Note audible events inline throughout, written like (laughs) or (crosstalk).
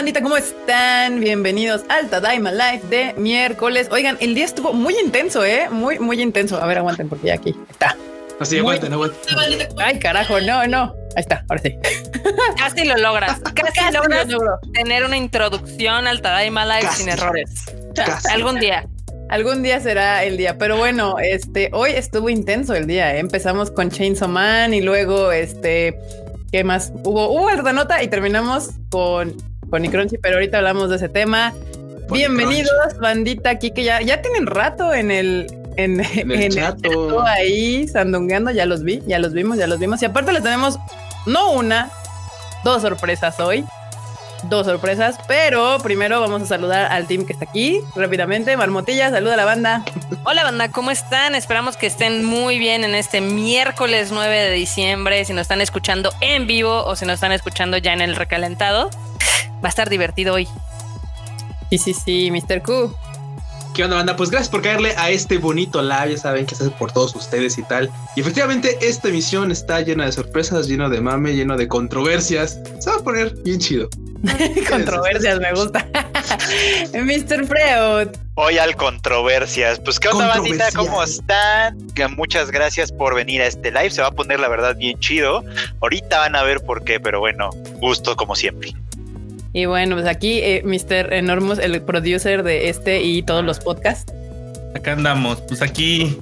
bandita, ¿cómo están? Bienvenidos al Tadaima Live de miércoles. Oigan, el día estuvo muy intenso, ¿eh? Muy, muy intenso. A ver, aguanten porque ya aquí está. Así, aguanten, aguanten. Ay, carajo, no, no. Ahí está, ahora sí. Casi lo logras. (laughs) Casi, logras tener una introducción al Tadaima Live sin errores. Algún día. Algún día será el día, pero bueno, este hoy estuvo intenso el día. ¿eh? Empezamos con Chainsaw Man y luego este ¿qué más? Hubo hubo alta nota y terminamos con con Crunchy, pero ahorita hablamos de ese tema. Bienvenidos, bandita aquí que ya ya tienen rato en el en, el, chat ahí sandungueando, ya los vi, ya los vimos, ya los vimos y aparte les tenemos no una, dos sorpresas hoy dos sorpresas, pero primero vamos a saludar al team que está aquí rápidamente. Marmotilla, saluda a la banda. Hola banda, ¿cómo están? Esperamos que estén muy bien en este miércoles 9 de diciembre. Si nos están escuchando en vivo o si nos están escuchando ya en el recalentado, va a estar divertido hoy. Sí, sí, sí, Mr. Q. ¿Qué onda, banda? Pues gracias por caerle a este bonito live. Ya saben que se hace por todos ustedes y tal. Y efectivamente, esta emisión está llena de sorpresas, lleno de mame, lleno de controversias. Se va a poner bien chido. (laughs) controversias, me gusta. (laughs) Mr. Freud. Hoy al controversias. Pues, ¿qué onda, bandita? ¿Cómo están? Muchas gracias por venir a este live. Se va a poner, la verdad, bien chido. Ahorita van a ver por qué, pero bueno, gusto como siempre. Y bueno, pues aquí eh, Mr. Enormous, el producer de este y todos los podcasts. Acá andamos, pues aquí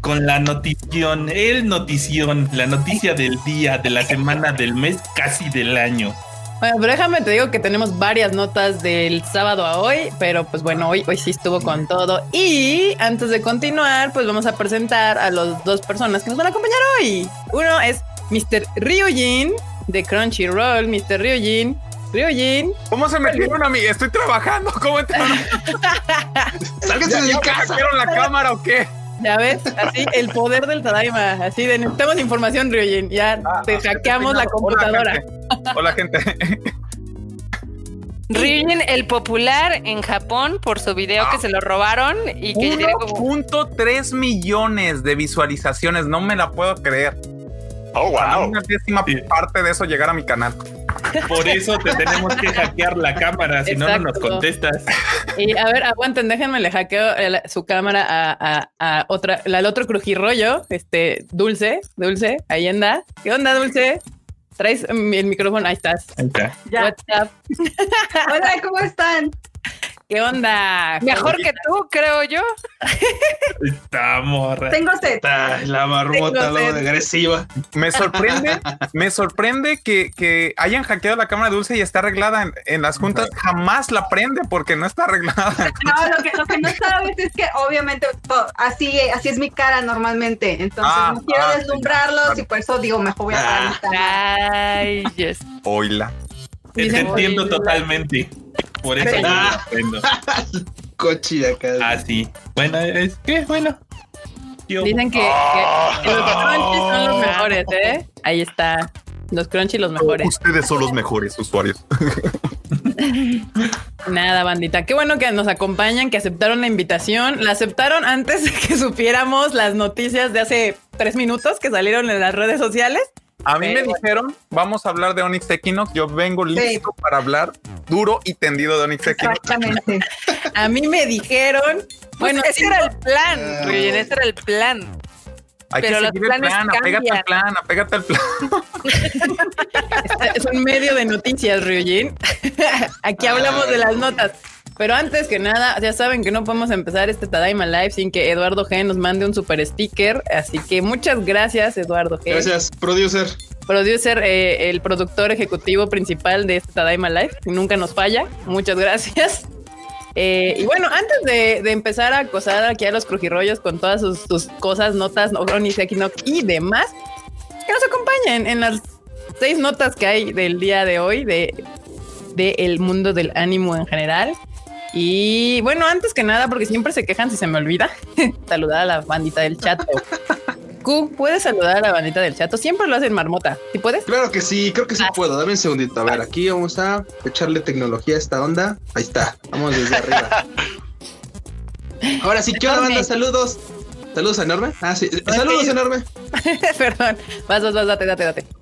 con la notición, el notición, la noticia del día, de la semana, del mes, casi del año. Bueno, pero déjame te digo que tenemos varias notas del sábado a hoy, pero pues bueno, hoy, hoy sí estuvo con todo. Y antes de continuar, pues vamos a presentar a las dos personas que nos van a acompañar hoy. Uno es Mr. Ryujin de Crunchyroll, Mr. Ryujin. Ryujin. ¿Cómo se metieron a mí? Estoy trabajando. ¿Cómo entraron? (laughs) Sálganse de mi casa. la cámara o qué? Ya ves, así el poder del Tadaima, así de necesitamos información, Ryujin, ya ah, te hackeamos la computadora. Hola, gente. (laughs) Ryujin, el popular en Japón por su video que se lo robaron y que tiene como 1.3 millones de visualizaciones, no me la puedo creer. Oh, wow. Una décima parte de eso llegar a mi canal. Por (laughs) eso te tenemos que hackear la cámara, si no, no nos contestas. Y a ver, aguanten, déjenme le hackeo su cámara a, a, otra, al otro crujirrollo, este, Dulce, Dulce, ahí anda. ¿Qué onda, Dulce? Traes el micrófono, ahí estás. Ya. (laughs) Hola, ¿cómo están? ¿Qué onda? Mejor que tú, creo yo. Está morra. Tengo sed. la marmota, lo agresiva. Me sorprende, me sorprende que, que, hayan hackeado la cámara dulce y está arreglada en, las juntas. Jamás la prende porque no está arreglada. (laughs) No, lo que, lo que no sabes es que obviamente así, así es mi cara normalmente. Entonces ah, no quiero ah, deslumbrarlos y por eso digo, mejor voy a parar Ay, yes. Oila. Te entiendo totalmente. Por eso ah. (laughs) Cochi acá. Ah, sí. Bueno, es que bueno. Dicen que, los crunchies son los mejores, ¿eh? Ahí está. Los crunchies los mejores. Ustedes son los mejores usuarios. (laughs) Nada, bandita. Qué bueno que nos acompañan, que aceptaron la invitación. La aceptaron antes de que supiéramos las noticias de hace tres minutos que salieron en las redes sociales. A mí me dijeron, vamos a hablar de Onyx Equinox. Yo vengo listo para hablar duro y tendido de Onyx Equinox. Exactamente. (laughs) a mí me dijeron, bueno, ese era el plan, Ruyen, ese era el plan. Hay Pero que seguir el plan, apégate al plan, apégate al plan. es un medio de noticias, Ryujin. (laughs) Aquí hablamos de las notas. Pero antes que nada, ya saben que no podemos empezar este Tadaima Live sin que Eduardo G nos mande un super sticker. Así que muchas gracias, Eduardo G. Gracias, producer. Producer, eh, el productor ejecutivo principal de este Tadaima Live. Nunca nos falla. Muchas gracias. (laughs) Eh, y bueno, antes de, empezar a acosar aquí a los crujirrollos con todas sus, cosas, notas, Oronis, Equinox y demás, que nos acompañen en las seis notas que hay del día de hoy de, de el mundo del ánimo en general. Y bueno, antes que nada, porque siempre se quejan si se me olvida, (laughs) saludar a la bandita del chat. Q, ¿puedes saludar a la bandita del chat? Siempre lo hacen marmota. ¿Sí puedes? Claro que sí, creo que sí ah. puedo. Dame un segundito. A ver, aquí vamos a echarle tecnología a esta onda. Ahí está. Vamos desde arriba. Ahora sí, ¿qué onda, banda? Saludos. Saludos a enorme. Ah, sí. Saludos enorme. (laughs) Perdón. Vas, vas, vas, date, date, date.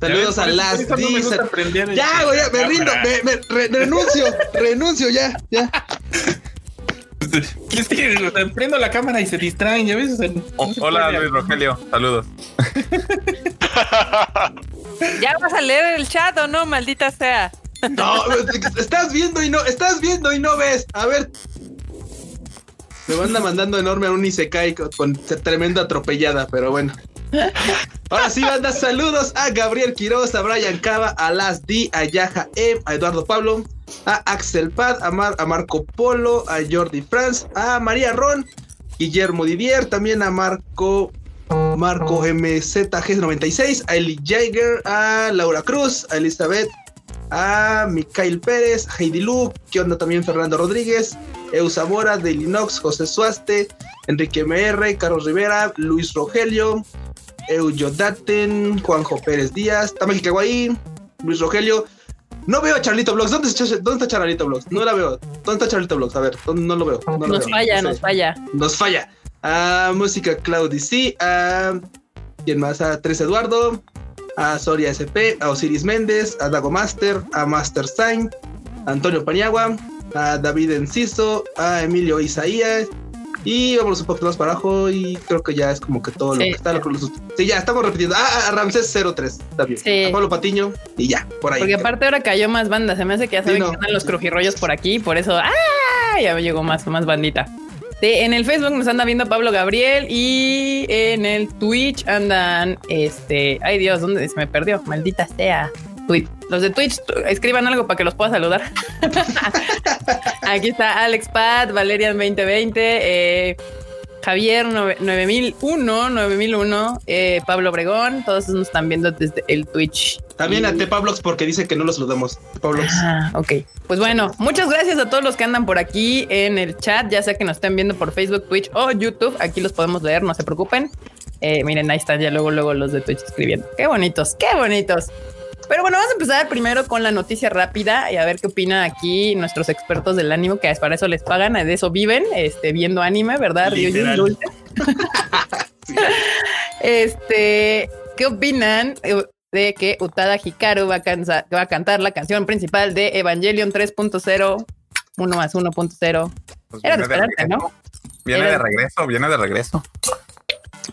Saludos a las Ya, güey, ya, me rindo, me, me re- renuncio, (laughs) renuncio ya, ya. Es que o sea, prendo la cámara y se distraen, ya ves. O sea, no hola puede. Luis Rogelio, saludos. (laughs) Ya vas a leer el chat o no, maldita sea. No, estás viendo y no, estás viendo y no ves. A ver. Me manda mandando enorme a un Isekai con tremenda atropellada, pero bueno. Ahora sí, banda, saludos a Gabriel Quiroz, a Brian Cava, a Las D, a Yaja M, a Eduardo Pablo, a Axel Pad, a, Mar- a Marco Polo, a Jordi Franz, a María Ron, Guillermo Didier, también a Marco Marco MZG96, a Eli Jaeger, a Laura Cruz, a Elizabeth, a Mikael Pérez, Heidi Lu, que onda también Fernando Rodríguez, Eu Zamora, de Linox, José Suaste, Enrique MR, Carlos Rivera, Luis Rogelio, Euyo Daten, Juanjo Pérez Díaz, Tamaki Kawaii, Luis Rogelio. No veo a Charlito Blogs. ¿Dónde está, ¿Dónde está Charlito Blogs? No la veo. ¿Dónde está Charlito Blogs? A ver, ¿dónde- no lo veo. No lo Nos veo. falla, nos falla. Nos falla. A Música Claudi C. A. ¿Quién más? A Tres Eduardo. A Soria SP. A Osiris Méndez. A Dago Master. A Master Sign. A Antonio Paniagua. A David Enciso. A Emilio Isaías. Y vámonos un poquito más para abajo. Y creo que ya es como que todo lo que está. Lo que los- sí, ya estamos repitiendo. Ah, a Ramsés 03. Está bien. Sí. A Pablo Patiño. Y ya, por ahí. Porque aparte ahora cayó más banda. Se me hace que ya saben no. que andan los crujirrollos por aquí. Por eso, ¡ah! Ya me llegó más, más bandita. En el Facebook nos anda viendo Pablo Gabriel y en el Twitch andan, este, ay Dios, ¿dónde se me perdió? Maldita sea. Twi- Los de Twitch, escriban algo para que los pueda saludar. (laughs) Aquí está Alex Pat, Valerian 2020, eh, Javier nove- 9001, 9001, eh, Pablo Obregón, todos nos están viendo desde el Twitch. También a Y- Tepablox porque dice que no los saludamos. Tepablox. Ah, ok. Pues bueno, muchas gracias a todos los que andan por aquí en el chat, ya sea que nos estén viendo por Facebook, Twitch o YouTube. Aquí los podemos leer, no se preocupen. Eh, miren, ahí están ya luego, luego los de Twitch escribiendo. Qué bonitos, qué bonitos. Pero bueno, vamos a empezar primero con la noticia rápida y a ver qué opinan aquí nuestros expertos del ánimo, que para eso les pagan, de eso viven, este, viendo anime, ¿verdad? Literal. (laughs) Este, ¿qué opinan eh, de que Utada Hikaru va a, cansa- va a cantar la canción principal de Evangelion 3.0, 1 más 1.0? Pues Era de viene esperarte. ¿no? Viene Era- de regreso, viene de regreso.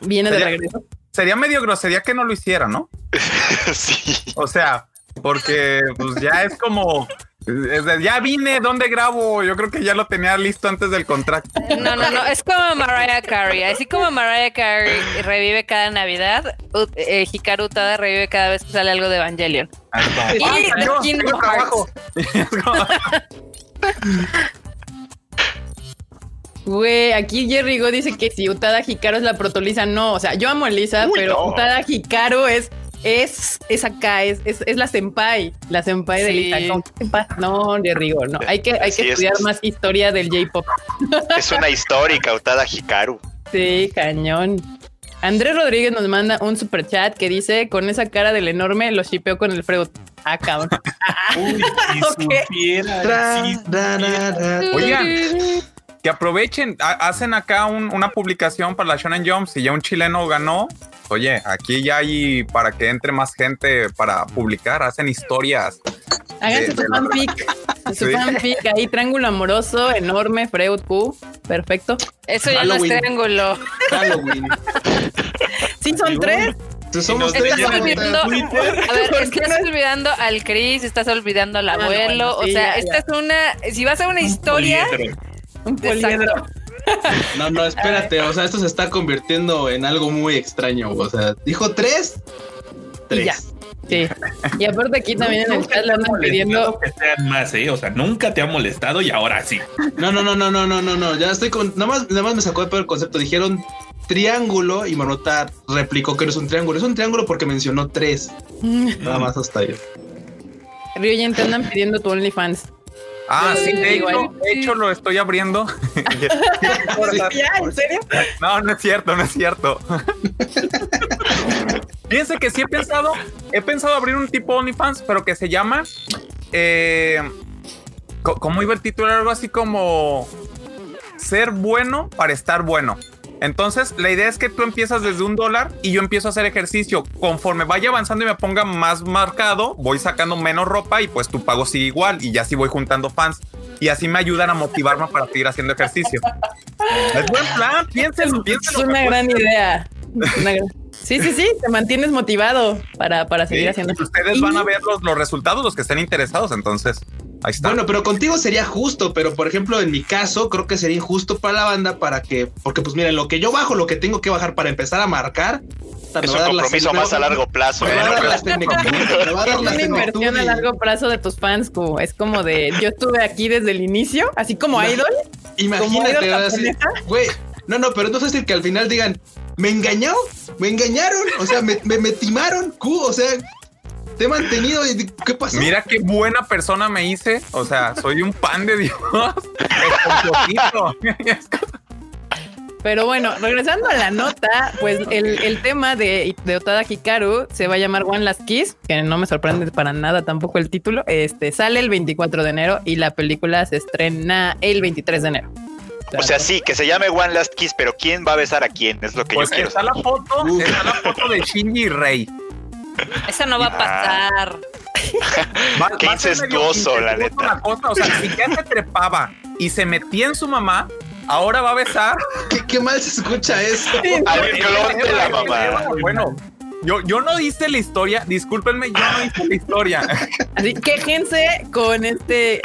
Viene de regreso. Sería medio grosería que no lo hiciera, ¿no? (laughs) sí. O sea, porque pues ya es como, es de, ya vine, ¿dónde grabo? Yo creo que ya lo tenía listo antes del contrato. No, no, no, es como Mariah Carey. Así como Mariah Carey revive cada Navidad, eh, Hikaru Utada revive cada vez que sale algo de Evangelion. Y "Ah, de yo Kingdom tengo trabajo". (laughs) Es como, Güey, aquí Jerry Go dice que si Utada Hikaru es la protolisa, no. O sea, yo amo a Lisa, Uy, pero no. Utada Hikaru es, es, es acá, es, es, es la senpai, la senpai de. Lisa. ¿Cómo que senpai? No, Jerry Go, no. Hay que, hay que Sí, es- estudiar más historia del J-pop. (laughs) Es una histórica, Utada Hikaru. Sí, cañón. Andrés Rodríguez nos manda un super chat que dice: Con esa cara del enorme lo shipeo con el Freud. Ah, cabrón. Uy, si (laughs) Ok. supiera, Tra, si ra, ra, ra. Oigan, que aprovechen, ha- hacen acá un- una publicación para la Shonen Jump. Si ya un chileno ganó, oye, aquí ya hay para que entre más gente para publicar, hacen historias. Háganse de- su de la- fanfic. Su Sí. fanfic ahí, triángulo amoroso, enorme, Freud Q. Perfecto. Eso ya no es triángulo. Halloween. (laughs) Sí, son tres. Somos. Estás olvidando, Twitter. a ver, (laughs) ¿Por qué estás olvidando al Chris, estás olvidando al Ah, no, abuelo. bueno, sí, o sea, ya, esta ya. es una. Si vas a una historia, poliedro. (laughs) Un poliedro. No, no, espérate. O sea, esto se está convirtiendo en algo muy extraño. O sea, dijo tres. Y ya. Tres. Sí. Y aparte aquí también en el chat le andan pidiendo. que sean más, ¿eh? O sea, nunca te ha molestado y ahora sí. No, no, no, no, no, no, no, no. Ya estoy con. Nada más, nada más me sacó de peor el concepto. Dijeron triángulo y Marmota replicó que no es un triángulo. Es un triángulo porque mencionó tres. Nada más hasta ahí. Ryujin, te andan pidiendo tu OnlyFans. Ah, sí, de hecho, Igual. de hecho lo estoy abriendo. (laughs) (laughs) ¿Ya? ¿En serio? No, no es cierto, no es cierto. (laughs) Fíjense que sí he pensado, he pensado abrir un tipo OnlyFans, pero que se llama, eh, ¿cómo iba el título? Algo así como ser bueno para estar bueno. Entonces, la idea es que tú empiezas desde un dólar y yo empiezo a hacer ejercicio. Conforme vaya avanzando y me ponga más marcado, voy sacando menos ropa y pues tu pago sigue igual y ya así voy juntando fans. Y así me ayudan a motivarme para seguir haciendo ejercicio. es buen plan, piénsenlo, piénsenlo. Es una gran idea. Una gran... Sí, sí, sí, te mantienes motivado para, para seguir Sí, haciendo. y Ustedes van a ver los, los resultados, los que estén interesados. Entonces, ahí está. Bueno, pero contigo sería justo, pero por ejemplo, en mi caso, creo que sería injusto para la banda para que, porque pues miren, lo que yo bajo, lo que tengo que bajar para empezar a marcar. Es un compromiso más a largo plazo. Es una inversión a largo plazo de tus fans, Q. Es como de yo estuve aquí desde el inicio, así como idol. Imagínate, güey. No, no, pero no es decir que al final digan, me engañó, me engañaron, o sea, me, me, me timaron, Q, o sea, te he mantenido. y ¿Qué pasó? Mira qué buena persona me hice. O sea, soy un pan de Dios. (laughs) Pero bueno, regresando a la nota, pues el, el tema de, de Otada Hikaru se va a llamar One Last Kiss, que no me sorprende para nada tampoco el título. Este sale el 24 de enero y la película se estrena el 23 de enero. O sea, sí, que se llame One Last Kiss, pero ¿quién va a besar a quién? Es lo que Pues yo quiero está la foto, Uf. está la foto de Shinji y Rey. Esa no va a pasar. (laughs) Va- Qué va incestuoso, la neta. cosa. O sea, si ya se trepaba y se metía en su mamá, ahora va a besar. ¿Qué, qué mal se escucha eso. Al clon de la mamá. Bueno, yo, yo no hice la historia, discúlpenme, yo no hice la historia. Así quéjense con este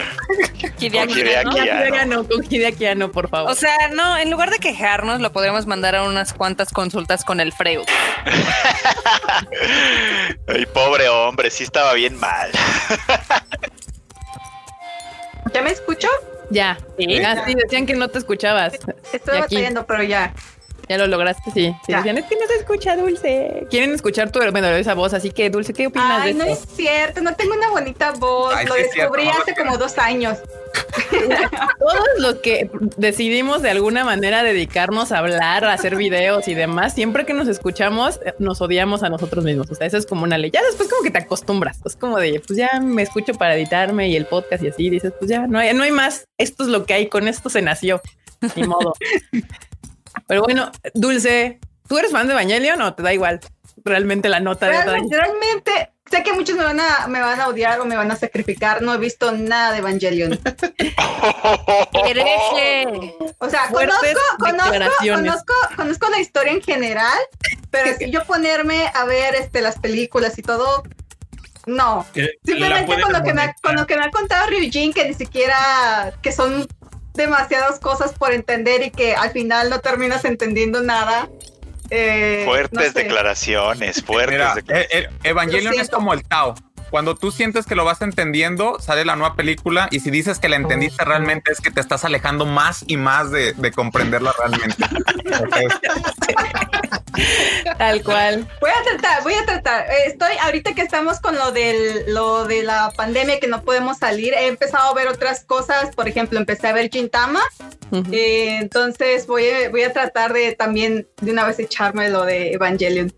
Hideaki, Hideaki, ¿no? ya. Hideaki Anno, con Hideaki Anno, por favor. O sea, no, en lugar de quejarnos, lo podríamos mandar a unas cuantas consultas con el Freud. (laughs) Ay, pobre hombre, sí estaba bien mal. ¿Ya me escucho? ya. Sí. Ah, sí, decían que no te escuchabas. Estoy batallando, pero ya. Ya lo lograste, sí. Sí, decían, es que no se escucha Dulce. Quieren escuchar tu bueno, esa voz, así que Dulce, ¿qué opinas Ay, de no esto? es cierto, no tengo una bonita voz. Ay, Lo sí es cierto, descubrí hace como dos años. (laughs) Todos los que decidimos de alguna manera dedicarnos a hablar, a hacer videos y demás, siempre que nos escuchamos, eh, nos odiamos a nosotros mismos. O sea, eso es como una ley. Ya después como que te acostumbras. Es como de, pues ya me escucho para editarme y el podcast y así. Dices, pues ya no hay, no hay más. Esto es lo que hay. Con esto se nació. Ni modo. (laughs) Pero bueno, Dulce, ¿tú eres fan de Evangelion o te da igual? Realmente la nota de Realmente, realmente, sé que muchos me van, a, me van a odiar o me van a sacrificar. No he visto nada de Evangelion. Hereje. O sea, conozco, conozco, conozco, conozco la historia en general, pero si yo ponerme a ver este, las películas y todo, no. Simplemente con lo, que me con lo que me ha contado Ryujin, que ni siquiera, que son demasiadas cosas por entender y que al final no terminas entendiendo nada. eh, Fuertes no sé. declaraciones, fuertes Mira, declaraciones. eh, eh, Evangelion es como el Tao. Cuando tú sientes que lo vas entendiendo, sale la nueva película y si dices que la entendiste realmente es que te estás alejando más y más de, de comprenderla realmente. Tal cual. Voy a tratar, voy a tratar. Eh, Estoy ahorita que estamos con lo del lo de la pandemia que no podemos salir. He empezado a ver otras cosas. Por ejemplo, empecé a ver Gintama. Eh, entonces voy a, voy a tratar de también de una vez echarme lo de Evangelion.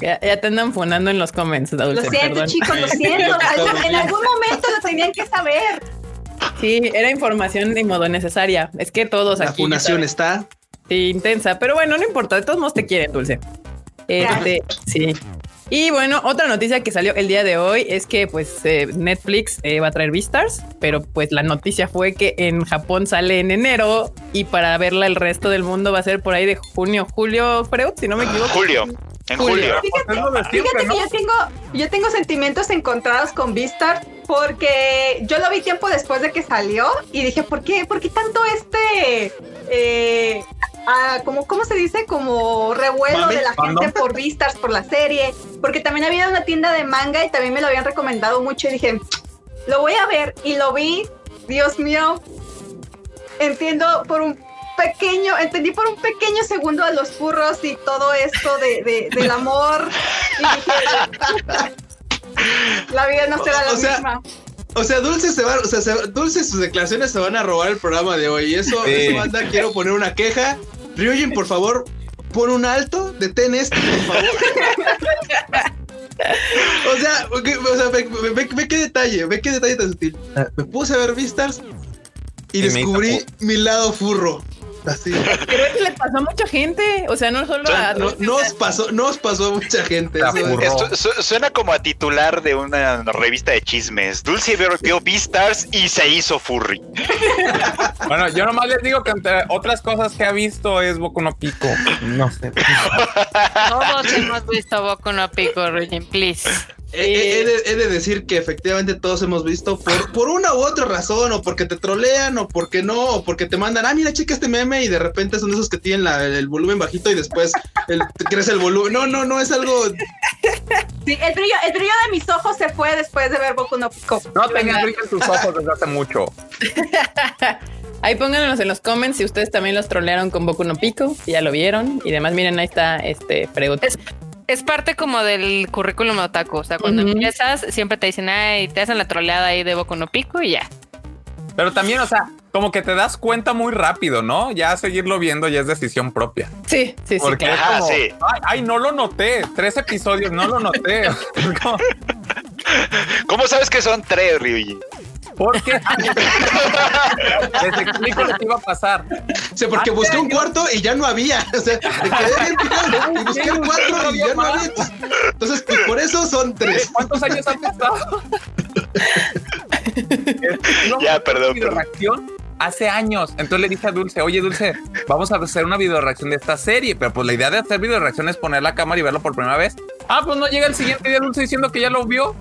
Ya, ya te andan funando en los comments, Dulce. Lo siento, perdón. chicos, lo siento. En algún momento lo tenían que saber. Sí, era información de modo necesaria. Es que todos La aquí. fundación está. Sí, intensa, pero bueno, no importa. De todos modos te quieren, Dulce. Este, sí. Y bueno, otra noticia que salió el día de hoy es que pues eh, Netflix eh, va a traer Beastars, pero pues la noticia fue que en Japón sale en enero y para verla el resto del mundo va a ser por ahí de junio, julio, Freud, si no me equivoco. Julio, en julio. pues Fíjate ¿no? que yo tengo, yo tengo sentimientos encontrados con Vistar porque yo lo vi tiempo después de que salió y dije, ¿por qué? ¿Por qué tanto este, eh, como, ¿cómo se dice? Como revuelo de la gente por Vistars, por la serie, porque también había una tienda de manga y también me lo habían recomendado mucho y dije, lo voy a ver y lo vi, Dios mío, entiendo por un pequeño, entendí por un pequeño segundo a los furros y todo esto de, de- del amor. Y dije, (laughs) la vida no será la O sea, misma. O sea, Dulce se va, o sea, se- Dulce sus declaraciones se van a robar el programa de hoy. Y eso, Sí. eso banda, quiero poner una queja. Ryujin, por favor, pon un alto, detén esto, por favor. (laughs) o sea, o sea, ve, ve- ve- ve qué detalle, ve qué detalle tan sutil. Me puse a ver Vistas y Y descubrí mi lado furro. Así. Pero es que le pasó a mucha gente. O sea, no solo a. No, nos pasó, nos pasó a mucha gente. Eso. Esto su- suena como a titular de una revista de chismes. Dulce vio vio Beastars y se hizo furry. (laughs) Bueno, yo nomás les digo que entre otras cosas que ha visto es Boku no Pico. No sé. (laughs) Todos hemos visto Boku no Pico, Rujin, please. He, he- he de, he de decir que efectivamente todos hemos visto por, por una u otra razón, o porque te trolean, o porque no, o porque te mandan, ah, mira, chica este meme, y de repente son esos que tienen la- el, volumen bajito y después el, te crece el volumen. No, no, no, es algo. Sí, el brillo, el brillo de mis ojos se fue después de ver Boku no Pico. No tengas brillo en tus ojos desde hace mucho. (laughs) Ahí pónganos en los comments si ustedes también los trolearon con Boku no Pico, si ya lo vieron. Y demás, miren, ahí está este pregunta. Es, parte como del currículum otaku. O sea, cuando empiezas, siempre te dicen, ay, te hacen la troleada ahí de Boku no Pico y ya. Pero también, o sea, como que te das cuenta muy rápido, ¿no? Ya seguirlo viendo ya es decisión propia. Sí, sí, sí. Porque claro. es Ajá, como, sí. ay, ay, no lo noté. Tres episodios, no lo noté. (laughs) ¿Cómo sabes que son tres, Ryuji? Porque (laughs) les explico lo que iba a pasar. O sea, porque busqué un cuarto y ya no había. O sea, me quedé bien picado y busqué el cuarto y ya no había. Entonces, pues por eso son tres. ¿Cuántos años han pasado? (laughs) Ya, perdón, Video reacción hace años. Entonces le dije a Dulce, oye Dulce, vamos a hacer una video reacción de esta serie. Pero pues la idea de hacer video reacción es poner la cámara y verlo por primera vez. Ah, pues no llega el siguiente día Dulce diciendo que ya lo vio.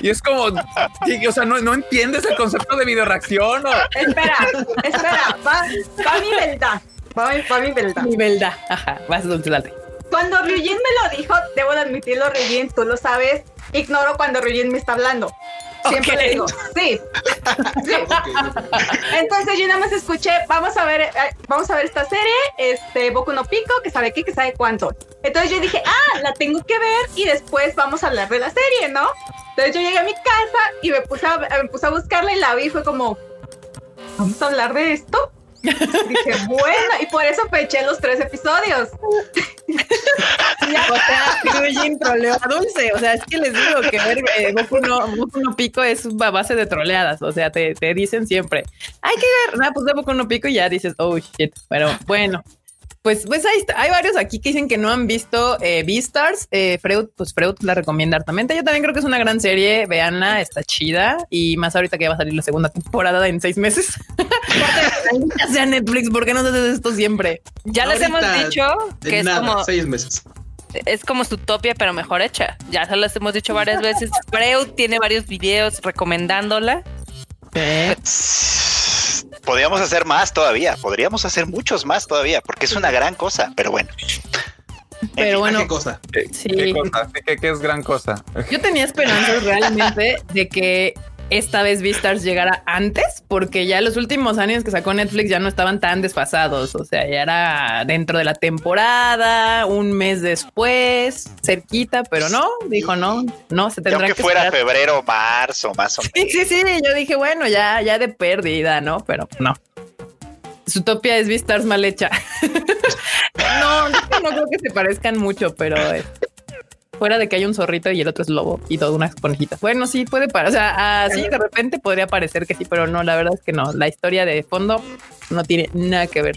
Y es como, o sea, no, no entiendes el concepto de video reacción. o- Espera, espera, va, va mi verdad. Va, mi- va mi verdad. Mi verdad. Ajá, vas dulce, dale. Cuando Ryujin me lo dijo, debo de admitirlo, Ryujin, tú lo sabes, ignoro cuando Ryujin me está hablando. Siempre le digo, sí. (laughs) sí. Entonces yo nada más escuché, vamos a ver, eh, vamos a ver esta serie, este Boku no Pico, que sabe qué, que sabe cuánto. Entonces yo dije, ah, la tengo que ver y después vamos a hablar de la serie, ¿no? Entonces yo llegué a mi casa y me puse a, me puse a buscarla y la vi y fue como, ¿vamos a hablar de esto? Dije, bueno, y por eso peché los tres episodios. (laughs) O sea, troleó a Dulce. O sea, es que les digo que ver eh, Boku, no, Boku no Pico es a base de troleadas. O sea, te, te dicen siempre, hay que ver, nada, pues de Boku no Pico y ya dices, oh shit. Pero bueno, pues, pues ahí está. Hay varios aquí que dicen que no han visto eh, Beastars. Eh, Freud, pues Freud la recomienda hartamente. Yo también creo que es una gran serie. Veanla, está chida. Y más ahorita que va a salir la segunda temporada en seis meses. (laughs) ya sea Netflix, ¿por qué no haces esto siempre? Ya les hemos Ahorita, dicho que es nada, como, seis meses. es como su topia, pero mejor hecha. Ya se las hemos dicho varias veces. Freud tiene varios videos recomendándola. Podríamos hacer más todavía, podríamos hacer muchos más todavía, porque es una gran cosa, pero bueno. Pero bueno, ¿Qué cosa? ¿Qué, Sí. qué cosa? ¿Qué, qué es gran cosa? Yo tenía esperanzas realmente de que esta vez Beastars llegara antes, porque ya los últimos años que sacó Netflix ya no estaban tan desfasados. O sea, ya era dentro de la temporada, un mes después, cerquita, pero no, dijo no, no, se tendrá aunque que fuera esperar. febrero, marzo, más o menos. Sí, sí, sí. Yo dije, bueno, ya, ya de pérdida, ¿no? Pero no. Su topia es Beastars mal hecha. no, (laughs) no, no creo que se parezcan mucho, pero eh, fuera de que hay un zorrito y el otro es lobo y toda una conejita. Bueno, sí puede parecer. O sea, así de repente podría parecer que sí, pero no, la verdad es que no. La historia de fondo no tiene nada que ver.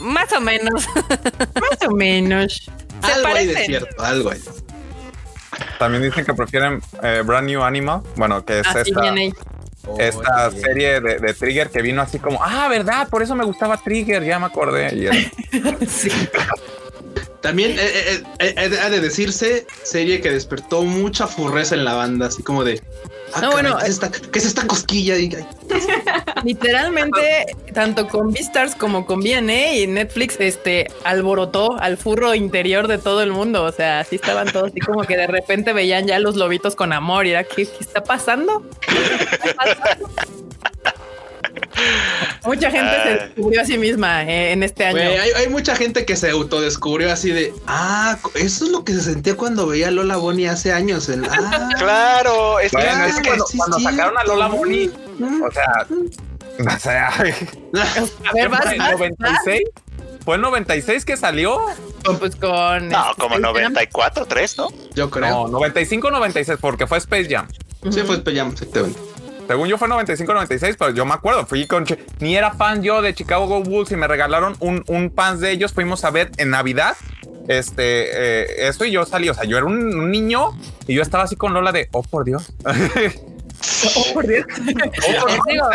Más o menos. Más o menos. (laughs) Se algo hay de cierto, algo hay. También dicen que prefieren eh, Brand New Animal. Bueno, que es Así esta, viene esta Oye, serie de, de Trigger que vino así como, ah, verdad, por eso me gustaba Trigger, ya me acordé. Y era- (laughs) Sí. También eh, eh, eh, eh, ha de decirse serie que despertó mucha furreza en la banda, así como de. ah, No, caray, bueno, ¿qué, es esta, qué es esta cosquilla? (laughs) Literalmente, tanto con Beastars como con BNA y Netflix, este alborotó al furro interior de todo el mundo. O sea, así estaban todos así como que de repente veían ya los lobitos con amor y era ¿qué, qué está pasando? ¿Qué está pasando? Mucha gente se Ah. descubrió a sí misma eh, en este año. Güey, hay, hay mucha gente que se autodescubrió así de. Ah, eso es lo que se sentía cuando veía a Lola Bonnie hace años. en- ah, (laughs) Claro, es que Bueno, es es que cuando, sí, cuando sí, sacaron a Lola. Bonnie, mm. o sea, (laughs) o sea, a ver, vas, ¿fue en vas, 96? ¿Fue en 96 que salió? pues con no, este, como Space Jam. 94, 3, ¿no? Yo creo. No, 95 96, porque fue Space Jam. Sí, fue Peyam, exactamente. Según yo fue 95-96, pero yo me acuerdo, fui con... Ni era fan yo de Chicago Go Bulls y me regalaron un, un pants de ellos. Fuimos a ver en Navidad este, eh, eso y yo salí, o sea, yo era un niño y yo estaba así con Lola de, oh, por Dios. (laughs) Oh, por Dios. Digo,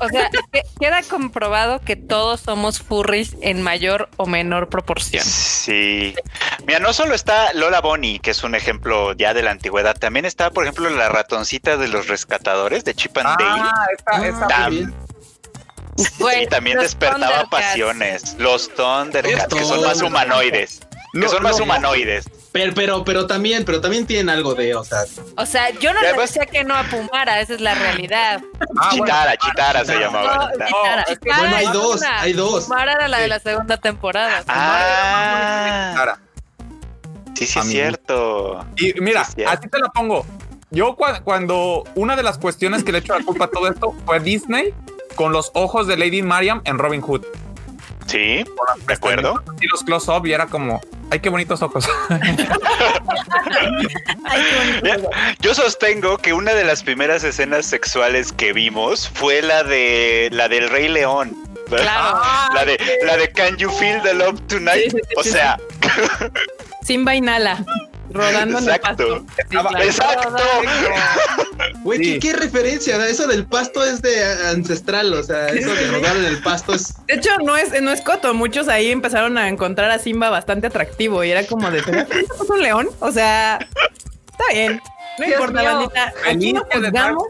o sea, que- queda comprobado que todos somos furries en mayor o menor proporción. Sí. Mira, no solo está Lola Bonnie, que es un ejemplo ya de la antigüedad, también está, por ejemplo, la ratoncita de los rescatadores de Chip and Dale. Ah, Ah, Tam- muy bien. Güey, y también despertaba pasiones. Los Thundercats, que son más humanoides. Que son más no. humanoides. Pero, pero, pero también, pero también tienen algo de, o sea, O sea, yo no le decía que no a Pumara, esa es la realidad. Ah, bueno. Chitara, Chitara se No, llamaba. No, Chitara. Chitara, es que, Chitara bueno, hay dos, una. hay dos. Pumara era la de Sí. la segunda temporada. Ah, Cara. sí, sí, A es cierto. Y mira, Sí, cierto. así te la pongo. Yo cua- cuando una de las cuestiones que le echo la culpa a todo esto fue Disney con los ojos de Lady Mariam en Robin Hood. Sí, de acuerdo. Y los close-up y era como, ay, qué bonitos ojos. (laughs) Mira, Yo sostengo que una de las primeras escenas sexuales que vimos fue la de la del Rey León. Claro. La de la de Can You Feel the Love Tonight? Sí, sí, sí, o sí, sea, Simba inhala, rodando en el Exacto. pasto. Estaba- claro. exacto. güey, ¿qué, Sí. qué referencia? Eso del pasto es de ancestral, o sea, eso de rodar en el pasto es. De hecho, no es, no es coto. Muchos ahí empezaron a encontrar a Simba bastante atractivo y era como de, ¿pero es un león? O sea, está bien. No Dios importa, mío. bandita. Aquí no juzgamos.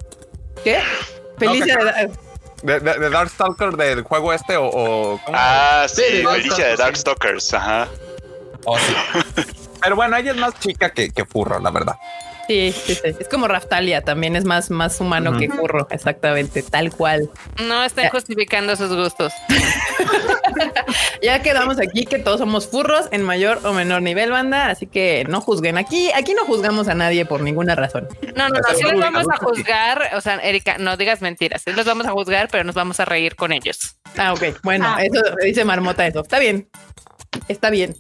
¿Qué? Felicia No, de De, de, de Darkstalker del juego este o... o ¿cómo? Ah, Sí, sí, Felicia de Darkstalkers, Darkstalkers, ajá. Oh, sí. (laughs) Pero bueno, ella es más chica que, que furro, la verdad. Sí, sí, sí. Es como Raftalia, también es más, más humano que Curro, exactamente, tal cual. No estén justificando sus gustos. (laughs) Ya quedamos aquí que todos somos furros en mayor o menor nivel, banda, así que no juzguen. Aquí, aquí no juzgamos a nadie por ninguna razón. No, no, no, sí muy vamos a juzgar. O sea, Erika, no digas mentiras. Sí los vamos a juzgar, pero nos vamos a reír con ellos. Ah, ok. Bueno, Ah. eso dice Marmota eso. Está bien. Está bien.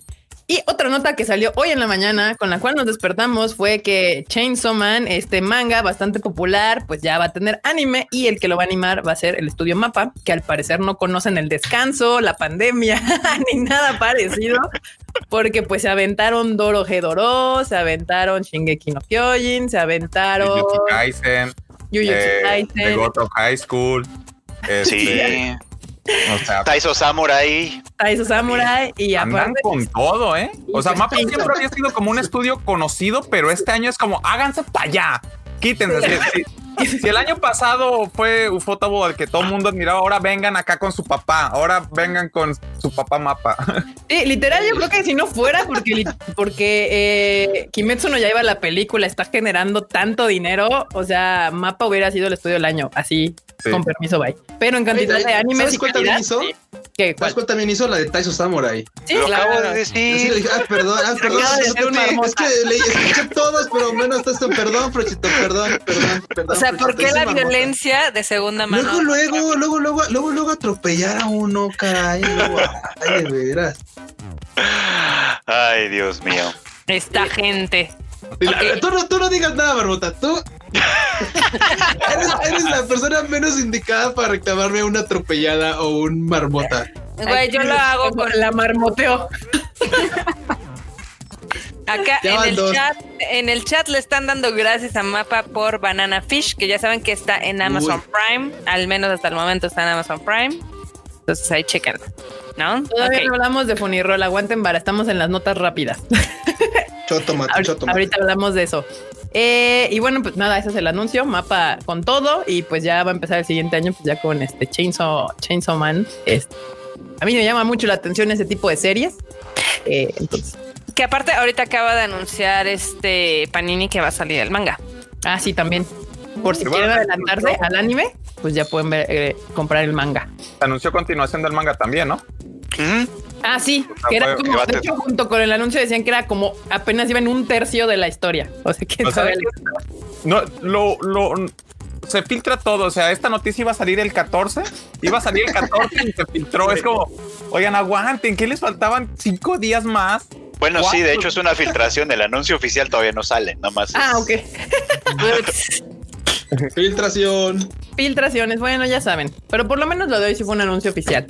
Y otra nota que salió hoy en la mañana, con la cual nos despertamos, fue que Chainsaw Man, este manga bastante popular, pues ya va a tener anime y el que lo va a animar va a ser el estudio Mapa, que al parecer no conocen el descanso, la pandemia, (laughs) ni nada parecido, porque pues se aventaron Doro Hedoro, se aventaron Shingeki no Kyojin, se aventaron Jujutsu Kaisen, eh, Kaisen, of High School. este, Sí. O sea, Taiso Samurai. Taiso Samurai y andan aparte con todo, ¿eh? O sea, Mapa siempre había sido como un estudio conocido, pero este año es como, háganse para allá. Quítense. Si, si- si el año pasado fue Ufotable el que todo el mundo admiraba, ahora vengan acá con su papá, ahora vengan con su papá Mapa. Sí, literal, yo creo que si no fuera porque, porque eh, Kimetsu no Yaiba la película está generando tanto dinero, o sea, Mapa hubiera sido el estudio del año, así, Sí. con permiso, bye. Pero en cantidad de animes ¿Sabes y calidad, hizo? sí. ¿Qué? ¿Sabes ¿Cuál? cuál también hizo? La de Taiso Samurai. Sí, Lo claro. acabo de decir. dije, ah, perdón, ah, (laughs) perdón. Una es que le escuché todos, pero menos esto. Perdón, Frochito, perdón, perdón, perdón. O sea, ¿por qué la violencia de segunda mano? Luego, luego, luego, luego, luego, luego atropellar a uno, caray. Luego, ay, de veras. Ay, Dios mío. Esta gente. Tú, no, tú no digas nada, Barbota. Tú eres, eres la persona menos indicada para reclamarme una atropellada o un marmota. Güey, yo lo hago con la marmoteo. Acá Ya en el dos. chat, en el chat le están dando gracias a Mapa por Banana Fish, que ya saben que está en Amazon Prime, al menos hasta el momento está en Amazon Prime. Entonces ahí chequen, ¿no? Todavía no hablamos de Funirol, aguanten vara, estamos en las notas rápidas. (laughs) Choto (laughs) mate, Ahorita, choto mate. ahorita hablamos de eso. Eh, y bueno, pues nada, ese es el anuncio, mapa con todo y pues ya va a empezar el siguiente año pues ya con este Chainsaw, Chainsaw Man. Este, a mí me llama mucho la atención ese tipo de series. Eh, entonces, Que aparte ahorita acaba de anunciar este Panini que va a salir el manga. ah, sí, también. Por si quieren adelantarse al anime, pues ya pueden ver, eh, comprar el manga. Se anunció continuación del manga también, ¿no? Ujú. Ah, sí, que era como, de hecho, junto con el anuncio decían que era como apenas iban un tercio de la historia. O sea, que O sea, No, lo, lo, se filtra todo. O sea, esta noticia iba a salir el 14, iba a salir el 14 y se filtró. Es como, oigan, aguanten, ¿qué les faltaban? Cinco días más. Bueno, sí, de hecho es una filtración. El anuncio oficial todavía no sale, nada más. Ah, ok. Filtración. Filtraciones, bueno, ya saben, pero por lo menos lo de hoy sí fue un anuncio oficial.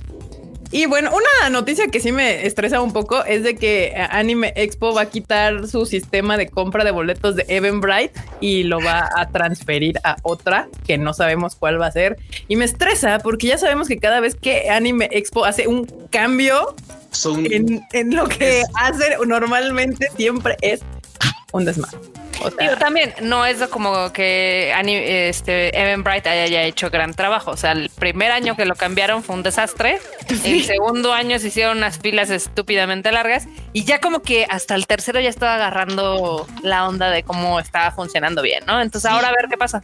Y bueno, una noticia que sí me estresa un poco es de que Anime Expo va a quitar su sistema de compra de boletos de Eventbrite y lo va a transferir a otra que no sabemos cuál va a ser. Y me estresa porque ya sabemos que cada vez que Anime Expo hace un cambio Son en, en lo que hace normalmente siempre es un desmadre. O sea, Digo, también no es como que Ani- este Eventbrite haya hecho gran trabajo. O sea, el primer año que lo cambiaron fue un desastre. (laughs) El segundo año se hicieron unas filas estúpidamente largas y ya como que hasta el tercero ya estaba agarrando la onda de cómo estaba funcionando bien, ¿no? Entonces ahora a ver qué pasa.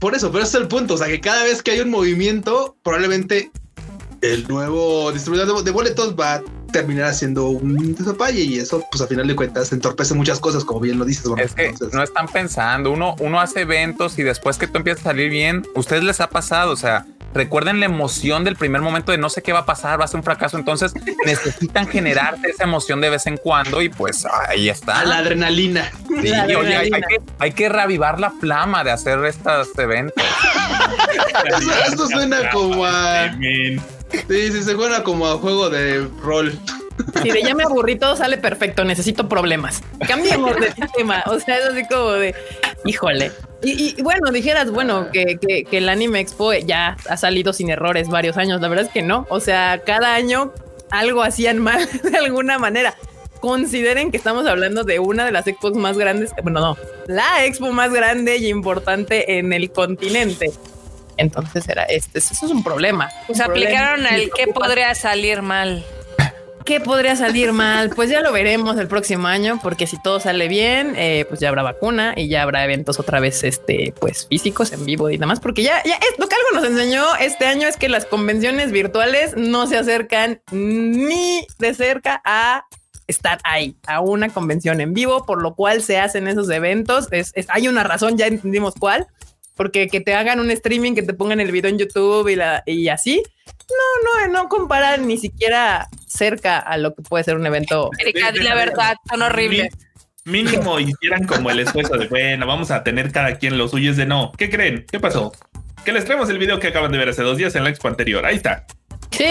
Por eso, pero ese es el punto. O sea, que cada vez que hay un movimiento, probablemente el nuevo distribuidor de- de boletos va terminar haciendo un desapalle y eso, pues a final de cuentas, entorpece muchas cosas, como bien lo dices. Es que Entonces, no están pensando. Uno, uno hace eventos y después que tú empiezas a salir bien, ustedes les ha pasado. O sea, recuerden la emoción del primer momento de no sé qué va a pasar, va a ser un fracaso. Entonces necesitan generarte esa emoción de vez en cuando y pues ahí está. a la adrenalina. Sí, La oye, hay, que, hay que reavivar la flama de hacer estos eventos. (laughs) Eso- Esto suena como a. Sí, sí, se suena como a juego de rol. si de ya me aburrí, todo sale perfecto. Necesito problemas. Cambiemos de (laughs) (laughs) tema. O sea, es así como de híjole. Y, y, bueno, dijeras, bueno, que, que, que el Anime Expo ya ha salido sin errores varios años. La verdad es que no. O sea, cada año algo hacían mal (laughs) de alguna manera. Consideren que estamos hablando de una de las expos más grandes, bueno, no, la expo más grande y importante en el continente. Entonces era este, eso es un problema. Pues Un problema. aplicaron Me el que preocupa. podría salir mal. ¿Qué podría salir mal? Pues ya lo veremos el próximo año, porque si todo sale bien, eh, pues ya habrá vacuna y ya habrá eventos otra vez, este, pues físicos en vivo y demás, porque ya, ya es lo que algo nos enseñó este año es que las convenciones virtuales no se acercan ni de cerca a estar ahí, a una convención en vivo, por lo cual se hacen esos eventos. Es, es- hay una razón, ya entendimos cuál, porque que te hagan un streaming, que te pongan el video en YouTube y, la, y así, no, no, no comparan ni siquiera cerca a lo que puede ser un evento. Erika, la verdad, son horribles. Mínimo (laughs) hicieran como el esfuerzo de bueno, vamos a tener cada quien los suyos de no. ¿Qué creen? ¿Qué pasó? Que les traemos el video que acaban de ver hace dos días en la expo anterior. Ahí está. Sí,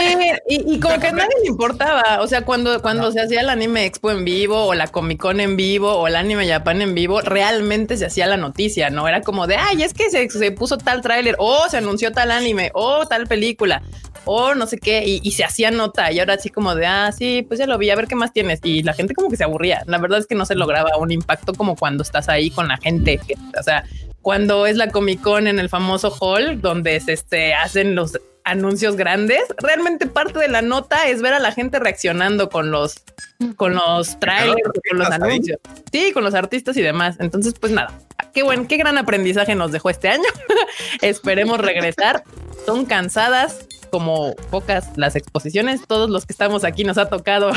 y, y como que a nadie le importaba. O sea, cuando, cuando se hacía el anime expo en vivo o la Comic Con en vivo o el anime Japan en vivo, realmente se hacía la noticia, no era como de ay, es que se, se puso tal tráiler o se anunció tal anime o tal película o no sé qué y, y se hacía nota y ahora así como de ah, sí, pues ya lo vi, a ver qué más tienes. Y la gente como que se aburría. La verdad es que no se lograba un impacto como cuando estás ahí con la gente. o sea, cuando es la Comic Con en el famoso hall donde se este, hacen los anuncios grandes, realmente parte de la nota es ver a la gente reaccionando con los con los trailers, con los ahí. anuncios. Sí, con los artistas y demás. Entonces, pues nada, qué buen, qué gran aprendizaje nos dejó este año. (laughs) Esperemos regresar. Son cansadas como pocas las exposiciones. Todos los que estamos aquí nos ha tocado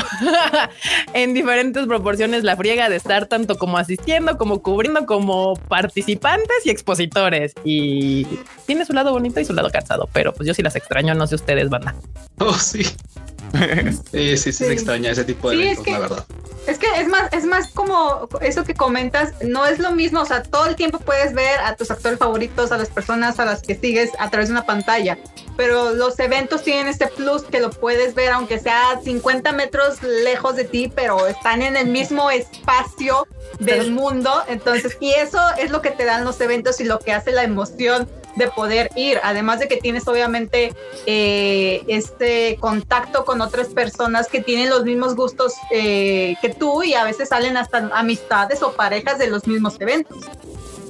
(laughs) en diferentes proporciones la friega de estar tanto como asistiendo, como cubriendo, como participantes y expositores. Y tiene su lado bonito y su lado cansado, pero pues yo sí las extraño, no sé ustedes, banda. Oh, sí. (laughs) Sí, sí, sí, se extraña ese tipo de Sí, es eventos, que- la verdad. Es que es más, es más como eso que comentas, no es lo mismo, o sea, todo el tiempo puedes ver a tus actores favoritos, a las personas a las que sigues a través de una pantalla, pero los eventos tienen este plus que lo puedes ver aunque sea 50 metros lejos de ti, pero están en el mismo espacio del mundo, entonces, y eso es lo que te dan los eventos y lo que hace la emoción de poder ir, además de que tienes obviamente eh, este contacto con otras personas que tienen los mismos gustos eh, que tú y a veces salen hasta amistades o parejas de los mismos eventos.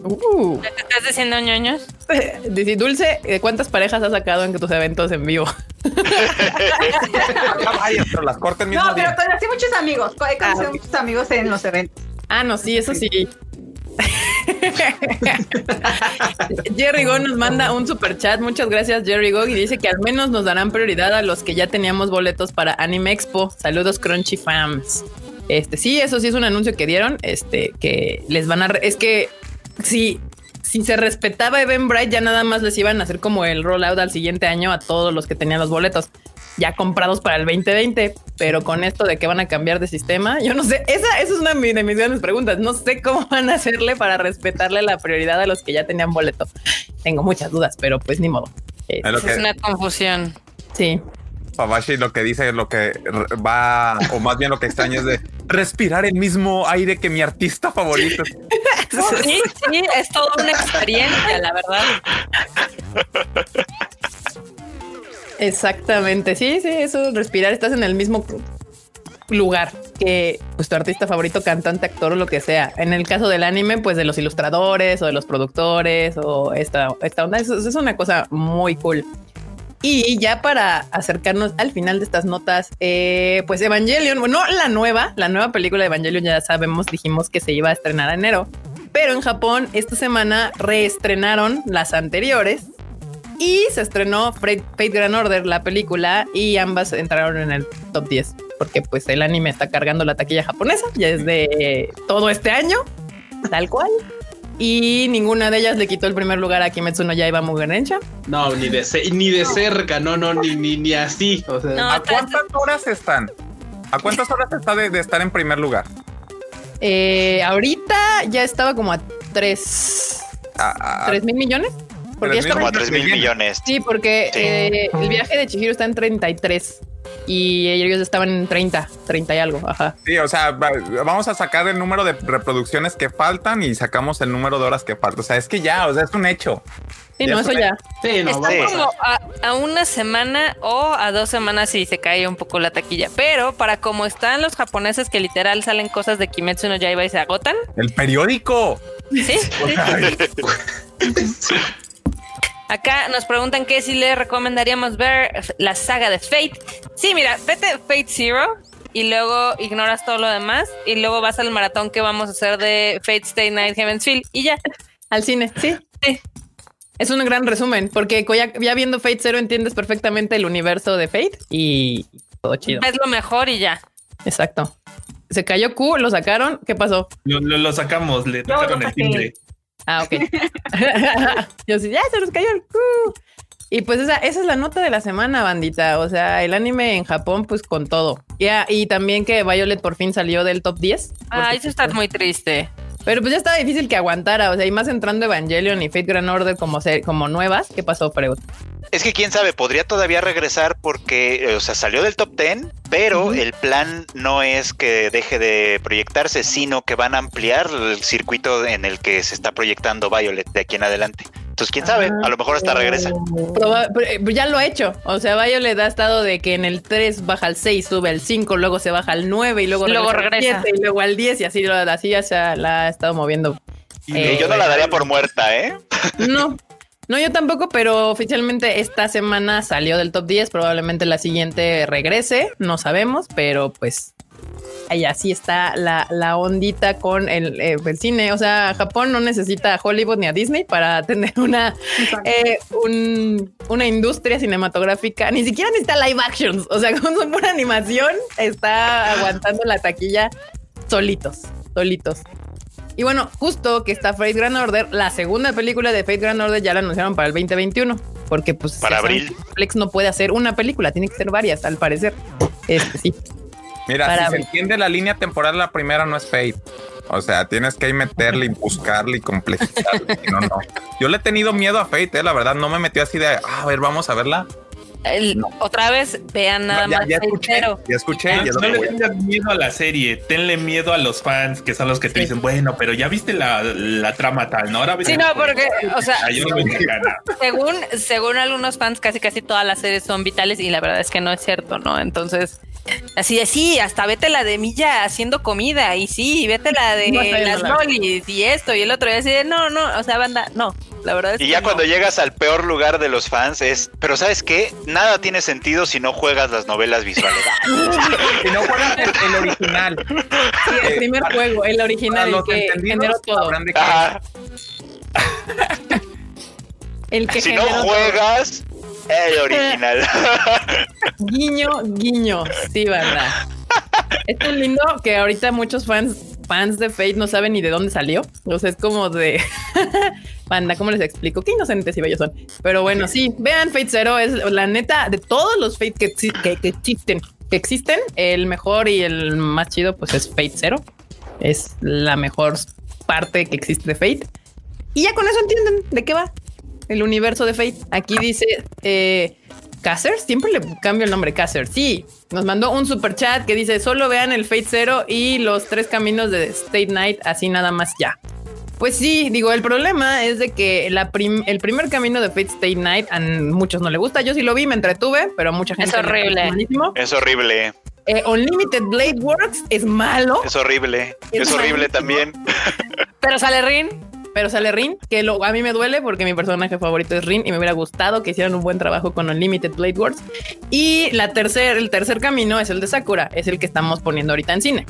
Uh, ¿Te estás diciendo ñoños? (laughs) Dice, Dulce, ¿eh, ¿cuántas parejas has sacado en tus eventos en vivo? (laughs) Ya vaya, pero las corten mismo No, pero conocí muchos amigos, he conocido Ah, muchos amigos en los eventos. Ah, no, sí, eso sí. (laughs) Jerry Go nos manda un super chat. Muchas gracias, Jerry Go. Y dice que al menos nos darán prioridad a los que ya teníamos boletos para Anime Expo. Saludos, Crunchy Fans. Este sí, eso sí es un anuncio que dieron. Este que les van a. es que si, si se respetaba Eventbrite, ya nada más les iban a hacer como el rollout al siguiente año a todos los que tenían los boletos ya comprados para el 2020. pero con esto de que van a cambiar de sistema, yo no sé, esa, esa es una de mis grandes preguntas. No sé cómo (laughs) van a hacerle para respetarle la prioridad a los que ya tenían boleto. Tengo muchas dudas, pero pues ni modo. Es Es una confusión. Sí. Fabashi lo que dice, lo que va, o más bien lo que extraña es de respirar el mismo aire que mi artista favorito. Sí, sí, es toda una experiencia, la verdad. Exactamente. Sí, sí, eso respirar. Estás en el mismo lugar que pues, tu artista favorito, cantante, actor o lo que sea. En el caso del anime, pues de los ilustradores o de los productores o esta, esta onda. Eso, eso es una cosa muy cool. Y ya para acercarnos al final de estas notas, eh, pues Evangelion, bueno, la nueva, la nueva película de Evangelion, ya sabemos, dijimos que se iba a estrenar en enero, pero en Japón esta semana reestrenaron las anteriores y se estrenó Fate, Fate Grand Order, la película, y ambas entraron en el top 10, porque pues el anime está cargando la taquilla japonesa ya desde todo este año, tal cual. Y ninguna de ellas le quitó el primer lugar a Kimetsu no Yaiba Mugenensha. No, ni de, ni de cerca, no, no, ni, ni, ni así. O sea, No. ¿A cuántas horas están? ¿A cuántas horas está de, de estar en primer lugar? Eh, ahorita ya estaba como a 3 A- a- tres mil millones. Porque ya Tres mil estaba- Como a 3 mil millones. Sí, porque Sí. eh, el viaje de Chihiro está en 33 y ellos estaban en 30, 30 y algo. Ajá. Sí, o sea, va- vamos a sacar el número de reproducciones que faltan y sacamos el número de horas que faltan. O sea, es que ya, o sea, es un hecho. Sí, Ya no, es eso ya. sí, no, Está vamos como a, a una semana o a dos semanas si se cae un poco la taquilla. Pero para como están los japoneses que literal salen cosas de Kimetsu no Yaiba y se agotan, El periódico. ¿sí? (laughs) (laughs) Acá nos preguntan que si le recomendaríamos ver la saga de Fate. Sí, mira, vete Fate Zero y luego ignoras todo lo demás y luego vas al maratón que vamos a hacer de Fate Stay Night Heaven's Field y ya. Al cine, sí. Sí. Es un gran resumen, porque ya, ya viendo Fate Zero entiendes perfectamente el universo de Fate y todo chido. Es lo mejor y ya. Exacto. Se cayó Q, lo sacaron. ¿Qué pasó? Lo, lo- lo sacamos, le tocaron el timbre. Ah, ok. (laughs) Yo sí, ya se nos cayó el Q. Y pues esa, esa es la nota de la semana, bandita. O sea, el anime en Japón, pues con todo. Ya, y también que Violet por fin salió del top 10. Ah, eso está muy triste. Pero pues ya estaba difícil que aguantara. O sea, y más entrando Evangelion y Fate Grand Order como, se- como nuevas. ¿Qué pasó, Freud? Es que quién sabe, podría todavía regresar porque, eh, o sea, salió del top 10, pero el plan no es que deje de proyectarse, sino que van a ampliar el circuito en el que se está proyectando Violet de aquí en adelante. Entonces, quién sabe, a lo mejor hasta regresa. Proba- eh, ya lo ha hecho. O sea, Violet ha estado de que en el 3 baja al 6, sube al 5, luego se baja al 9 y luego, Luego al regresa. 7 y luego al 10 y así, lo- así ya se ha- la ha estado moviendo. Y Eh, Y yo no la daría por muerta, ¿eh? (laughs) No, no, yo tampoco, pero oficialmente esta semana salió del top 10. Probablemente la siguiente regrese, no sabemos, pero pues ahí así está la, la ondita con el, eh, el cine. O sea, Japón no necesita a Hollywood ni a Disney para (laughs) tener una, eh, un- una industria cinematográfica, ni siquiera necesita live actions. O sea, (laughs) con su pura animación está aguantando la taquilla solitos, solitos. Y bueno, justo que está Fate Grand Order, la segunda película de Fate Grand Order ya la anunciaron para el 2021, porque pues Para abril. Netflix no puede hacer una película, tiene que ser varias, al parecer. Este sí. Mira, Para si se entiende la línea temporal, la primera no es Fate. O sea, tienes que ahí meterle y buscarle y complejizarle. (laughs) si no, no. Yo le he tenido miedo a Fate, eh, la verdad. No me metió así de, ah, a ver, vamos a verla. El- Otra vez, vean nada ya, más ya escuché, ya escuché. Ah, ya no le tengas miedo a la serie, tenle miedo a los fans, que son los que te dicen, bueno, pero ya viste la, la trama tal, ¿no? Ahora ves Sí, no, porque, o sea, Ah, (laughs) según, según algunos fans, casi casi todas las series son vitales y la verdad es que no es cierto, ¿no? Entonces, así de sí, hasta vete la de Milla haciendo comida y sí, vete la de No, las lolis y esto y el otro y así de no, no, o sea, banda, no, la verdad es Y que ya no. cuando llegas al peor lugar de los fans es, pero ¿sabes qué? Nada tiene sentido si no juegas las novelas visuales. (laughs) Si no fuera el, el original. Sí, el Eh, primer para- juego, el original, el que generó todo. Ajá. El que Si no todo. El original. (laughs) Guiño, guiño. Sí, verdad. Es tan lindo que ahorita muchos fans, fans de Fate no saben ni de dónde salió. O sea, es como de (laughs) banda, ¿cómo les explico? Qué inocentes y bellos son. Pero bueno, sí, vean Fate Zero, es la neta de todos los Fate que, que existen que existen. El mejor y el más chido, pues es Fate Zero. Es la mejor parte que existe de Fate. Y ya con eso entienden de qué va el universo de Fate. Aquí dice eh, siempre le cambio el nombre Casser. Sí, nos mandó un super chat que dice solo vean el Fate Zero y los tres caminos de State Night, así nada más ya. Pues sí, digo, el problema es de que la el primer camino de Fate State Night a muchos no le gusta. Yo sí lo vi, me entretuve, pero a mucha gente es horrible. Es horrible. Eh, Unlimited Blade Works es malo. Es horrible. Es, horrible también. Pero sale Rin. Pero sale Rin, que lo, a mí me duele porque mi personaje favorito es Rin y me hubiera gustado que hicieran un buen trabajo con Unlimited Blade Works. Y la el tercer camino es el de Sakura, es el que estamos poniendo ahorita en cine.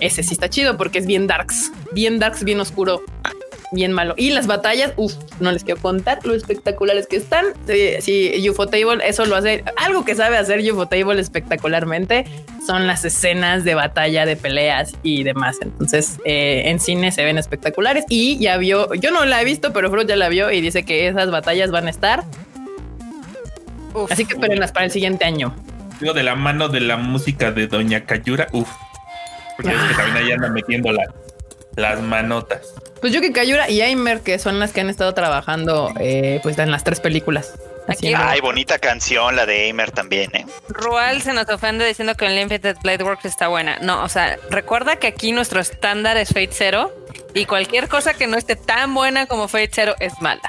Ese sí está chido porque es bien darks, bien darks, bien oscuro, bien malo. Y las batallas, uff, no les quiero contar lo espectaculares que están. Si sí, Table eso lo hace. Algo que sabe hacer Table espectacularmente son las escenas de batalla, de peleas y demás. Entonces, eh, en cine se ven espectaculares. Y ya vio, yo no la he visto, pero Fruit ya la vio y dice que esas batallas van a estar. Así que espérenlas para el siguiente año. Digo, de la mano de la música de Doña Kayura, uff. Porque es que también ahí anda metiendo las manotas. Pues yo que Kayura y Aimer, que son las que han estado trabajando eh, pues en las tres películas. Ay, bonita canción la de Aimer también, ¿eh? Rual se nos ofende diciendo que el Limited Blade Works está buena. No, o sea, recuerda que aquí nuestro estándar es Fate Zero y cualquier cosa que no esté tan buena como Fate Zero es mala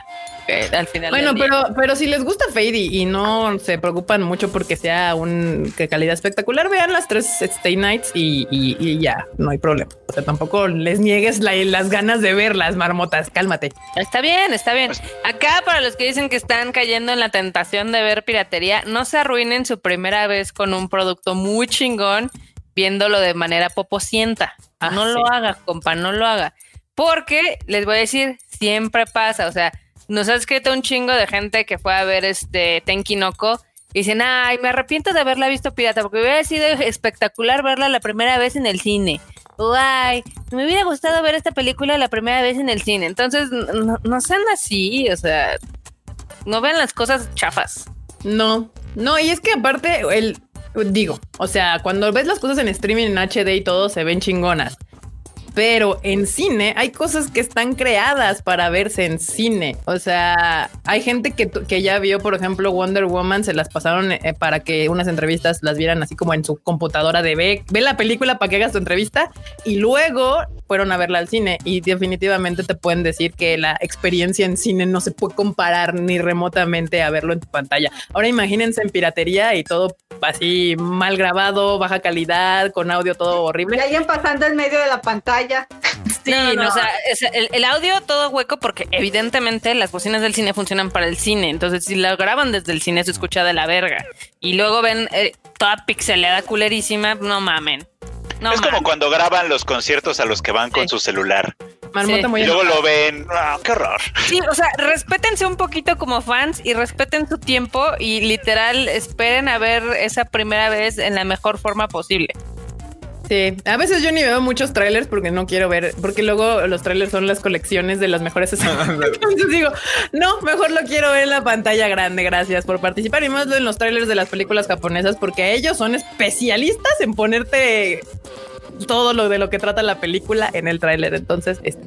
al final. Bueno, pero, pero si les gusta Fade y, no se preocupan mucho porque sea un que calidad espectacular, vean las tres Stay Nights y, ya no hay problema. O sea, tampoco les niegues las ganas de ver las marmotas. Cálmate. Está bien, está bien. Pues Acá, para los que dicen que están cayendo en la tentación de ver piratería, no se arruinen su primera vez con un producto muy chingón viéndolo de manera poposienta. Ah, no lo haga, compa, no lo haga. Porque les voy a decir, siempre pasa. O sea, nos ha escrito un chingo de gente que fue a ver este Tenkinoko y dicen, ay, me arrepiento de haberla visto pirata porque hubiera sido espectacular verla la primera vez en el cine. ay, me hubiera gustado ver esta película la primera vez en el cine. Entonces, no, sean así, o sea, no vean las cosas chafas. No, no, y es que aparte, el, digo, o sea, cuando ves las cosas en streaming en HD y todo, se ven chingonas pero en cine hay cosas que están creadas para verse en cine. O sea, hay gente que, que ya vio, por ejemplo, Wonder Woman, se las pasaron eh, para que unas entrevistas las vieran así como en su computadora de ve, ve la película para que hagas tu entrevista y luego fueron a verla al cine y definitivamente te pueden decir que la experiencia en cine no se puede comparar ni remotamente a verlo en tu pantalla. Ahora imagínense en piratería y todo así mal grabado, baja calidad, con audio todo horrible. Y alguien pasando en medio de la pantalla. (laughs) Sí, no, o sea, el, audio todo hueco porque evidentemente las bocinas del cine funcionan para el cine. Entonces, si la graban desde el cine se escucha de la verga. Y luego ven eh, toda pixeleada culerísima, no mamen. Es como cuando graban los conciertos a los que van con su celular. y luego lo ven, ah, qué horror. Sí, o sea, respétense un poquito como fans y respeten su tiempo y literal esperen a ver esa primera vez en la mejor forma posible. Sí, a veces yo ni veo muchos trailers porque no quiero ver, porque luego los trailers son las colecciones de las mejores (laughs) escenas. Entonces digo, no, mejor lo quiero ver en la pantalla grande. Gracias por participar y más en los trailers de las películas japonesas porque ellos son especialistas en ponerte todo lo de lo que trata la película en el tráiler. Entonces, este,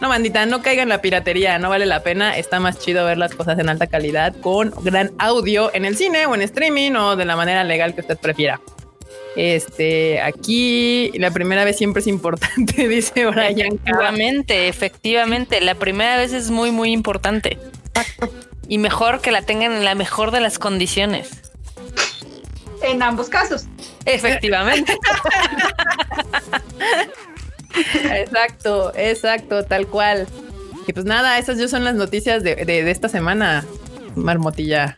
no, bandita, no caigan en la piratería, no vale la pena. Está más chido ver las cosas en alta calidad con gran audio en el cine o en streaming o de la manera legal que usted prefiera. Este, aquí la primera vez siempre es importante, (laughs) dice Brian. Efectivamente, efectivamente, la primera vez es muy, muy importante. Y mejor que la tengan en la mejor de las condiciones. En ambos casos. Efectivamente. (laughs) exacto, exacto, tal cual. Y pues nada, esas ya son las noticias de, de esta semana, Marmotilla.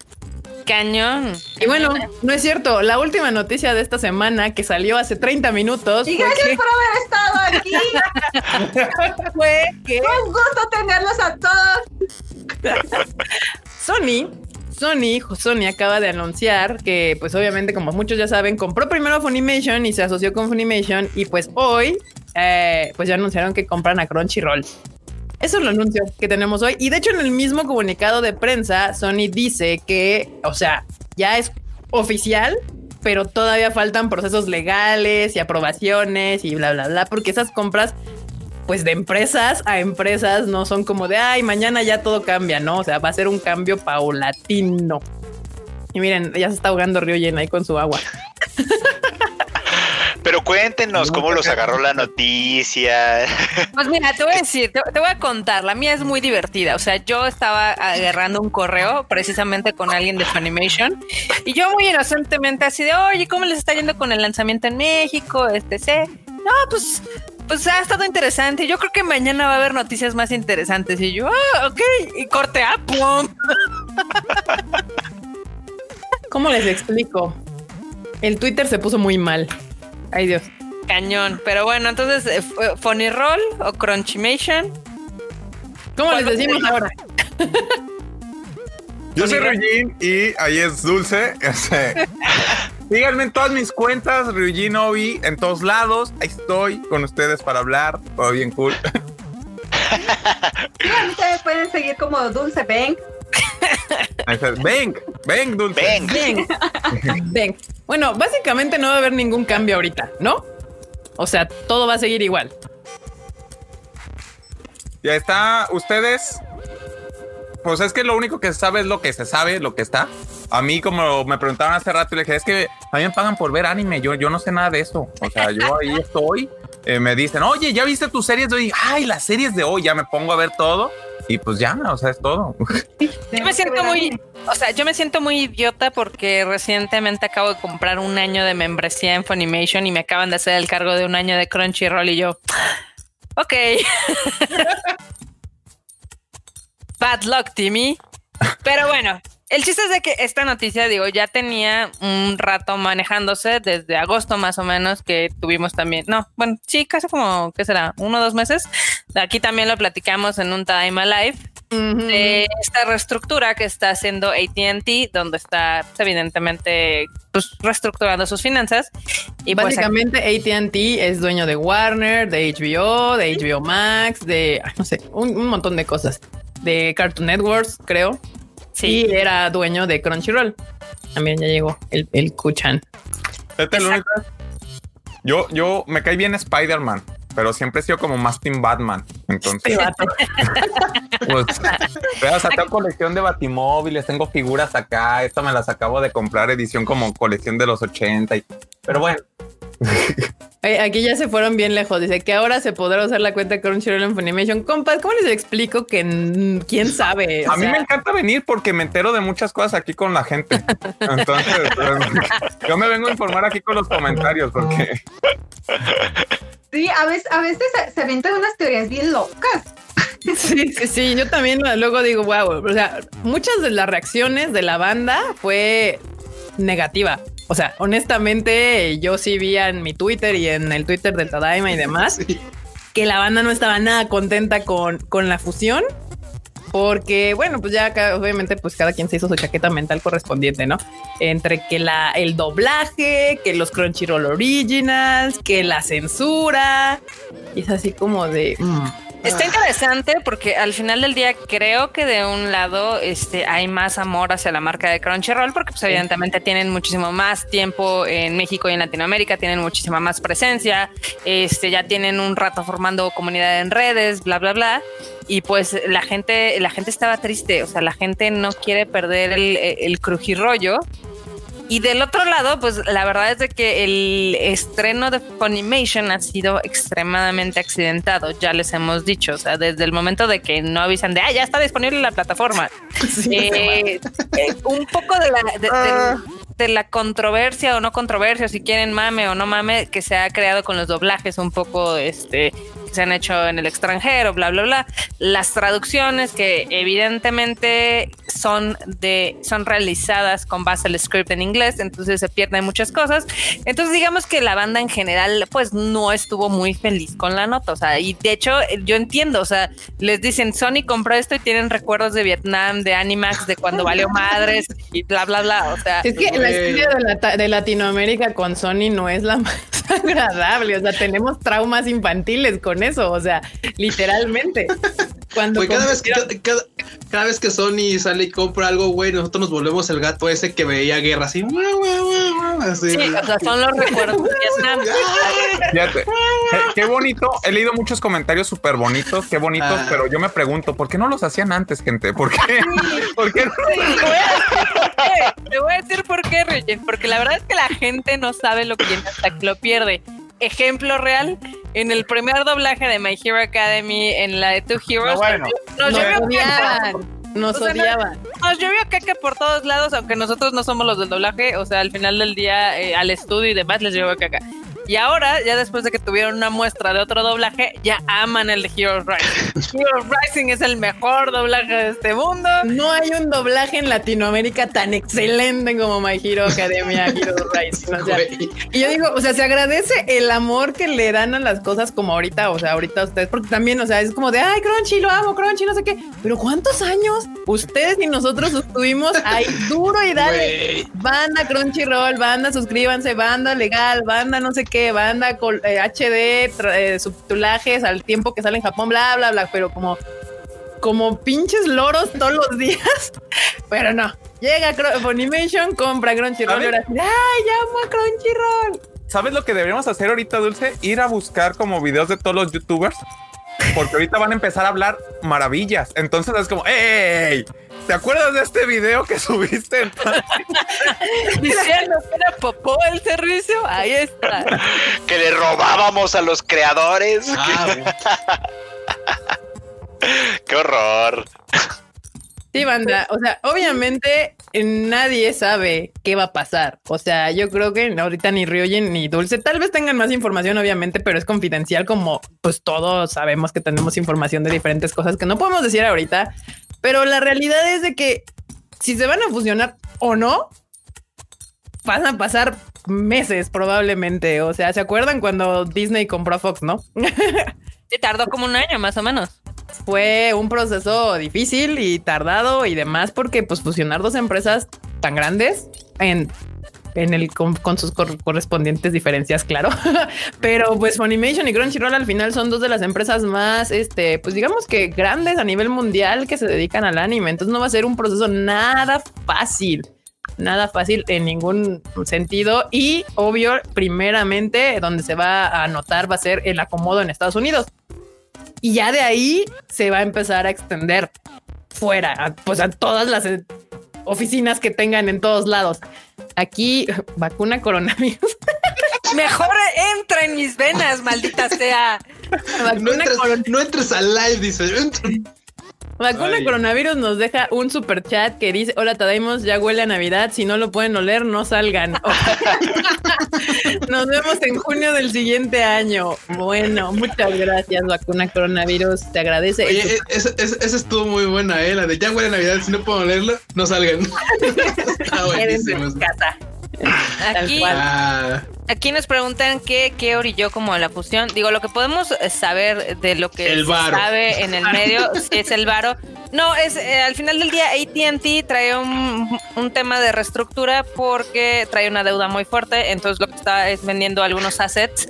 Cañón. Y bueno, no es cierto. La última noticia de esta semana que salió hace 30 minutos. Y gracias por haber estado aquí. (laughs) fue que. Un gusto tenerlos a todos. Sony Sony, Sony acaba de anunciar que, pues obviamente, como muchos ya saben, compró primero Funimation y se asoció con Funimation y pues hoy, eh, pues ya anunciaron que compran a Crunchyroll. Eso es lo anuncio que tenemos hoy. Y de hecho, en el mismo comunicado de prensa, Sony dice que, o sea, ya es oficial pero todavía faltan procesos legales y aprobaciones y bla, bla, bla, porque esas compras pues de empresas a empresas no son como de, ay, mañana ya todo cambia, ¿no? O sea, va a ser un cambio paulatino. Y miren, ya se está ahogando Río Llena ahí con su agua. (laughs) Pero cuéntenos cómo los agarró la noticia. (laughs) Pues mira, te voy a decir, te, te, voy a contar. La mía es muy divertida. O sea, yo estaba agarrando un correo precisamente con alguien de Funimation y yo muy inocentemente así de, oye, ¿cómo les está yendo con el lanzamiento en México? Este, sé. No, pues pues ha estado interesante. Yo creo que mañana va a haber noticias más interesantes. Y yo, ah, ok. Y corte a ¡pum! ¿Cómo les explico? El Twitter se puso muy mal. Ay Dios. Cañón. Pero bueno, entonces, eh, Funny Roll o Crunchimation. ¿Cómo les decimos ahora? (laughs) Yo soy Ryujin y ahí es Dulce. (laughs) Síganme en todas mis cuentas, Ryujin Obi, en todos lados. Ahí estoy con ustedes para hablar. Todo bien cool. (laughs) ustedes pueden seguir como Dulce Bang. Ven, ven, Dulce. Ven. Ven. Bueno, básicamente no va a haber ningún cambio ahorita, ¿no? O sea, todo va a seguir igual. Ya está, ustedes pues es que lo único que se sabe es lo que se sabe, lo que está. A mí, como me preguntaban hace rato, le dije, es que a mí me pagan por ver anime, yo, yo no sé nada de eso. O sea, yo ahí estoy, eh, me dicen, oye, ¿ya viste tus series de hoy? Ay, las series de hoy, ya me pongo a ver todo. Y pues ya, o sea, es todo. Yo me siento muy, o sea, yo me siento muy idiota porque recientemente acabo de comprar un año de membresía en Funimation y me acaban de hacer el cargo de un año de Crunchyroll y yo, ok. (laughs) Bad luck, Timmy. Pero bueno, el chiste es de que esta noticia, digo, ya tenía un rato manejándose desde agosto más o menos que tuvimos también. No, bueno, sí, casi como, ¿qué será? Uno o dos meses. Aquí también lo platicamos en un Time Alive. De esta reestructura que está haciendo ATT, donde está pues, evidentemente pues, reestructurando sus finanzas. Y pues, Básicamente, ATT es dueño de Warner, de HBO, de HBO Max, de no sé, un montón de cosas de Cartoon Networks, creo. Sí. Y era dueño de Crunchyroll. También ya llegó el, el Kuchan. Este yo, yo me cae bien Spider-Man, pero siempre he sido como más Team Batman. Entonces, (laughs) pues, veas, acá colección de batimóviles, tengo figuras acá. Esta me las acabo de comprar, edición como colección de los 80. Y, pero bueno, (laughs) Aquí ya se fueron bien lejos. Dice que ahora se podrá usar la cuenta Crunchyroll en Funimation. Compas, ¿cómo les explico que quién sabe? a mí me encanta venir porque me entero de muchas cosas aquí con la gente. Entonces, (laughs) yo me vengo a informar aquí con los comentarios porque. Sí, a veces, a veces se, se avientan unas teorías bien locas. Sí, sí, sí, yo también luego digo, wow, o sea, muchas de las reacciones de la banda fue negativa. O sea, honestamente, yo sí vi en mi Twitter y en el Twitter del Tadaima y demás (laughs) que la banda no estaba nada contenta con, con la fusión. Porque, bueno, pues ya obviamente, pues cada quien se hizo su chaqueta mental correspondiente, ¿no? Entre que la, el doblaje, que los Crunchyroll Originals, que la censura. Y es así como de. Mm, Está interesante porque al final del día creo que de un lado este, hay más amor hacia la marca de Crunchyroll porque pues evidentemente tienen muchísimo más tiempo en México y en Latinoamérica, tienen muchísima más presencia, este, ya tienen un rato formando comunidad en redes, bla, bla, bla. Y pues la gente, la gente estaba triste, o sea, la gente no quiere perder el, el crujirrollo y del otro lado, pues la verdad es de que el estreno de Funimation ha sido extremadamente accidentado, ya les hemos dicho, o sea, desde el momento de que no avisan de, ah, ya está disponible la plataforma. (laughs) Eh, eh, un poco de la, ah. de, la controversia o no controversia, si quieren mame o no mame, que se ha creado con los doblajes un poco, este, se han hecho en el extranjero, bla, bla, bla. Las traducciones que evidentemente son de, son realizadas con base al script en inglés, entonces se pierden muchas cosas. Entonces digamos que la banda en general pues no estuvo muy feliz con la nota, o sea, y de hecho yo entiendo, o sea, les dicen Sony compró esto y tienen recuerdos de Vietnam, de Animax, de cuando valió madres y bla, bla, bla, o sea. Es que la historia de, de Latinoamérica con Sony no es la más (laughs) agradable, o sea, tenemos traumas infantiles con eso, o sea, literalmente. Cuando cada, vez que, cada, vez que Sony sale y compra algo, güey, nosotros nos volvemos el gato ese que veía guerra así. Así. Sí, o sea, son los recuerdos. (laughs) Fíjate, eh, qué bonito. He leído muchos comentarios súper bonitos, qué bonitos, Ah. pero yo me pregunto, ¿por qué no los hacían antes, gente? ¿Por qué? (laughs) ¿Por qué no? Te voy a decir- te voy a decir por qué, Reyes, porque la verdad es que la gente no sabe lo que tiene hasta que lo pierde. Ejemplo real, en el primer doblaje de My Hero Academy, en la de Two Heroes, No, bueno. nos, Nos odiaban. Nos O sea, no- odiaban. nos llovió caca por todos lados, aunque nosotros no somos los del doblaje, o sea, al final del día eh, al estudio y demás les llovió caca. Y ahora, ya después de que tuvieron una muestra de otro doblaje, ya aman el de Heroes Rising. Heroes Rising es el mejor doblaje de este mundo. No hay un doblaje en Latinoamérica tan excelente como My Hero Academia (laughs) Hero Rising. O sea, Güey. y yo digo, o sea, se agradece el amor que le dan a las cosas como ahorita, o sea, ahorita ustedes, porque también, o sea, es como de, ay, Crunchy, lo amo, Crunchy, no sé qué. Pero ¿cuántos años ustedes y nosotros estuvimos ahí duro y dale? Güey. Banda Crunchyroll, banda, suscríbanse, banda legal, banda no sé qué, banda col- eh, HD, tra- eh, subtitulajes al tiempo que sale en Japón, bla, bla, bla, pero como, como pinches loros todos los (laughs) días. Pero no, llega Funimation, compra Crunchyroll y ahora sí, ¡ay, llamo a Crunchyroll! ¿Sabes lo que deberíamos hacer ahorita, Dulce? Ir a buscar como videos de todos los youtubers. Porque ahorita van a empezar a hablar maravillas. Entonces es como, ¡Ey! ¿Te acuerdas de este video que (laughs) subiste? Diciendo que era popó el servicio, ahí está. Que le robábamos a los creadores. Ah. (laughs) Qué horror. Sí, banda. O sea, obviamente eh, nadie sabe qué va a pasar. O sea, yo creo que ahorita ni Ryoyen ni Dulce tal vez tengan más información, obviamente, pero es confidencial como pues todos sabemos que tenemos información de diferentes cosas que no podemos decir ahorita. Pero la realidad es de que si se van a fusionar o no, van a pasar meses probablemente. O sea, ¿se acuerdan cuando Disney compró a Fox, no? (laughs) Y tardó como un año más o menos. fue un proceso difícil y tardado y demás porque pues fusionar dos empresas tan grandes en en el con, sus cor- correspondientes diferencias, claro. (laughs) Pero pues Funimation y Crunchyroll al final son dos de las empresas más, este, pues digamos que grandes a nivel mundial que se dedican al anime. Entonces no va a ser un proceso nada fácil, nada fácil en ningún sentido. Y obvio, primeramente, donde se va a notar va a ser el acomodo en Estados Unidos. Y ya de ahí se va a empezar a extender fuera, pues a todas las oficinas que tengan en todos lados. Aquí, vacuna coronavirus. (laughs) Mejor entra en mis venas, maldita sea. No entres al live, dice. Entra. Vacuna Ay. coronavirus nos deja un super chat que dice: Hola, Tadaimos, ya huele a Navidad. Si no lo pueden oler, no salgan. (laughs) nos vemos en junio del siguiente año. Bueno, muchas gracias, vacuna coronavirus. Te agradece. Oye, eh, esa, esa- esa estuvo muy buena, ¿eh? La de ya huele a Navidad, si no puedo leerlo, no salgan. (laughs) Está buenísimo. casa. Aquí. Ah, aquí nos preguntan qué, qué orilló como la fusión. Digo, lo que podemos eh, saber de lo que El se sabe en el medio (laughs) es el varo. No, es eh, al final del día AT&T trae un, un tema de reestructura porque trae una deuda muy fuerte, entonces lo que está es vendiendo algunos assets,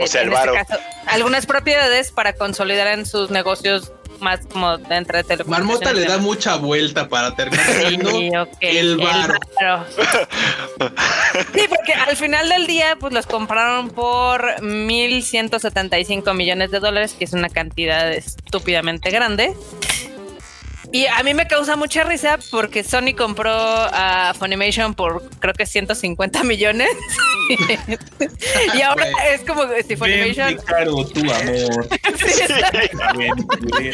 O sea, el en este caso, algunas propiedades para consolidar en sus negocios más como de Marmota le da mucha vuelta para terminar Sí, el varo. Sí, porque al final del día, pues los compraron por 1.175 millones de dólares, que es una cantidad estúpidamente grande. Y a mí me causa mucha risa porque Sony compró a Funimation por creo que 150 millones. (laughs) y ahora Güey. es como si Funimation. caro tu amor. (laughs) Sí.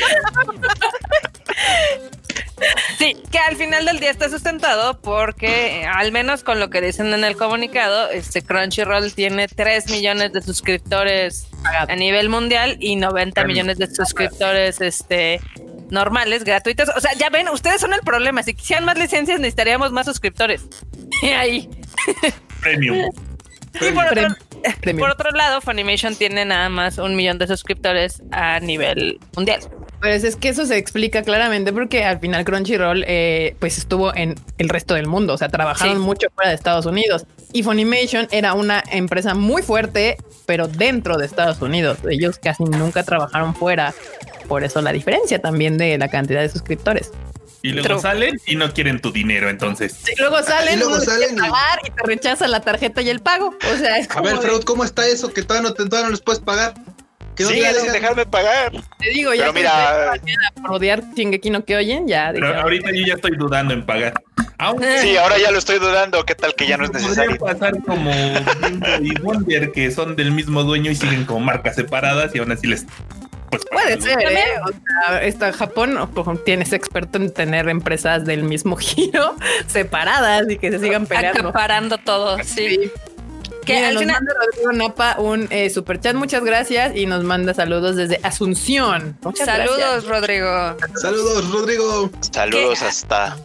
Sí, que al final del día está sustentado porque, eh, al menos con lo que dicen en el comunicado, este Crunchyroll tiene 3 millones de suscriptores a nivel mundial y 90 millones de suscriptores este normales, gratuitos. O sea, ya ven, ustedes son el problema. Si quisieran más licencias, necesitaríamos más suscriptores. (laughs) Y ahí. Premium. Y por otro, (laughs) Premium. por otro lado, Funimation tiene nada más un millón de suscriptores a nivel mundial. Pues es que eso se explica claramente porque al final Crunchyroll eh, pues estuvo en el resto del mundo, o sea, trabajaron Sí. mucho fuera de Estados Unidos y Funimation era una empresa muy fuerte, pero dentro de Estados Unidos. Ellos casi nunca trabajaron fuera, por eso la diferencia también de la cantidad de suscriptores. Y luego True. salen y no quieren tu dinero, entonces. Y luego salen, Y luego salen y- pagar y te rechaza la tarjeta y el pago. O sea, es A como ver, de- Freud, ¿cómo está eso? Que todavía no, te, todavía no les puedes pagar. Que no la sin dejarme pagar. te digo, ya Pero que mira, por odiar Shingeki no Kyojin, ya Pero dije, ahorita yo ya estoy dudando en pagar. Aunque (laughs) sí, ahora ya lo estoy dudando. ¿Qué tal que ya no es podría necesario? pasar como Bimbo y Wonder, que son del mismo dueño y siguen como marcas separadas y aún así les. Pues, Puede ser, ¿eh? O sea, está Japón, tienes experto en tener empresas del mismo (laughs) giro separadas y que se sigan peleando. Acaparando todo, sí. Sí. Que Mira, al nos final, manda Rodrigo Napa un eh, super chat, muchas gracias, y nos manda saludos desde Asunción. Muchas saludos, gracias. Rodrigo. Saludos, Rodrigo. Saludos ¿Qué? hasta.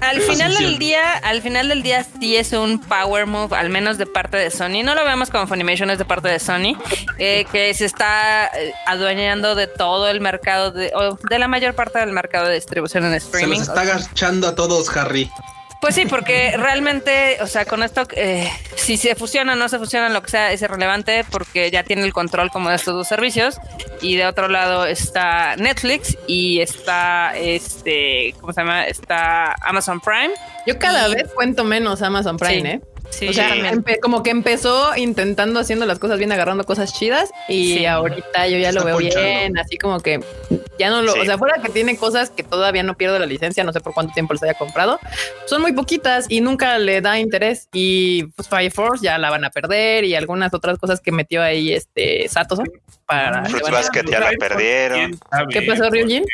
Al final del día, al final del día sí es un power move, al menos de parte de Sony. No lo vemos como Funimation, es de parte de Sony, eh, que se está eh, adueñando de todo el mercado, de, o de la mayor parte del mercado de distribución en Se streaming. los está agachando a todos, Harry. Pues sí, porque realmente, o sea, con esto, eh, si se fusionan o no se fusionan, lo que sea, es irrelevante porque ya tiene el control como de estos dos servicios. Y de otro lado está Netflix y está, este, ¿cómo se llama? Está Amazon Prime. Yo cada Y- vez cuento menos Amazon Prime, Sí. ¿eh? Sí, o sea, empe- como que empezó intentando haciendo las cosas bien, agarrando cosas chidas y Sí. ahorita yo ya Está lo veo ponchando. bien, así como que ya no lo, Sí. o sea, fuera que tiene cosas que todavía no pierdo la licencia, no sé por cuánto tiempo les haya comprado, son muy poquitas y nunca le da interés y pues Fire Force ya la van a perder y algunas otras cosas que metió ahí este Satos para Fruits a- Basket ya la perdieron. ¿Qué pasó, Ryujin?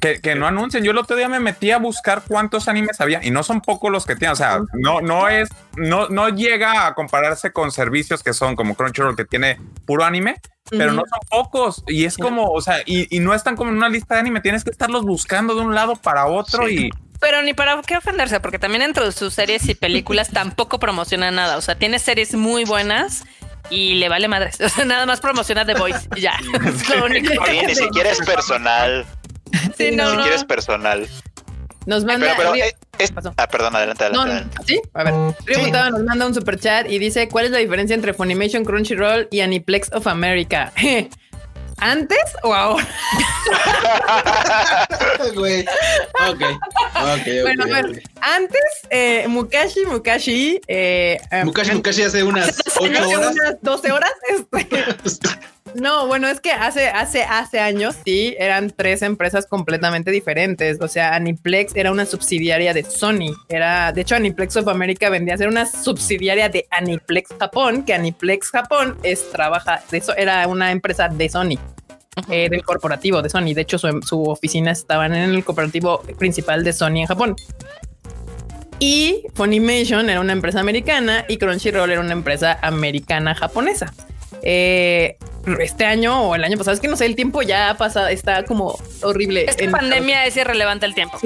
Que, que no anuncien. Yo el otro día me metí a buscar cuántos animes había y no son pocos los que tienen. O sea, no, no es, no, no llega a compararse con servicios que son como Crunchyroll que tiene puro anime, pero no son pocos. Y es como, o sea, y, y no están como en una lista de anime. Tienes que estarlos buscando de un lado para otro y Pero ni para qué ofenderse, porque también entre sus series y películas tampoco promociona nada. O sea, tiene series muy buenas y le vale madres. (laughs) O sea, nada más promociona The Voice y ya. (laughs) Es lo único. Oye, ni siquiera es personal. (laughs) Sí, no, no. siquiera es personal. Nos manda Pero, pero, Río- eh, es-? Ah, perdón, adelante, No, adelante. no, adelante. sí, a ver. Río Gustavo nos manda un super chat y dice: ¿Cuál es la diferencia entre Funimation, Crunchyroll y Aniplex of America? (laughs) ¿Antes o ahora? (laughs) Güey. Ok. Ok, bueno, a ok, ver, ok. antes, eh, Mukashi, Mukashi, eh, eh, Mukashi Mukashi hace unas hace 8 horas. unas 12 horas. este, no, bueno, es que hace, hace, hace años sí eran tres empresas completamente diferentes. O sea, Aniplex era una subsidiaria de Sony. Era, de hecho, Aniplex of America vendía a ser una subsidiaria de Aniplex Japón, que Aniplex Japón es trabaja de eso, era una empresa de Sony. eh, del corporativo de Sony. De hecho, su, su oficina estaban en el corporativo principal de Sony en Japón. Y Funimation era una empresa americana y Crunchyroll era una empresa americana japonesa. Eh, (laughs) este año o el año pasado, es que no sé, el tiempo ya ha pasado, está como horrible. Esta en- pandemia es irrelevante el tiempo.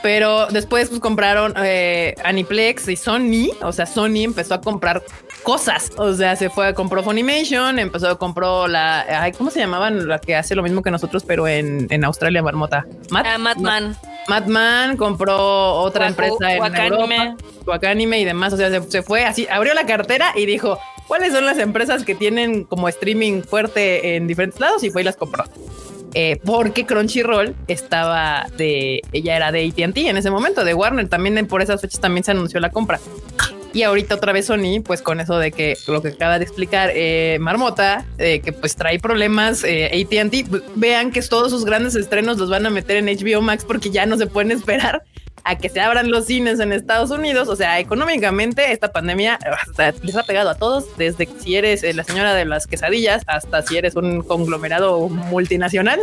Pero después pues compraron eh, Aniplex y Sony, o sea, Sony empezó a comprar cosas, o sea, se fue, compró Funimation, empezó, compró la, ay, ¿cómo se llamaban? La que hace lo mismo que nosotros, pero en, en Australia, Marmota. Matt, Ah, Madman. Madman compró otra Waku- empresa en Wakanime. Europa, Wakanime y demás, o sea, se, se fue así, abrió la cartera y dijo, ¿cuáles son las empresas que tienen como streaming fuerte en diferentes lados? Y fue y las compró. Eh, porque Crunchyroll estaba de, ella era de AT&T en ese momento, de Warner, también por esas fechas también se anunció la compra. Y ahorita otra vez Sony, pues con eso de que lo que acaba de explicar eh, Marmota, eh, que pues trae problemas eh, AT&T, vean que todos sus grandes estrenos los van a meter en HBO Max porque ya no se pueden esperar a que se abran los cines en Estados Unidos. O sea, económicamente esta pandemia les ha pegado a todos, desde si eres eh, la señora de las quesadillas hasta si eres un conglomerado multinacional.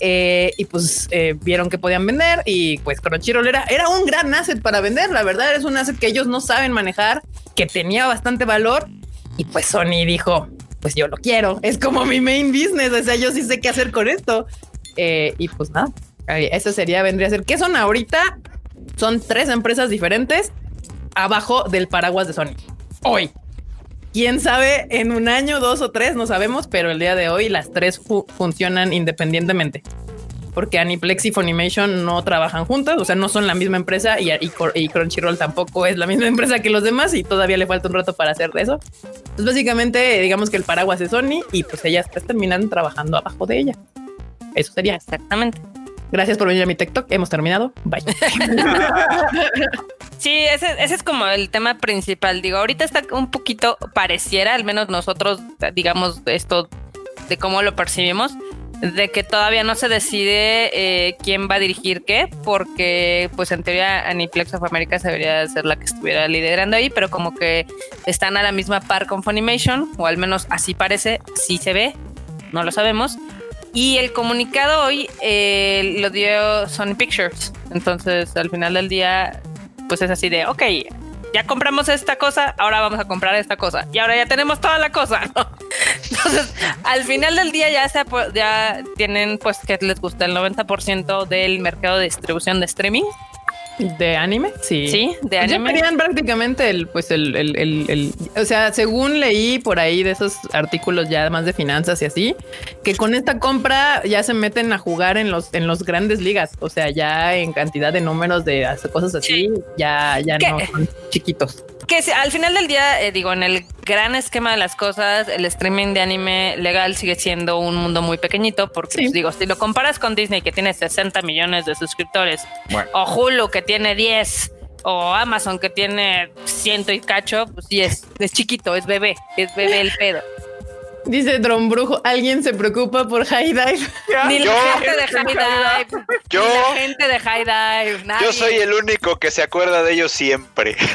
Eh, y pues eh, vieron que podían vender y pues Crunchyroll era, era un gran asset para vender. La verdad es un asset que ellos no saben manejar, que tenía bastante valor y pues Sony dijo, pues yo lo quiero, es como mi main business, o sea, yo sí sé qué hacer con esto. Eh, y pues nada, eso sería, vendría a ser, ¿qué son ahorita? Son tres empresas diferentes abajo del paraguas de Sony. Hoy. Quién sabe, en un año, dos o tres, no sabemos, pero el día de hoy las tres fu- funcionan independientemente. Porque Aniplex y Funimation no trabajan juntas, o sea, no son la misma empresa y, y Crunchyroll tampoco es la misma (laughs) empresa que los demás y todavía le falta un rato para hacer eso. Entonces, básicamente, digamos que el paraguas es Sony y pues ellas tres terminan trabajando abajo de ella. Eso sería. Exactamente. Gracias por venir a mi TikTok. Hemos terminado. Bye. (laughs) Sí, ese, ese es como el tema principal. Digo, ahorita está un poquito pareciera, al menos nosotros, digamos, esto de cómo lo percibimos, de que todavía no se decide eh, quién va a dirigir qué, porque pues en teoría Aniplex of America debería ser la que estuviera liderando ahí, pero como que están a la misma par con Funimation, o al menos así parece, sí se ve, no lo sabemos. Y el comunicado hoy eh, lo dio Sony Pictures, entonces al final del día pues es así de, ok, ya compramos esta cosa, ahora vamos a comprar esta cosa. Y ahora ya tenemos toda la cosa. (laughs) Entonces, al final del día ya, se, ya tienen pues que les gusta el 90% del mercado de distribución de streaming. ¿De anime? Sí. Sí, de anime. Ya tenían prácticamente el, pues el, el, el, el, o sea, según leí por ahí de esos artículos ya más de finanzas y así, que con esta compra ya se meten a jugar en los, en los grandes ligas. O sea, ya en cantidad de números de cosas así, ya, ya no son chiquitos que si, al final del día, eh, digo, en el gran esquema de las cosas, el streaming de anime legal sigue siendo un mundo muy pequeñito, porque pues, digo, si lo comparas con Disney, que tiene 60 millones de suscriptores, Bueno. o Hulu, que tiene 10, o Amazon, que tiene ciento y cacho, pues sí, es, es chiquito, es bebé, es bebé el pedo. Dice Dron Brujo, ¿alguien se preocupa por High Dive? Ni la Yo. gente de High Dive, Yo. ni la gente de High Dive, nadie. Yo soy el único que se acuerda de ellos siempre. (laughs)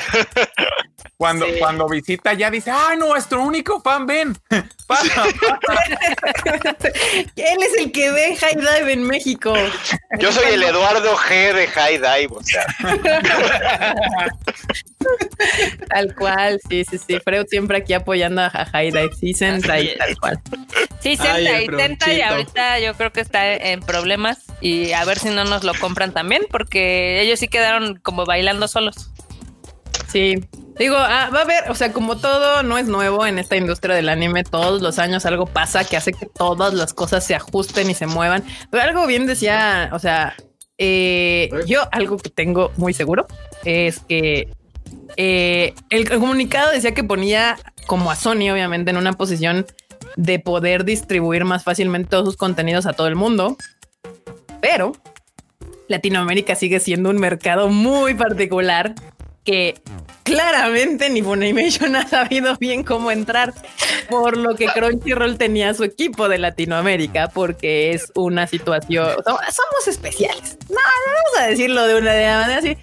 Cuando, Sí. cuando visita ya dice, ah, nuestro único fan, ven. (laughs) Pasa, (laughs) Él es el que ve High Dive en México. Yo soy el Eduardo G de High Dive, o sea. (laughs) Tal cual, sí, sí, sí. Freud siempre aquí apoyando a Dive. Sí, Sentai, es. tal cual. Sí, Senta y Tenta y ahorita yo creo que está en problemas y a ver si no nos lo compran también porque ellos sí quedaron como bailando solos. Sí. Digo, ah, va a haber, o sea, como todo no es nuevo en esta industria del anime, todos los años algo pasa que hace que todas las cosas se ajusten y se muevan. Pero algo bien decía, o sea, eh, yo algo que tengo muy seguro es que eh, el comunicado decía que ponía como a Sony, obviamente, en una posición de poder distribuir más fácilmente todos sus contenidos a todo el mundo. Pero Latinoamérica sigue siendo un mercado muy particular que claramente ni Funimation (laughs) ha sabido bien cómo entrar, por lo que Crunchyroll tenía su equipo de Latinoamérica, porque es una situación, somos especiales. No, no vamos a decirlo de una de manera así.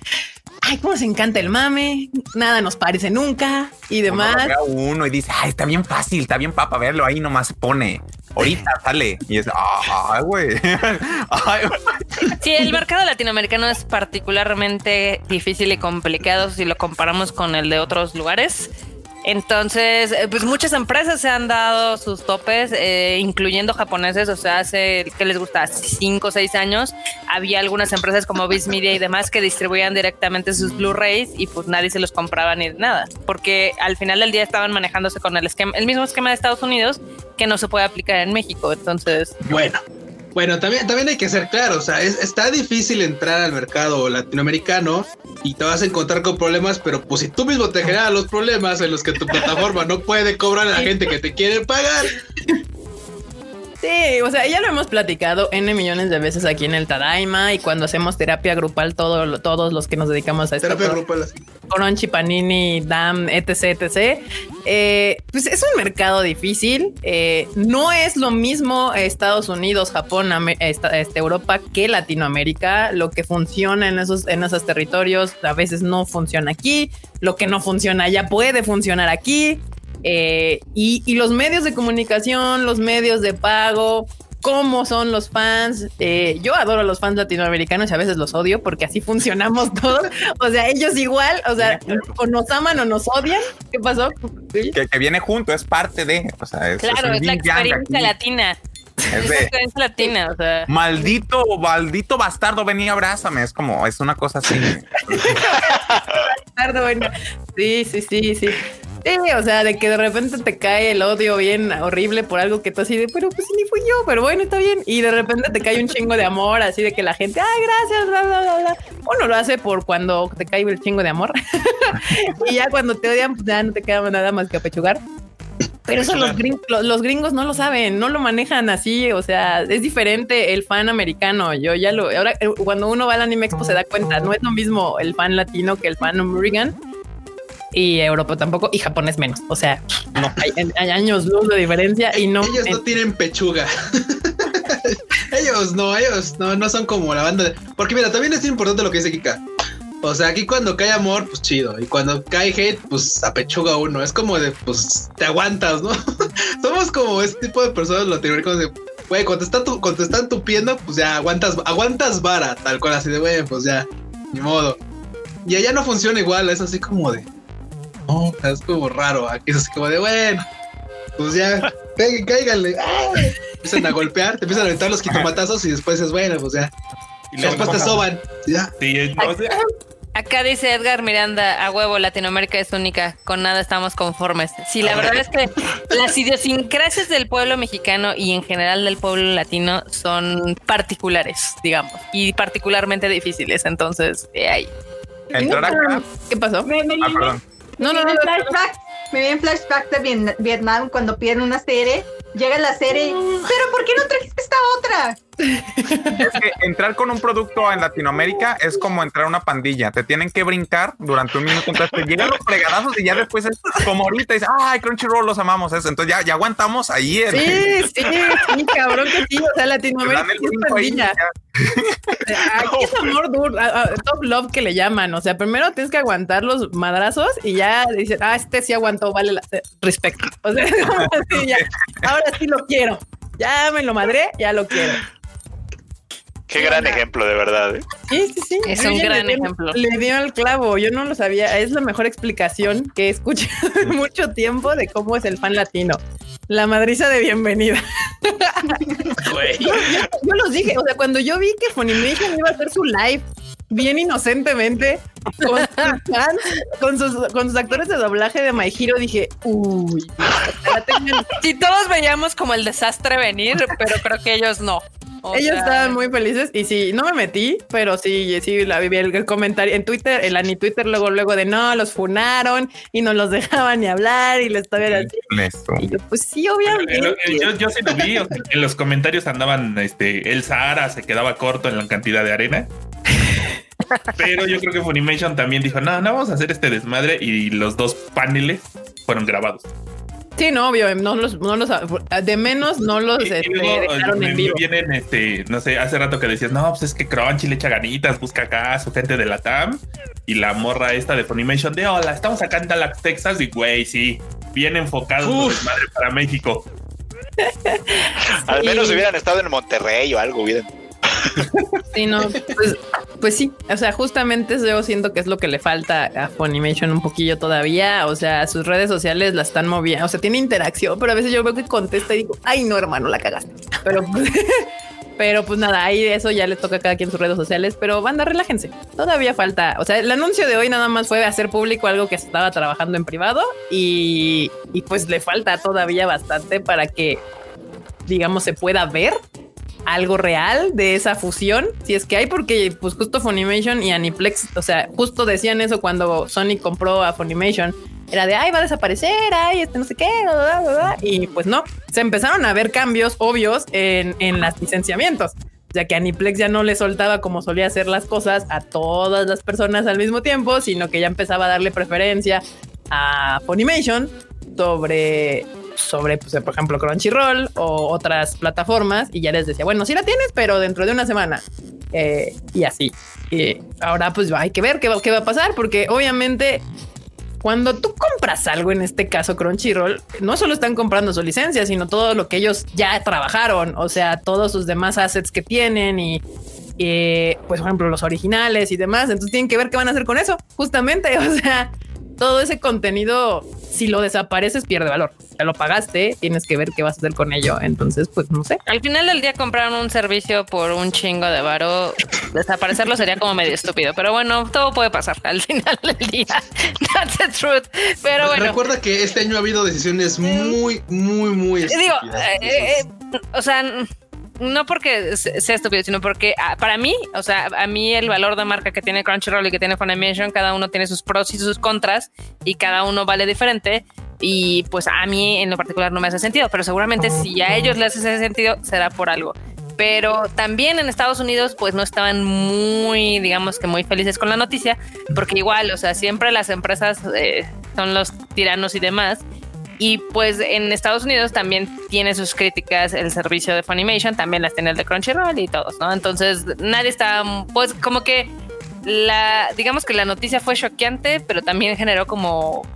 Ay, cómo nos encanta el mame, nada nos parece nunca y demás. Uno, ve a uno y dice, ay, está bien fácil, está bien papa verlo, ahí nomás se pone. Ahorita sale. Y es, ay, güey. (laughs) Ay, güey. Sí, el mercado latinoamericano es particularmente difícil y complicado si lo comparamos con el de otros lugares. Entonces, eh, pues muchas empresas se han dado sus topes, eh, incluyendo japoneses, o sea, hace, ¿qué les gusta? Cinco o seis años, había algunas empresas como Viz Media y demás que distribuían directamente sus Blu-rays y pues nadie se los compraba ni nada, porque al final del día estaban manejándose con el esquema, el mismo esquema de Estados Unidos que no se puede aplicar en México, entonces... Bueno, bueno, también, también hay que ser claro, o sea, es- está difícil entrar al mercado latinoamericano y te vas a encontrar con problemas, pero pues si tú mismo te generas los problemas en los que tu plataforma no puede cobrar a la gente que te quiere pagar, Sí, o sea, ya lo hemos platicado N millones de veces aquí en el Tadaima y cuando hacemos terapia grupal, todo, todos los que nos dedicamos a esto, terapia grupal así. Crunchy, Panini, DAM, etc, etc. Eh, pues es un mercado difícil. Eh, no es lo mismo Estados Unidos, Japón, esta- este, Europa que Latinoamérica. Lo que funciona en esos, en esos territorios a veces no funciona aquí. Lo que no funciona allá puede funcionar aquí. Eh, y, y los medios de comunicación, los medios de pago, cómo son los fans. Eh, yo adoro a los fans latinoamericanos y a veces los odio porque así funcionamos (laughs) todos. O sea, ellos igual, o sea, o nos aman o nos odian. ¿Qué pasó? Que, que viene junto, es parte de. O sea, es, Claro, es la experiencia latina. Es Es la de, experiencia latina, o sea... maldito, maldito bastardo, ven y abrázame. Es como, es una cosa así. (laughs) Bueno. Sí, sí, sí, sí. Sí, o sea, de que de repente te cae el odio bien horrible por algo que tú así de, pero pues ni fui yo, pero bueno, está bien. Y de repente te cae un chingo de amor, así de que la gente, ay, gracias, bla, bla, bla, bla. Uno lo hace por cuando te cae el chingo de amor. (laughs) y ya cuando te odian, pues ya no te queda nada más que apechugar. Pero eso los gringos, los gringos no lo saben, no lo manejan así, o sea, es diferente el fan americano. Yo ya lo, ahora eh, cuando uno va al Anime Expo se da cuenta, no es lo mismo el fan latino que el fan americano y Europa tampoco y japonés menos. O sea, no hay, años luz de diferencia y no. Ellos no tienen pechuga. (laughs) ellos no, ellos no, no son como la banda. Porque mira, también es importante lo que dice Kika. O sea, aquí cuando cae amor, pues chido. Y cuando cae hate, pues apechuga uno. Es como de, pues te aguantas, ¿no? (laughs) Somos como este tipo de personas latinoamericanos de, güey, cuando, está tu, cuando te están tupiendo, pues ya aguantas, aguantas vara, tal cual, así de, güey, pues ya, ni modo. Y allá no funciona igual, es así como de, (laughs) no, es como raro. Aquí es así como de, bueno, pues ya, cáiganle. Empiezan a golpear, te empiezan a aventar los quitomatazos y después es bueno, pues ya. Y después te soban. Ya. Sí, Acá dice Edgar Miranda, a huevo, Latinoamérica es única, con nada estamos conformes. Sí, la verdad es que las idiosincrasias del pueblo mexicano y en general del pueblo latino son particulares, digamos, y particularmente difíciles. Entonces, de ahí. ¿Qué pasó? Ah, no, no, no. Me vi en flashback de Vietnam cuando piden una serie llega la serie, pero ¿por qué no trajiste esta otra? (laughs) Es que entrar con un producto en Latinoamérica es como entrar a una pandilla. Te tienen que brincar durante un minuto. Entonces te llegan los fregadazos y ya después es como ahorita dice, ay, Crunchyroll los amamos. Entonces ya, ya aguantamos ahí. Sí, sí, sí, cabrón que sí. O sea, Latinoamérica es pandilla. Aquí es amor duro, top love que le llaman. O sea, primero tienes que aguantar los madrazos y ya dices, ah, este sí aguantó, vale la respecto. O sea, (laughs) ya, ahora sí lo quiero. Ya me lo madré, ya lo quiero. Qué gran ejemplo, de verdad. ¿eh? Sí, sí, sí. Es un gran ejemplo. Le dio el clavo. Yo no lo sabía. Es la mejor explicación que he escuchado en mucho tiempo de cómo es el fan latino. La madriza de bienvenida. yo, yo, los dije. O sea, cuando yo vi que Funimation iba a hacer su live bien inocentemente con sus, con sus, actores de doblaje de My Hero, dije, uy. Si (laughs) todos veíamos como el desastre venir, pero creo que ellos no. Ellos estaban muy felices y sí, no me metí, pero sí, sí, la viví el, comentario en Twitter, el Ani Twitter luego, luego de no, los funaron y no los dejaban ni hablar y les estaba así. Y yo, pues sí, obviamente. yo, yo, sí lo vi, en los comentarios andaban, este, el Sahara se quedaba corto en la cantidad de arena. Pero yo creo que Funimation también dijo, no, no vamos a hacer este desmadre y los dos paneles fueron grabados. Sí, no, obvio, no los, no los, de menos no los este, dejaron en vivo. Vienen, este, no sé, hace rato que decías, no, pues es que Crunchy le echa ganitas, busca acá a su gente de la TAM y la morra esta de Funimation de, hola, estamos acá en Dallas, Texas y güey, sí, bien enfocado madre para México. Al menos hubieran estado en Monterrey o algo, hubieran Sí, no, pues, pues, sí, o sea, justamente yo siento que es lo que le falta a Funimation un poquillo todavía, o sea, sus redes sociales la están moviendo, o sea, tiene interacción, pero a veces yo veo que contesta y digo, ay, no, hermano, la cagaste. Pero, (laughs) pero pues nada, ahí eso ya le toca a cada quien sus redes sociales, pero banda, relájense, todavía falta, o sea, el anuncio de hoy nada más fue hacer público algo que estaba trabajando en privado y pues le falta todavía bastante para que, digamos, se pueda ver algo real de esa fusión, si es que hay, porque pues justo Funimation y Aniplex, o sea, justo decían eso cuando Sony compró a Funimation, era de, ay, va a desaparecer, ay, este no sé qué, y pues no, se empezaron a ver cambios obvios en, en los licenciamientos, ya que Aniplex ya no le soltaba como solía hacer las cosas a todas las personas al mismo tiempo, sino que ya empezaba a darle preferencia a Funimation sobre sobre, pues, por ejemplo, Crunchyroll o otras plataformas y ya les decía, bueno, sí la tienes, pero dentro de una semana. Eh, y así. Y ahora pues hay que ver qué va, qué va a pasar, porque obviamente cuando tú compras algo, en este caso Crunchyroll, no solo están comprando su licencia, sino todo lo que ellos ya trabajaron, o sea, todos sus demás assets que tienen y, pues, por ejemplo, los originales y demás. Entonces tienen que ver qué van a hacer con eso, justamente. (laughs) O sea, todo ese contenido, si lo desapareces, pierde valor. Ya lo pagaste, tienes que ver qué vas a hacer con ello. Entonces, pues no sé. Al final del día compraron un servicio por un chingo de varo. Desaparecerlo sería como medio estúpido. Pero bueno, todo puede pasar (laughs) al final del día. That's the truth. Pero bueno. Recuerda que este año ha habido decisiones muy, muy, muy. Digo, eh, eh, o sea no porque sea estúpido, sino porque ah, para mí, o sea, a mí el valor de marca que tiene Crunchyroll y que tiene Funimation, cada uno tiene sus pros y sus contras y cada uno vale diferente. Y pues a mí en lo particular no me hace sentido, pero seguramente si a ellos les hace sentido, será por algo. Pero también en Estados Unidos, pues no estaban muy, digamos que muy felices con la noticia, porque igual, o sea, siempre las empresas eh, son los tiranos y demás. Y pues en Estados Unidos también tiene sus críticas el servicio de Funimation, también las tiene el de Crunchyroll y todos, ¿no? Entonces nadie está, pues como que la, digamos que la noticia fue choqueante, pero también generó como,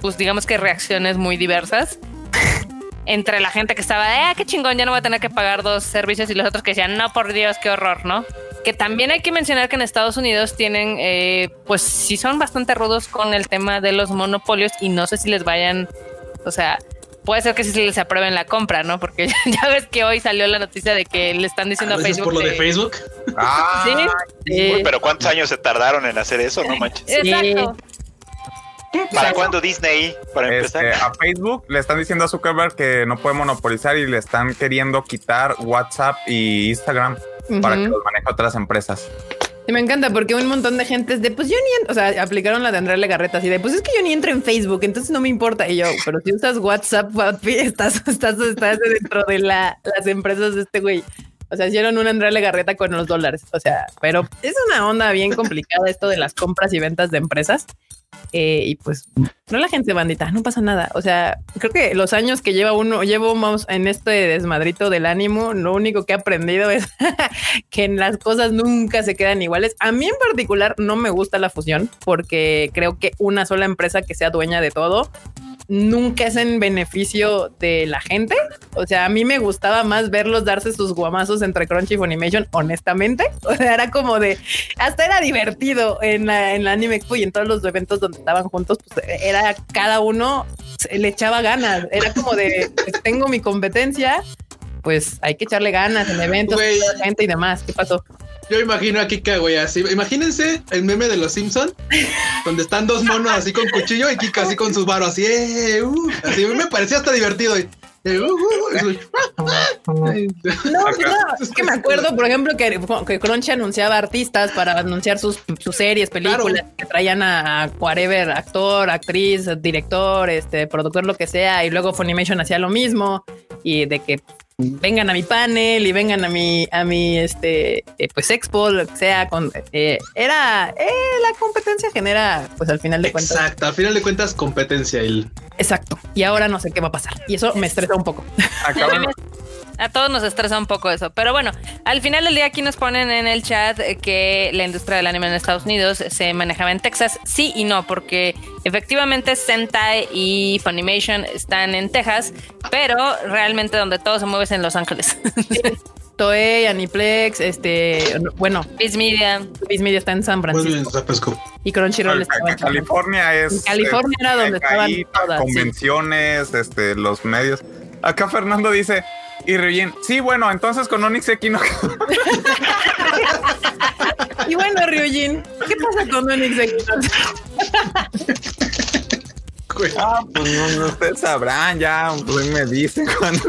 pues digamos que reacciones muy diversas (laughs) entre la gente que estaba ah, qué chingón, ya no voy a tener que pagar dos servicios y los otros que decían, no, por Dios, qué horror, ¿no? Que también hay que mencionar que en Estados Unidos tienen, eh, pues sí son bastante rudos con el tema de los monopolios y no sé si les vayan, o sea, puede ser que sí les aprueben la compra, ¿no? Porque (laughs) ya ves que hoy salió la noticia de que le están diciendo a Facebook. por lo de Facebook? (laughs) Ah, (laughs) Sí. Uy, pero ¿cuántos años se tardaron en hacer eso? No manches. Exacto. ¿Para cuándo Disney? Para este, empezar. a Facebook le están diciendo a Zuckerberg que no puede monopolizar y le están queriendo quitar WhatsApp y Instagram para que los maneje otras empresas. Y me encanta porque un montón de gente es de, pues yo ni, o sea, aplicaron la de Andrea Legarreta así de, pues es que yo ni entro en Facebook, entonces no me importa. Y yo, pero si usas WhatsApp, (laughs) estás, estás, estás dentro de la, las empresas de este güey. O sea, hicieron una Andrea Legarreta con los dólares. O sea, pero es una onda bien complicada esto de las compras y ventas de empresas. Eh, y pues relájense, bandita, no pasa nada. O sea, creo que los años que lleva uno, llevo vamos, en este desmadrito del ánimo, lo único que he aprendido es (laughs) que las cosas nunca se quedan iguales. A mí en particular no me gusta la fusión porque creo que una sola empresa que sea dueña de todo nunca es en beneficio de la gente. O sea, a mí me gustaba más verlos darse sus guamazos entre Crunchy y Funimation, honestamente. (laughs) O sea, era como de, hasta era divertido en la, en la Anime y en todos los eventos donde estaban juntos, pues era cada uno le echaba ganas. Era como de, pues, tengo mi competencia, pues hay que echarle ganas en eventos, Güey. con la gente y demás. ¿Qué pasó? Yo imagino a Kika, güey, así. Imagínense el meme de los Simpson, donde están dos monos así con cuchillo y Kika así con sus varos, así, eh, uh, así me parecía hasta divertido. y, eh, uh, uh, y- No, pues no, es que me acuerdo, por ejemplo, que, que Crunchy anunciaba artistas para anunciar sus, sus series, películas, que traían a, a whatever, actor, actriz, director, este, productor, lo que sea, y luego Funimation hacía lo mismo, y de que vengan a mi panel y vengan a mi, a mi, este, eh, pues expo, lo que sea, con, eh, era, eh, la competencia genera, pues al final de cuentas, Exacto, al final de cuentas, competencia. El, exacto, y ahora no sé qué va a pasar, y eso me estresa un poco. Acaban, (laughs) A todos nos estresa un poco eso. Pero bueno, al final del día aquí nos ponen en el chat que la industria del anime en Estados Unidos se manejaba en Texas. Sí y no, porque efectivamente Sentai y Funimation están en Texas, pero realmente donde todo se mueve es en Los Ángeles. (laughs) Toei, Aniplex, este, bueno, Viz Media. Viz Media está en San Francisco pues, y Crunchyroll estaba en. California es. En California era donde estaban ahí, todas, sí. Convenciones, este, los medios. Acá Fernando dice. Y Ryujin, sí, bueno, entonces con Onyx X no. (laughs) Y bueno, Ryujin, ¿qué pasa con Onyx X? güey. Ah, pues no, no, ustedes sabrán, ya, pues me dicen cuando.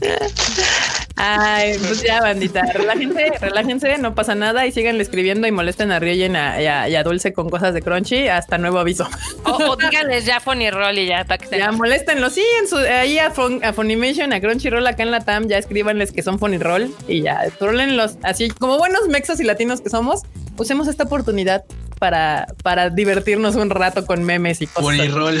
(laughs) Ay, pues ya, bandita, relájense, relájense, no pasa nada y sigan escribiendo y molesten a a- y a, y a Dulce con cosas de Crunchy hasta nuevo aviso. O, o díganles ya Funnyroll y ya para que se Ya moléstenlo, sí, en su, ahí a, Fun- a Funimation, a Crunchyroll acá en la TAM, ya escríbanles que son Funny Roll y ya, trolenlos. Así como buenos mexas y latinos que somos, usemos esta oportunidad para, para divertirnos un rato con memes y cosas. Bonirol.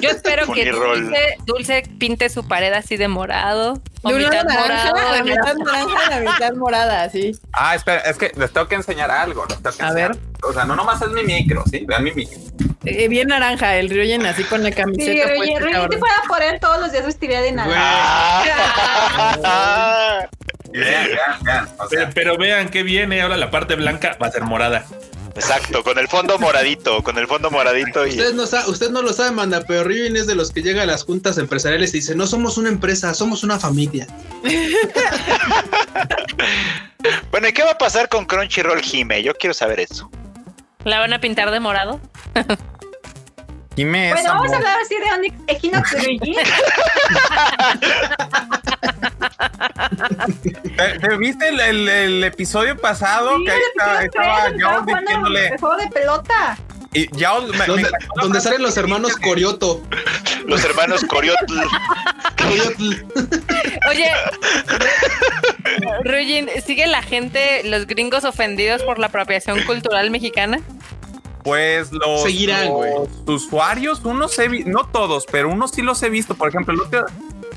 Yo espero (laughs) que. Dulce, Dulce pinte su pared así de morado. o De mitad naranja, morado, la mitad naranja, la mitad morada, sí. Ah, espera, es que les tengo que enseñar algo. les tengo que A enseñar. ver. O sea, no nomás es mi micro, ¿sí? Vean mi micro. Eh, bien naranja, el Ryoyen así con la Sí, camiseta. oye, puesta, Rui, cabrón. te fuera por él todos los días vestiría de. Y (laughs) vean, vean, vean. O Pero, sea, pero vean que viene ahora la parte blanca va a ser morada. Exacto, con el fondo moradito, con el fondo moradito y Usted no, sa- usted no lo sabe, manda, pero Riven es de los que llega a las juntas empresariales y dice, no somos una empresa, somos una familia. (laughs) Bueno, ¿y qué va a pasar con Crunchyroll Hime? Yo quiero saber eso. ¿La van a pintar de morado? Jime es Bueno, vamos a hablar así de Onyx Equinox Ryujin. (laughs) ¿Te, te viste el, el- el episodio pasado? Sí, que estaba, episodio estaba diciéndole. El juego de pelota. Y ya me- Donde, salen los hermanos Corioto. Los hermanos Coriotl. Oye, Rugin, ¿sigue la gente, los gringos ofendidos por la apropiación cultural mexicana? Pues los, Seguirán, güey. los usuarios, unos he vi- no todos, pero unos sí los he visto. Por ejemplo, el otro-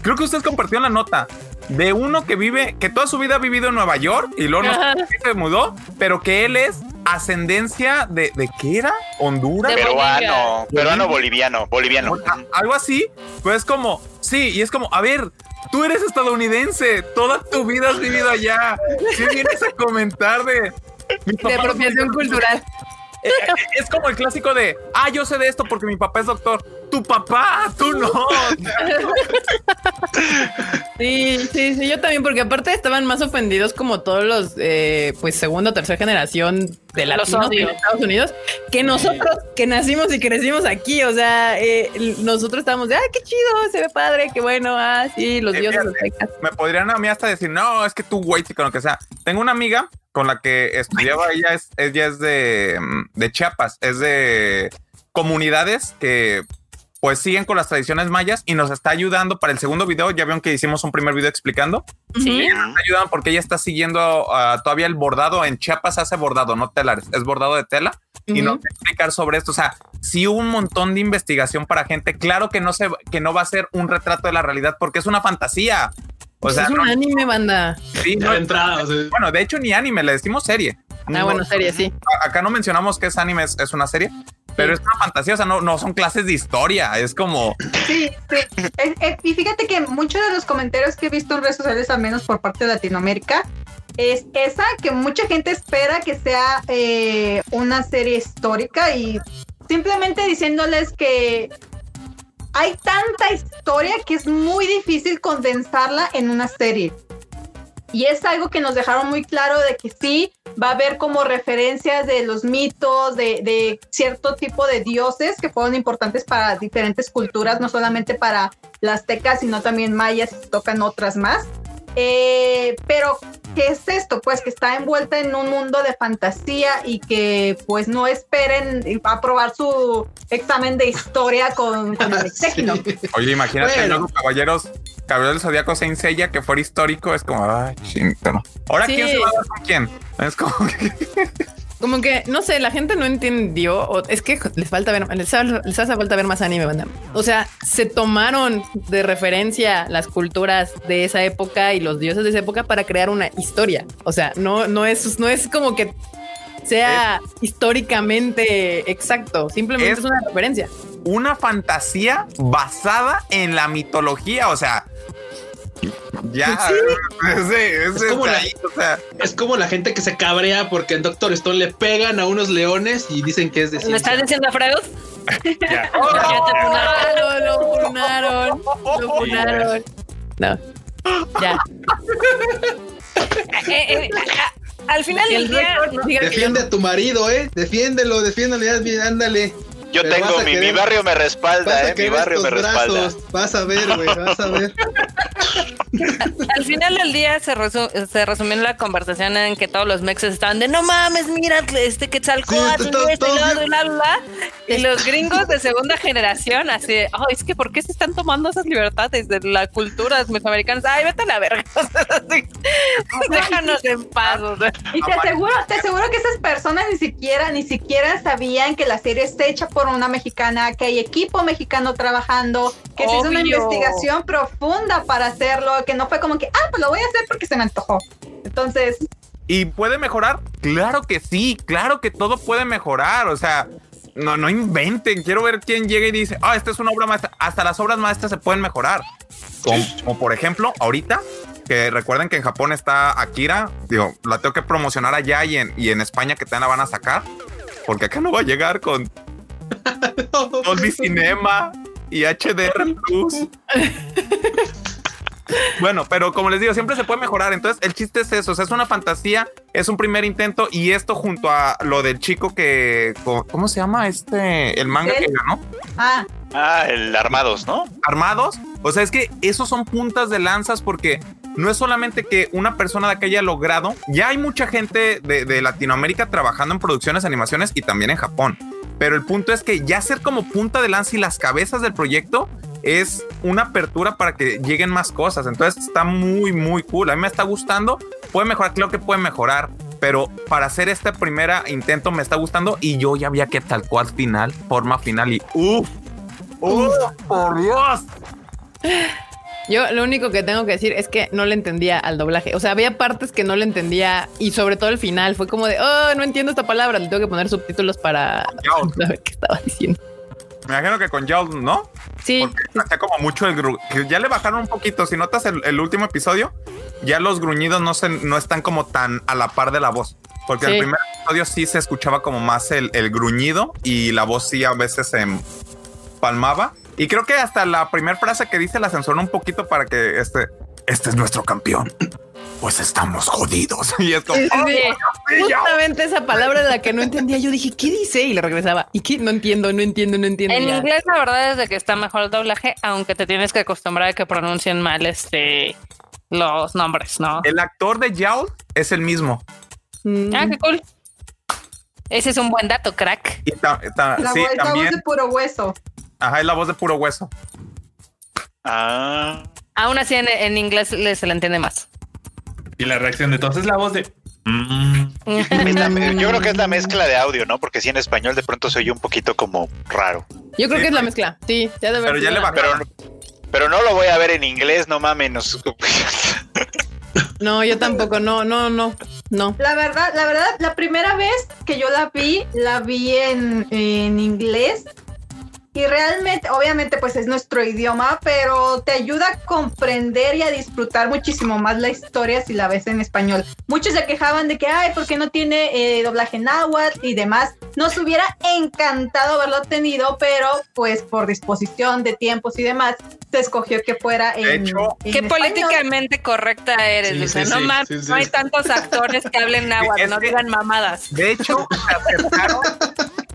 creo que ustedes compartieron la nota de uno que vive, que toda su vida ha vivido en Nueva York y luego no qué se mudó, pero que él es ascendencia de, ¿de qué era? Honduras. De Peruano, peruano boliviano, boliviano. Algo así, pues como, sí, y es como, a ver, tú eres estadounidense, toda tu vida has vivido allá. Si vienes a comentar de... De apropiación cultural. Es como el clásico de, ah, yo sé de esto porque mi papá es doctor. Tu papá, tú no. Sí, sí, sí, yo también, porque aparte estaban más ofendidos como todos los, eh, pues, segunda o tercera generación de Los latinos odio. Estados Unidos, que nosotros que nacimos y crecimos aquí, o sea, eh, nosotros estábamos de, ah, qué chido, se ve padre, qué bueno, ah, sí, los Eh, dioses fíjate. Me podrían a mí hasta decir, no, es que tú, güey, con lo que sea. Tengo una amiga con la que estudiaba, ella es, ella es de, mm, de Chiapas, es de comunidades que pues siguen con las tradiciones mayas y nos está ayudando para el segundo video. Ya vieron que hicimos un primer video explicando. Sí. Ella nos está ayudando porque ella está siguiendo ah, todavía el bordado. En Chiapas hace bordado, no telares, es bordado de tela. Y nos va a explicar sobre esto. O sea, sí hubo un montón de investigación para gente. Claro que no se, que no va a ser un retrato de la realidad porque es una fantasía. O sea, es un no- anime, banda. sí, no- de entrada, o sea. bueno, de hecho ni anime, le decimos serie. Ah, No- bueno, serie, sí. Acá no mencionamos que es anime, es, es una serie, pero es una fantasía, o sea, no, no son clases de historia, es como, Sí, sí. Es- es- y fíjate que muchos de los comentarios que he visto en redes sociales, al menos por parte de Latinoamérica, es esa que mucha gente espera que sea eh, una serie histórica y simplemente diciéndoles que hay tanta historia que es muy difícil condensarla en una serie. Y es algo que nos dejaron muy claro de que sí va a haber como referencias de los mitos, de, de cierto tipo de dioses que fueron importantes para diferentes culturas, no solamente para las aztecas, sino también mayas, tocan otras más. Eh, pero, ¿qué es esto? Pues que está envuelta en un mundo de fantasía y que pues no esperen aprobar su examen de historia con, con el (laughs) exéquino. oye, imagínate Bueno. luego caballeros, caballeros del Zodíaco Saint Seiya que fuera histórico, es como, ay, chingado. Ahora, Sí. ¿quién se va a dar con quién? Es como que, (laughs) Como que, no sé, la gente no entendió, o es que les falta ver, les, ha- les hace falta ver más anime, banda. O sea, se tomaron de referencia las culturas de esa época y los dioses de esa época para crear una historia. O sea, no, no es, no es como que sea históricamente exacto, simplemente Es- es una referencia. una fantasía basada en la mitología, o sea, ya, (laughs) ese, ese Es como la- ahí, o sea, Es como la gente que se cabrea porque en Doctor Stone le pegan a unos leones y dicen que es de ¿Me estás diciendo Freud? (laughs) Ya. (laughs) Ya te funaron. Claro, lo funaron, lo funaron. No, ya. Eh, eh, a- a- al final del el día, Defiende a tu marido, eh. Defiéndelo, defiéndelo, ya, bien, ándale. Yo Pero tengo, mi, mi barrio me respalda, eh, mi barrio me respalda. brazos. Vas a ver, güey, vas a ver. (laughs) al final del día se, resu- se resumió en la conversación en que todos los mexes estaban de no mames, mira este Quetzalcóatl, Sí, este y la, la, la". Y los (laughs) gringos de segunda generación así de, "Ay, es que ¿por qué se están tomando esas libertades de la cultura mesoamericanas? Ay, vete a la verga. (laughs) Déjanos en paz. o sea. Y te aseguro, te aseguro que esas personas ni siquiera, ni siquiera sabían que la serie está hecha por una mexicana, que hay equipo mexicano trabajando, que se hizo una Obvio. investigación profunda para hacerlo, que no fue como que, ah, pues lo voy a hacer porque se me antojó. Entonces, ¿Y puede mejorar? Claro que sí, claro que todo puede mejorar. O sea, no, no inventen. Quiero ver quién llega y dice, ah, esta es una obra maestra. Hasta las obras maestras se pueden mejorar. Como, como por ejemplo, ahorita, que recuerden que en Japón está Akira. Digo, la tengo que promocionar allá y en, y en España que también la van a sacar. Porque acá no va a llegar con (laughs) Dolby Cinema y HDR Plus. (laughs) Bueno, pero como les digo, siempre se puede mejorar. Entonces, el chiste es eso. o sea, es una fantasía, es un primer intento. Y esto junto a lo del chico que. ¿Cómo se llama? Este. El manga ¿Él? que ganó. ah, Ah, el Armados, ¿no? Armados. O sea, es que esos son puntas de lanzas porque no es solamente que una persona de acá haya logrado. Ya hay mucha gente de, de Latinoamérica trabajando en producciones, animaciones y también en Japón. Pero el punto es que ya ser como punta de lanza y las cabezas del proyecto es una apertura para que lleguen más cosas. Entonces está muy, muy cool. A mí me está gustando. Puede mejorar, creo que puede mejorar. Pero para hacer este primer intento me está gustando y yo ya había que tal cual final, forma final y uff, uff, por Dios. Yo lo único que tengo que decir es que no le entendía al doblaje. O sea, había partes que no le entendía y sobre todo el final fue como de, oh, no entiendo esta palabra. Le tengo que poner subtítulos para (laughs) saber qué estaba diciendo. Me imagino que con Yawl, ¿no? Sí. Porque está como mucho el que ya le bajaron un poquito. Si notas el, último episodio, ya los gruñidos no, se, no están como tan a la par de la voz. Porque en el primer episodio sí se escuchaba como más el, el gruñido y la voz sí a veces se palmaba. Y creo que hasta la primera frase que dice la censuró un poquito para que este, este es nuestro campeón. Pues estamos jodidos. (laughs) Y es como, oh, justamente esa palabra de la que no entendía. Yo dije, ¿qué dice? Y le regresaba. ¿Y qué? No entiendo, no entiendo, no entiendo. En inglés, la verdad es de que está mejor el doblaje, aunque te tienes que acostumbrar a que pronuncien mal este los nombres, ¿no? El actor de Yawl es el mismo. Mm. Ah, qué cool. Ese es un buen dato, crack. la, voz de puro hueso. Ajá, es la voz de puro hueso. Ah. Aún así en, inglés se le entiende más. Y la reacción de todos es la voz de. Mm". yo creo que es la mezcla de audio, ¿no? Porque si en español de pronto se oye un poquito como raro. Yo creo que es la mezcla. Sí, ya de Pero ya le va. Pero, pero no lo voy a ver en inglés, no mames. No, yo tampoco, no, no, no, no. La verdad, la verdad, la primera vez que yo la vi, la vi en, en inglés y realmente, obviamente, pues es nuestro idioma, pero te ayuda a comprender y a disfrutar muchísimo más la historia si la ves en español. Muchos se quejaban de que, ay, ¿por qué no tiene eh, doblaje náhuatl y demás? Nos hubiera encantado haberlo tenido, pero pues por disposición de tiempos y demás, se escogió que fuera en. Hecho, qué políticamente correcta eres, no más, no hay tantos actores que hablen (laughs) náhuatl, no digan mamadas. De hecho,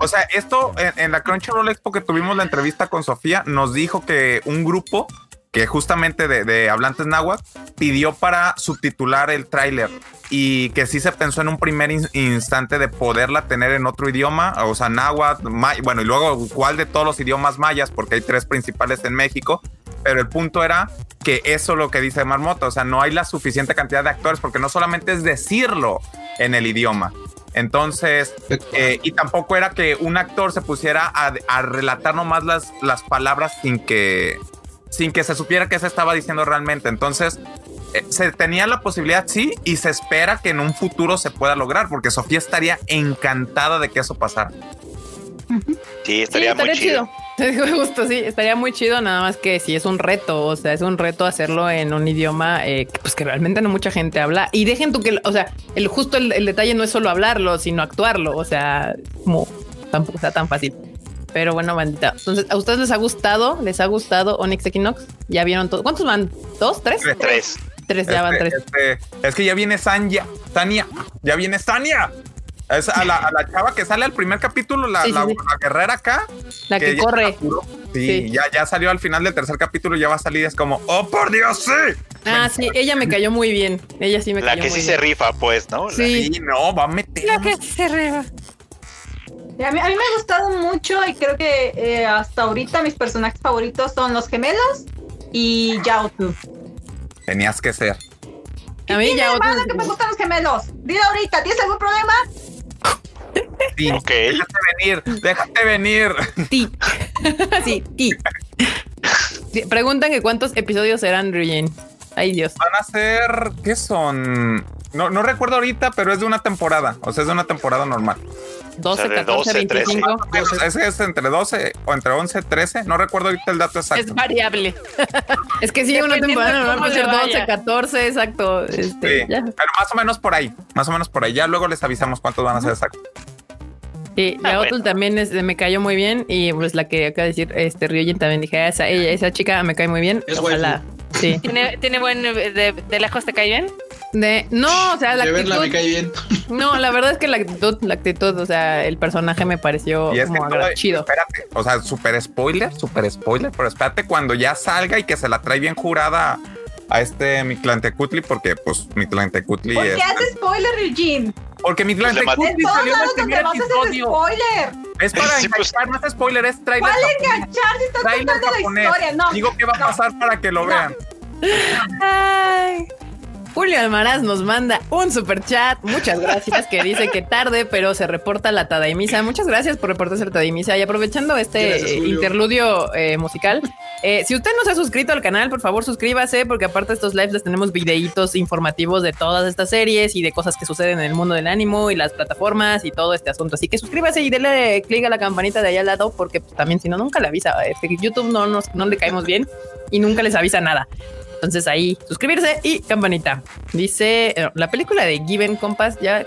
O sea, esto en, la Crunchyroll Expo que tuvimos la entrevista con Sofía, nos dijo que un grupo que justamente de, hablantes náhuatl pidió para subtitular el tráiler y que sí se pensó en un primer instante de poderla tener en otro idioma, o sea, náhuatl, bueno, y luego cuál de todos los idiomas mayas, porque hay tres principales en México, pero el punto era que eso es lo que dice Marmota, o sea, no hay la suficiente cantidad de actores, porque no solamente es decirlo en el idioma, entonces, eh, y tampoco era que un actor se pusiera a, relatar nomás las, las palabras sin que, sin que se supiera qué se estaba diciendo realmente. Entonces, eh, se tenía la posibilidad, sí, y se espera que en un futuro se pueda lograr, porque Sofía estaría encantada de que eso pasara. Sí, estaría, muy chido. (laughs) Justo, sí, estaría muy chido, nada más que si es un reto, o sea, es un reto hacerlo en un idioma eh, pues que realmente no mucha gente habla. Y dejen tú que, o sea, el justo el, detalle no es solo hablarlo, sino actuarlo, o sea, como tampoco está tan fácil. Pero bueno, bandita. Entonces, ¿a ustedes les ha gustado? ¿Les ha gustado Onyx Equinox? ¿Ya vieron todo? ¿Cuántos van? ¿Dos? ¿Tres? Tres. Tres, ya van este, tres. Este, es que ya viene Sanya, Tania, ya viene Sania. Es a la, chava que sale al primer capítulo, la, guerrera acá. La que, corre. Sí, Ya, ya salió al final del tercer capítulo, ya va a salir, es como, oh por Dios, sí. Ah, sí, ella me cayó muy bien. Ella sí me la cayó muy bien. La que sí se rifa, pues, ¿no? Sí. no, va a meter. La que se rifa. A mí, a mí, me ha gustado mucho y creo que eh, hasta ahorita mis personajes favoritos son los gemelos y Yao Tu. Tenías que ser. A mí ya. que me gustan los gemelos. Dile ahorita, ¿tienes algún problema? Sí, déjate venir, déjate venir. (laughs) Sí, sí, sí. Preguntan que cuántos episodios serán, Ryujin. Ay, Dios. Van a ser, ¿qué son? No, no recuerdo ahorita, pero es de una temporada. O sea, es de una temporada normal. 12, 14, 25. Ese es entre 12 o entre 11, 13. No recuerdo ahorita el dato exacto. Es variable. es que sí, una temporada normal puede ser 12, 14, exacto. Este, Pero más o menos por ahí. Más o menos por ahí. Ya luego les avisamos cuántos van a ser exactos. Sí, la ah, también es, me cayó muy bien y pues la que acaba de decir este Ryujin también dije, ah, esa, ella, esa chica me cae muy bien. Es Ojalá. Sí. (laughs) ¿Tiene, ¿Tiene buen de, de lejos te cae bien? De, no, o sea, la de actitud, verla me cae bien. (laughs) No, la verdad es que la actitud, la actitud, o sea, el personaje me pareció como chido. Espérate, o sea, super spoiler, super spoiler, pero espérate cuando ya salga y que se la trae bien jurada a este Mictlantecutli, porque pues Mictlantecutli ¿Por es. qué haces spoiler, Eugene? Porque Mictlantecutli salió en el primer episodio. Spoiler. Es para Sí, pues. enganchar, no es spoiler, es trailer. ¿Cuál enganchar si estás contando la historia? No. Digo que va a no. pasar para que lo No. vean. Ay. Julio Almaraz nos manda un super chat. Muchas gracias. Que dice que tarde, pero se reporta la Tadaimisa. Muchas gracias por reportarse la Tadaimisa. Y aprovechando este Gracias, interludio eh, musical, eh, si usted no se ha suscrito al canal, por favor suscríbase, porque aparte de estos lives les tenemos videitos informativos de todas estas series y de cosas que suceden en el mundo del ánimo y las plataformas y todo este asunto. Así que suscríbase y denle clic a la campanita de allá al lado, porque pues, también si no, nunca le avisa. Este, YouTube no, nos, no le caemos bien y nunca les avisa nada. Entonces ahí suscribirse y campanita. Dice eh, la película de Given Compass ya.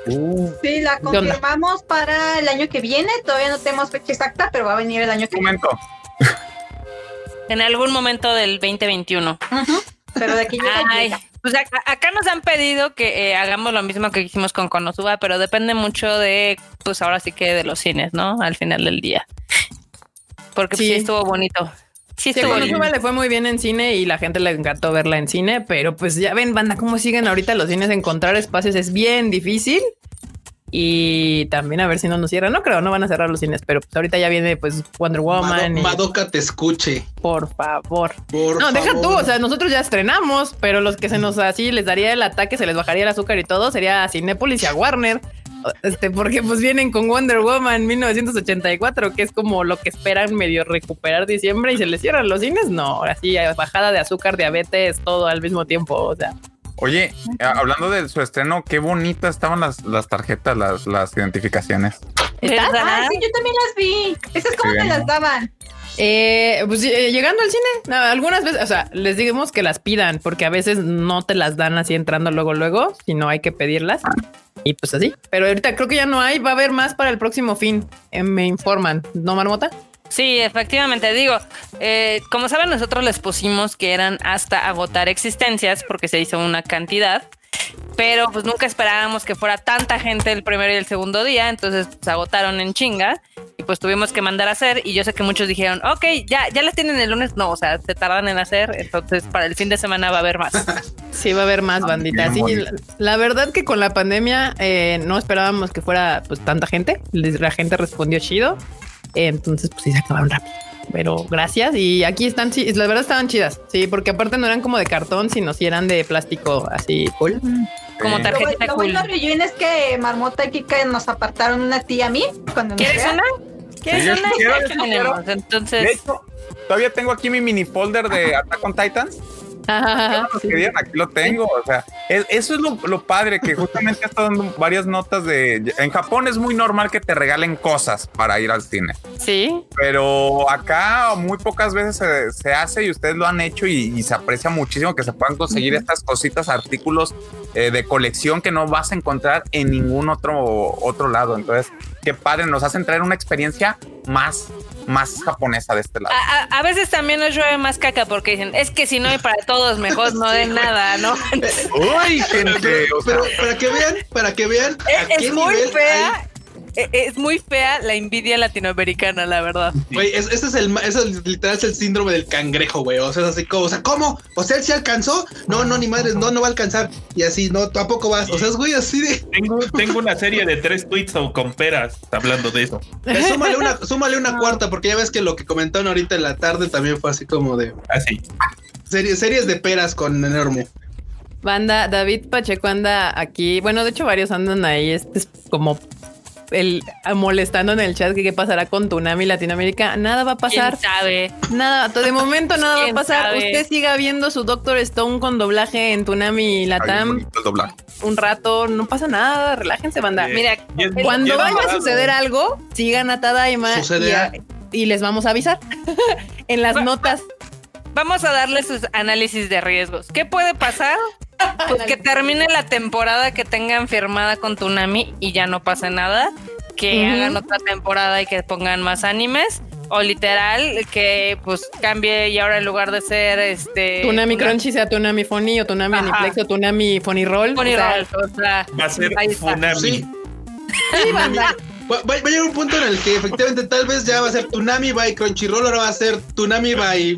Sí, la confirmamos para el año que viene. Todavía no tenemos fecha exacta, pero va a venir el año que viene. momento. En algún momento del 2021. Ujú. Pero de aquí llega. pues acá, acá nos han pedido que eh, hagamos lo mismo que hicimos con Konosuba, pero depende mucho de, pues ahora sí que de los cines, ¿no? Al final del día. Porque pues, Sí. sí estuvo bonito. Sí Sí, estuvo le fue muy bien en cine y la gente le encantó verla en cine, pero pues ya ven, banda, cómo siguen ahorita los cines. Encontrar espacios es bien difícil. Y también a ver si no nos cierran. No creo, no van a cerrar los cines, pero pues ahorita ya viene pues Wonder Woman. Mado- y- Madoka te escuche. por favor. Por No, deja tú, favor. o sea, nosotros ya estrenamos, pero los que se nos así les daría el ataque, se les bajaría el azúcar y todo, sería a Cinépolis y a Warner. Este, porque pues vienen con Wonder Woman 1984, que es como lo que esperan medio recuperar diciembre y se les cierran los cines. No, así bajada de azúcar, diabetes, todo al mismo tiempo. O sea, Oye, eh, hablando de su estreno, qué bonitas estaban las, las tarjetas, las, las identificaciones. ¿Estás? Ah, sí, yo también las vi. Esas como Sí, te las daban. Eh, pues eh, llegando al cine, algunas veces, o sea, les digamos que las pidan, porque a veces no te las dan así entrando luego, luego, sino hay que pedirlas. Y pues así. Pero ahorita creo que ya no hay, va a haber más para el próximo fin. Eh, me informan, ¿no, Marmota? Sí, efectivamente. Digo, eh, como saben, nosotros les pusimos que eran hasta agotar existencias porque se hizo una cantidad, pero pues nunca esperábamos que fuera tanta gente el primero y el segundo día, entonces se agotaron en chinga y pues tuvimos que mandar a hacer y yo sé que muchos dijeron, ok, ya, ya las tienen el lunes, no, o sea, se tardan en hacer, entonces para el fin de semana va a haber más. (laughs) Sí, va a haber más banditas. Sí, la, la verdad que con la pandemia eh, no esperábamos que fuera pues tanta gente. La gente respondió chido. Entonces, pues sí se acabaron rápido. Pero gracias. Y aquí están, sí, la verdad estaban chidas. Sí, porque aparte no eran como de cartón, sino si eran de plástico así cool. Como. Lo, bu- tarjetita lo cool. bueno, Ryujin, es que Marmota y Kika nos apartaron una tía a mí. Cuando ¿Quieres una? ¿Quieres una? tenemos. De Entonces, hecho, todavía tengo aquí mi mini folder de Attack on Titans. Sí. aquí lo tengo. O sea, es- eso es lo, lo padre, que justamente está dando varias notas de. En Japón es muy normal que te regalen cosas para ir al cine. sí. Pero acá muy pocas veces se, se hace y ustedes lo han hecho y, y se aprecia muchísimo que se puedan conseguir estas cositas, artículos eh, de colección que no vas a encontrar en ningún otro, otro lado. Entonces, qué padre, nos hacen traer una experiencia más, más japonesa de este lado. A, a- a veces también nos llueve más caca porque dicen, es que si no hay para todos, mejor no den nada, ¿no? Uy, gente, Pero para que vean, para que vean a Es, qué es muy nivel fea. (laughs) Es muy fea la envidia latinoamericana, la verdad. Güey, es- ese es el, ma- eso es literal es el síndrome del cangrejo, güey. O sea, es así como, o sea, ¿cómo? O sea, él sí alcanzó. No, no, ni madres, no, no va a alcanzar. Y así, no, tampoco vas. O sea, es güey así de. (laughs) Tengo, tengo una serie de tres tweets o con peras hablando de eso. eh, súmale una, súmale una cuarta, porque ya ves que lo que comentaron ahorita en la tarde también fue así como de Así. series, series de peras con enorme. Banda, David Pacheco anda aquí. Bueno, de hecho, varios andan ahí. Este es como el molestando en el chat que qué pasará con Tunami Latinoamérica. Nada va a pasar. ¿Quién sabe? Nada, de momento (laughs) nada va a ¿Quién pasar. sabe? Usted siga viendo su Doctor Stone con doblaje en Tunami Latam un rato. No pasa nada. Relájense, banda. Eh, Mira, Cuando vaya a suceder algo, sigan a Tadaima y, a- y les vamos a avisar (laughs) en las notas. Vamos a darle sus análisis de riesgos. ¿Qué puede pasar? Pues que termine la temporada que tengan firmada con Tunami y ya no pase nada. Que hagan otra temporada y que pongan más animes. O literal, que pues cambie y ahora en lugar de ser este. Tunami una- Crunchy sea Tunami Funny o Tunami Ajá. Aniplex o Tunami Funny Roll. Funny O sea, Roll, o sea, Va a ser. Funami. Sí. sí, banda. Va, va- va a llegar un punto en el que efectivamente tal vez ya va a ser Tunami by Crunchyroll, ahora va a ser Tunami by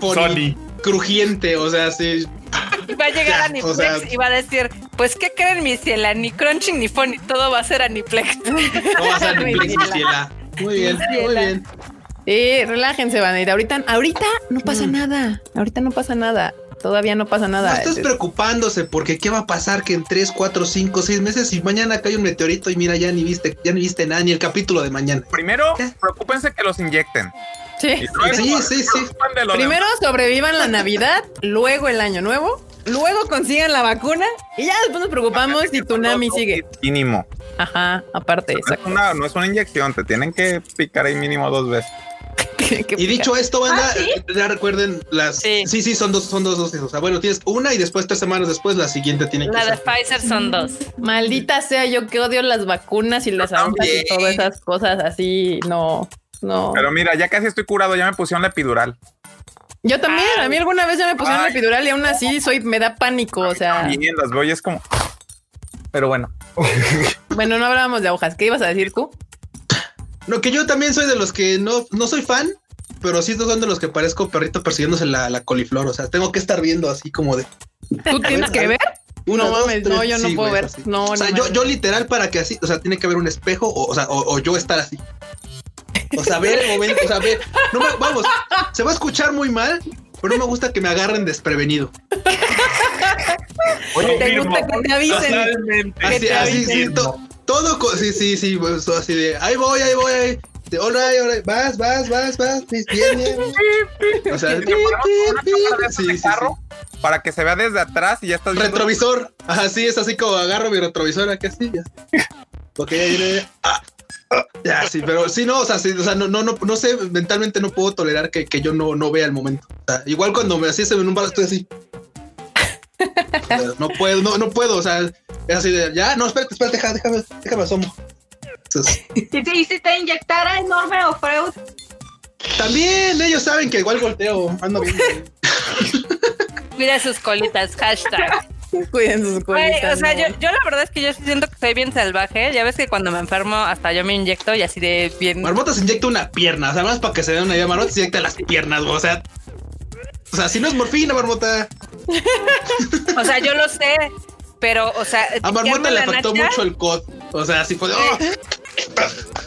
Sony. crujiente, o sea, sí. Y va a llegar (laughs) Ya, Aniplex o sea- y va a decir, pues ¿qué creen mi ciela? Ni Crunchy ni Funny, todo va a ser Aniplex. (laughs) No va a ser Aniplex, mi ciela. Muy bien, muy bien. Eh, relájense, van a ir. Ahorita, ahorita no pasa Mm. nada. Ahorita no pasa nada. Todavía no pasa No nada. estés Eh, preocupándose porque qué va a pasar que en 3, 4, 5, 6 meses y mañana cae un meteorito y mira, ya ni viste, ya ni viste nada, ni el capítulo de mañana. Primero, ¿Qué? preocúpense que los inyecten. Sí. Luego, Sí, sí, Primero sobrevivan la Navidad, luego el año nuevo, luego consigan la vacuna y ya después nos preocupamos si Tsunami sigue. Mínimo. Ajá, aparte, No es, exacto. una, no es una inyección, te tienen que picar ahí mínimo dos veces. Qué- (laughs) qué Y dicho esto, banda, ¿Ah, sí? ya recuerden las. Sí. Sí. sí, son dos, son dos dosis. O sea, bueno, tienes una y después tres semanas después la siguiente tiene que La de ser. Pfizer son dos. Maldita sea, yo que odio las vacunas y las agujas y todas esas cosas así. No, no. Pero mira, ya casi estoy curado, ya me pusieron la epidural. Yo también, a mí alguna vez ya me pusieron la epidural y aún así soy, me da pánico. O sea, Bien, las veo y es como. Pero bueno. (laughs) bueno, no hablábamos de agujas. ¿Qué ibas a decir tú? No, que yo también soy de los que no, no soy fan, pero sí son de los que parezco perrito persiguiéndose la, la coliflor. O sea, tengo que estar viendo así como de ¿Tú (laughs) tienes que ver? una, No dos, mames, tres. no, yo no Sí, puedo güey, ver. No, o no sea, yo, mames. yo literal para que así, o sea, tiene que haber un espejo o, o sea, o, o yo estar así. O sea, ver el momento, o sea, ver, no me, vamos, se va a escuchar muy mal, pero no me gusta que me agarren desprevenido. ¿Te Confirmo. gusta que te avisen? Totalmente. Que Así, te así, sí, to- todo, co- sí, sí, sí, pues, así de, ahí voy, ahí voy, ahí. Right, right, vas, vas, vas, vas, bien, bien, bien. O sea, sí, sí, sí. Para que se vea desde atrás y ya estás Retrovisor, ajá, sí, es así como agarro mi retrovisor aquí así, ya. Ok, ya viene, ah, ya, sí, pero sí, no, o sea, sí, o sea, no, no, no, no sé, mentalmente no puedo tolerar que, que yo no, no vea el momento. O sea, igual cuando me así en un bar estoy así. O sea, no puedo, no, no puedo, o sea, es así de, ya, no, espérate, espérate, déjame, déjame, déjame asomo. Entonces, (laughs) Y si, y si te inyectara enorme o Freud, también ellos saben que igual volteo, ando bien. (laughs) Mira sus colitas, hashtag. (laughs) Cuiden sus colitas. o sea, no. yo, yo la verdad es que yo siento que soy bien salvaje. Ya ves que cuando me enfermo hasta yo me inyecto y así de bien. Marmota se inyecta una pierna, o sea, más para que se den una idea, Marmota se inyecta las piernas, güey, o sea, o sea, si no es morfina, Marmota, (laughs) O sea, yo lo sé, pero, o sea, a Marmota le afectó nacha, mucho el cod, o sea, así fue, de, oh,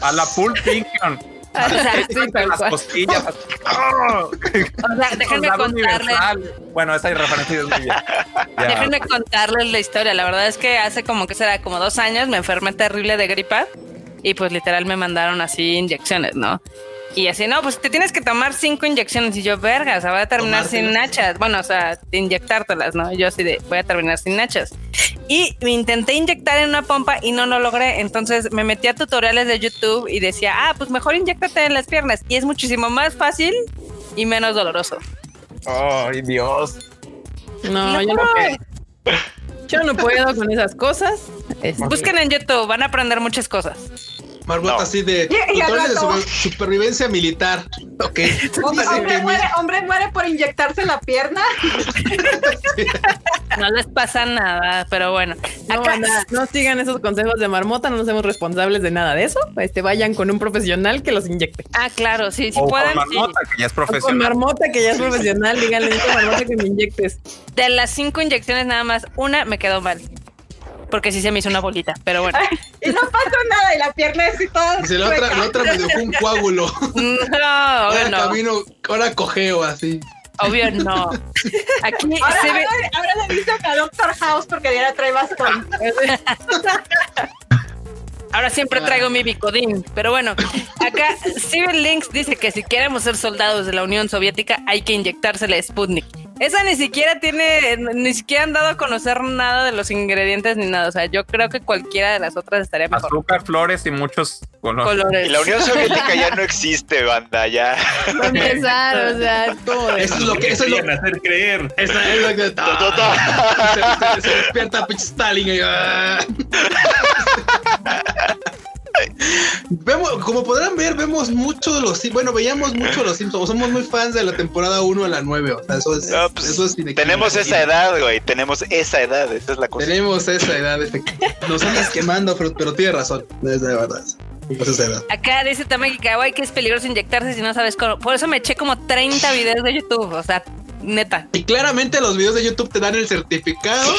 (laughs) a la Pulp Fiction. O sea, (laughs) Sí, tal las cual. costillas. (laughs) o sea, déjenme Soldado contarles. Universal. Bueno, esa referencia es muy bien. Déjenme contarles la historia. La verdad es que hace como que será como dos años me enfermé terrible de gripa y pues literal me mandaron así inyecciones, ¿no? Y así, no, pues te tienes que tomar cinco inyecciones y yo, verga, o sea, voy a terminar sin Tomártelas. nachas. Bueno, o sea, inyectártelas, ¿no? Yo así de, voy a terminar sin nachas. Y me intenté inyectar en una pompa y no lo logré. Entonces me metí a tutoriales de YouTube y decía, ah, pues mejor inyectate en las piernas. Y es muchísimo más fácil y menos doloroso. Ay, Dios. No, yo no puedo. Yo no puedo con esas cosas. Busquen en YouTube, van a aprender muchas cosas. Marmota No. así de tutoriales super- supervivencia militar, ok, (laughs) hombre, muere, hombre muere por inyectarse la pierna. (laughs) No les pasa nada, pero bueno. No, Acá, nada, no sigan esos consejos de marmota, no nos hacemos responsables de nada de eso. Este, vayan con un profesional que los inyecte. ah, claro, sí, sí o pueden. con sí. Marmota, que ya es O con profesional. marmota que ya es profesional, díganle marmota que me inyectes. De las cinco inyecciones, nada más una me quedó mal. Porque sí se me hizo una bolita, pero bueno. Y no pasó nada y la pierna es así toda. Dice, la otra, la otra me dejó un coágulo. No, (laughs) Ahora obvio no. camino, ahora cojeo así. Obvio no. (laughs) Aquí Ahora, se ve. ahora, ahora le dice a Doctor House porque Diana trae bastón. (laughs) Ahora siempre traigo mi bicodín. Pero bueno, acá Civil Links dice que si queremos ser soldados de la Unión Soviética hay que inyectársele Sputnik. Esa ni siquiera tiene, ni siquiera han dado a conocer nada de los ingredientes ni nada. O sea, yo creo que cualquiera de las otras estaría mejor. Azúcar, flores y muchos colores. Colores. Y la Unión Soviética ya no existe, banda, ya. Para empezar, o sea, es como de- Eso es lo que, eso es lo hacer creer. Esa es lo que. (laughs) Se, se- se despierta pinche Stalin. y, ah. Vemos, como podrán ver, vemos mucho de los bueno, veíamos mucho de los Simpsons, somos muy fans de la temporada 1 a la 9, o sea, eso es, No, pues, eso es inequívoco. Tenemos esa edad, güey. Tenemos esa edad. Esa es la cosa. Tenemos esa edad. Nos andas quemando, pero, pero tiene razón, es de verdad. Acá dice Kawaii que es peligroso inyectarse si no sabes cómo. Por eso me eché como 30 videos de YouTube. O sea, neta. Y claramente los videos de YouTube te dan el certificado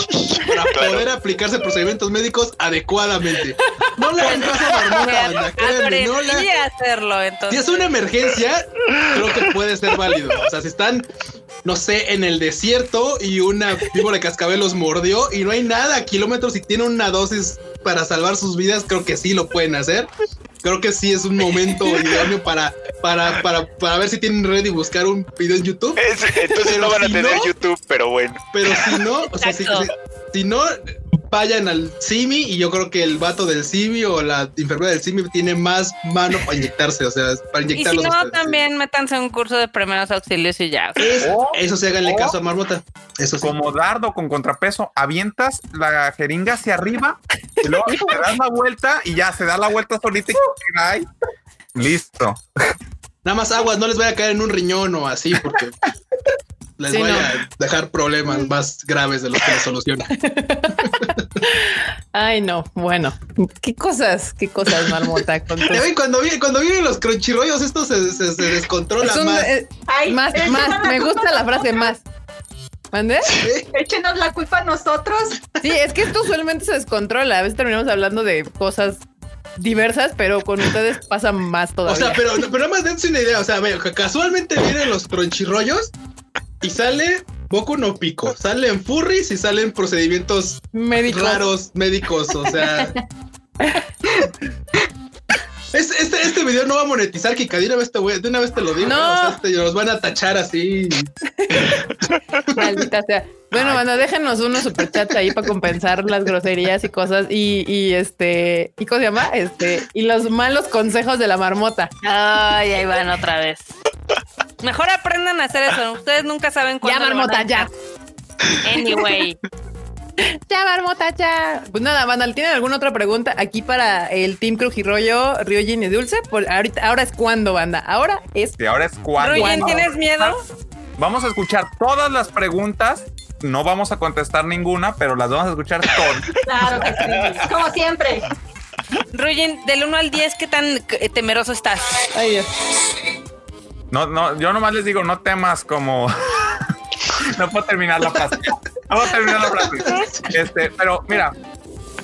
para Claro. poder aplicarse procedimientos médicos adecuadamente. no le hagan caso a Marmota, (laughs) banda, créanme, no le Aprendí a hacerlo, Si entonces. es una emergencia, creo que puede ser válido. O sea, si están, no sé, en el desierto y una víbora de cascabel los mordió y no hay nada a kilómetros y tienen una dosis para salvar sus vidas, creo que sí lo pueden hacer. Creo que sí es un momento (laughs) idóneo para, para, para, para ver si tienen red y buscar un video en YouTube. Es- entonces Pero no van a si tener no- YouTube, pero bueno. Pero si no, o sea, si, si- si no, vayan al Simi y yo creo que el vato del Simi o la enfermera del Simi tiene más mano para inyectarse, o sea, para Y si inyectarlos. no, ustedes. también métanse a un curso de primeros auxilios y ya. Es- O- eso sí, háganle caso a Marmota. Eso sí. Como dardo con contrapeso, avientas la jeringa hacia arriba y luego (laughs) te das la vuelta y ya se da la vuelta solita y. Listo. Nada más aguas, no les vaya a caer en un riñón o así, porque (laughs) les Sí, voy no. a dejar problemas más graves de los que les solucionan. (laughs) Ay, no. Bueno, qué cosas, qué cosas, Marmota. (laughs) Con tus- cuando, vi- cuando vienen los cronchirollos, esto se, se, se descontrola Es un- más. eh, Ay, más, más. Me gusta la frase más. ¿Mande? ¿eh? Échenos la culpa a nosotros. Sí, es que esto usualmente se descontrola. A veces terminamos hablando de cosas diversas, pero con ustedes pasa más O todavía. sea, pero, pero nada más dense una idea. O sea, casualmente vienen los cronchirollos y sale Boku no Pico. Salen furries y salen procedimientos médicos. raros médicos. O sea. (laughs) Es- Este, este video no va a monetizar, Kika. De una vez te, voy- de una vez te lo digo. No. O sea, este, nos van a tachar así. (laughs) Maldita sea. Bueno, bueno, déjenos unos superchats ahí para compensar las groserías y cosas. Y, y este, ¿y cómo se llama? Este, y los malos consejos de la marmota. Ay, ahí van otra vez. Mejor aprendan a hacer eso. Ustedes nunca saben Ya, cuándo. lo van a marmota, ya. Anyway. (laughs) Ya, marmota, ya. Pues nada, Vandal, ¿tienen alguna otra pregunta aquí para el Team Crujirollo, Ryojin y Dulce? Por ahorita, ahora es cuando, banda. Ahora es Y ahora es cuando. Ruyen, ¿tienes miedo? Vamos a escuchar todas las preguntas. No vamos a contestar ninguna, pero las vamos a escuchar todas. (laughs) Claro que sí. Como siempre. Ruyen, del 1 al 10, ¿qué tan eh, temeroso estás? Ay, Dios. No, no, yo nomás les digo, no temas como. (laughs) no puedo terminar la frase. No puedo terminar la frase. Este, pero mira,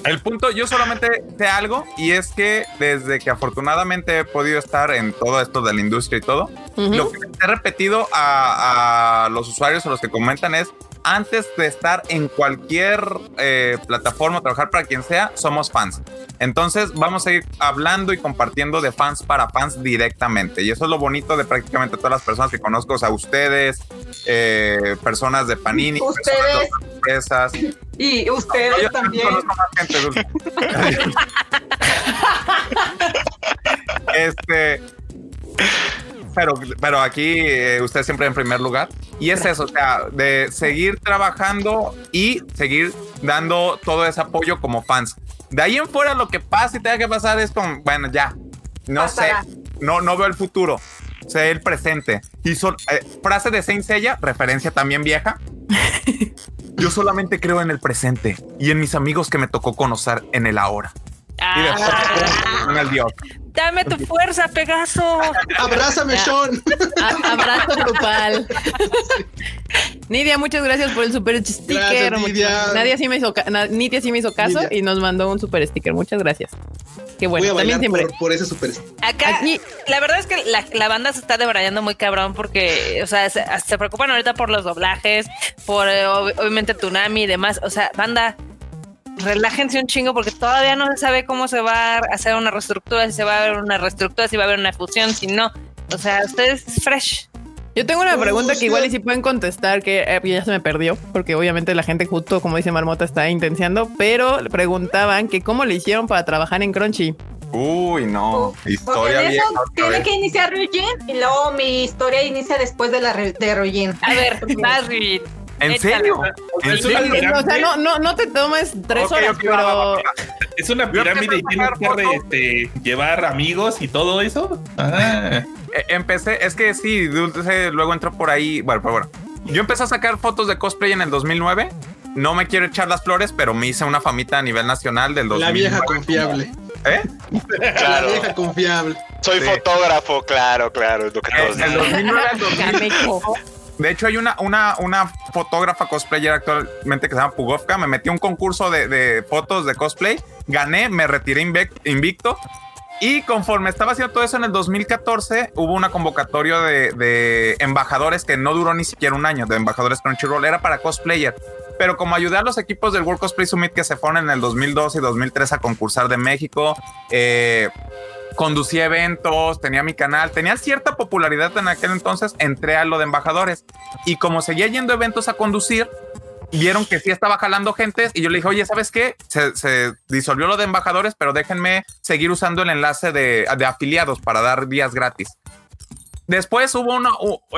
el punto, yo solamente sé algo y es que desde que afortunadamente he podido estar en todo esto de la industria y todo, lo que he repetido a, a los usuarios o los que comentan es antes de estar en cualquier eh, plataforma, trabajar para quien sea, somos fans. Entonces vamos a ir hablando y compartiendo de fans para fans directamente. Y eso es lo bonito de prácticamente todas las personas que conozco, o sea, ustedes, eh, personas de Panini, personas de Ustedes. otras empresas. Y Yo ustedes también. conozco más gente, (laughs) este. Pero, pero aquí eh, usted siempre en primer lugar. Y es eso, o sea, de seguir trabajando y seguir dando todo ese apoyo como fans. De ahí en fuera lo que pasa y tenga que pasar es con, bueno, ya, no Pasará. sé, no, no veo el futuro, sé el presente. Y son, eh, frase de Saint Seiya, referencia también vieja. (laughs) Yo solamente creo en el presente y en mis amigos que me tocó conocer en el ahora. Y después Ah, en el Dios. dame tu fuerza, Pegaso. Abrázame, Sean. A- abrazo grupal. Nidia, muchas gracias por el super sticker. Gracias. Nadia sí me hizo, Nidia sí me hizo caso Nidia. y nos mandó un super sticker. Muchas gracias. Qué Voy bueno. a También siempre. por, por ese super. Acá, Aquí- la verdad es que la, la banda se está debrayando muy cabrón porque, o sea, se, se preocupan ahorita por los doblajes, por eh, ob- obviamente Tunami y demás. O sea, banda, relájense un chingo porque todavía no se sabe cómo se va a hacer una reestructura, si se va a ver una reestructura, si va a haber una fusión, si no. O sea, ustedes fresh. Yo tengo una Oh, pregunta que igual y si pueden contestar, que eh, ya se me perdió, porque obviamente la gente justo, como dice Marmota, está intenciando, pero le preguntaban que cómo le hicieron para trabajar en Crunchy. Uy, no. Porque Historia eso tiene vez. que iniciar Ryujin y luego mi historia inicia después de la de Ryujin. A ver, (laughs) vas, Ruin. ¿En serio? ¿En Es una serio? pirámide. O sea, no, no, no te tomes tres horas, ok, va, va, pero va, va. Es una pirámide y tienes que re- este, llevar amigos y todo eso. Ah. Eh, Empecé, es que sí, Dulce luego entró por ahí. Bueno, pero bueno. Yo empecé a sacar fotos de cosplay en el 2009. No me quiero echar las flores, pero me hice una famita a nivel nacional del 2009. La vieja confiable. ¿Eh? Claro. La vieja confiable. Soy Sí. fotógrafo, claro, claro, es lo que todos dicen. 2009 al 2000 Cameco. De hecho, hay una, una, una fotógrafa cosplayer actualmente que se llama Pugovka. Me metí a un concurso de, de fotos de cosplay, gané, me retiré invicto y conforme estaba haciendo todo eso en el 2014, hubo una convocatoria de, embajadores que no duró ni siquiera un año, de embajadores Crunchyroll, era para cosplayer. Pero como ayudé a los equipos del World Cosplay Summit que se fueron en el 2012 y 2003 a concursar de México, eh, conducía eventos, tenía mi canal, tenía cierta popularidad en aquel entonces, entré a lo de embajadores. Y como seguía yendo eventos a conducir, vieron que sí estaba jalando gente y yo le dije, oye, ¿sabes qué? Se, disolvió lo de embajadores, pero déjenme seguir usando el enlace de, afiliados para dar días gratis. Después hubo uno,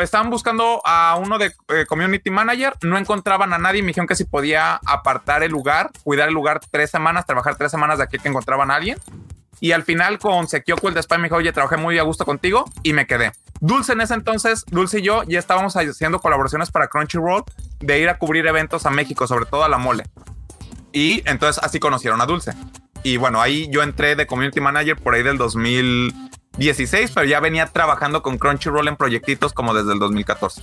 estaban buscando a uno de eh, community manager, no encontraban a nadie, me dijeron que si podía apartar el lugar, cuidar el lugar tres semanas, trabajar tres semanas de aquí que encontraban a alguien. Y al final con Sekioku el de Spy me dijo, oye, trabajé muy a gusto contigo y me quedé. Dulce en ese entonces, Dulce y yo ya estábamos haciendo colaboraciones para Crunchyroll de ir a cubrir eventos a México, sobre todo a la mole. Y entonces así conocieron a Dulce. Y bueno, ahí yo entré de Community Manager por ahí del 2016, pero ya venía trabajando con Crunchyroll en proyectitos como desde el 2014.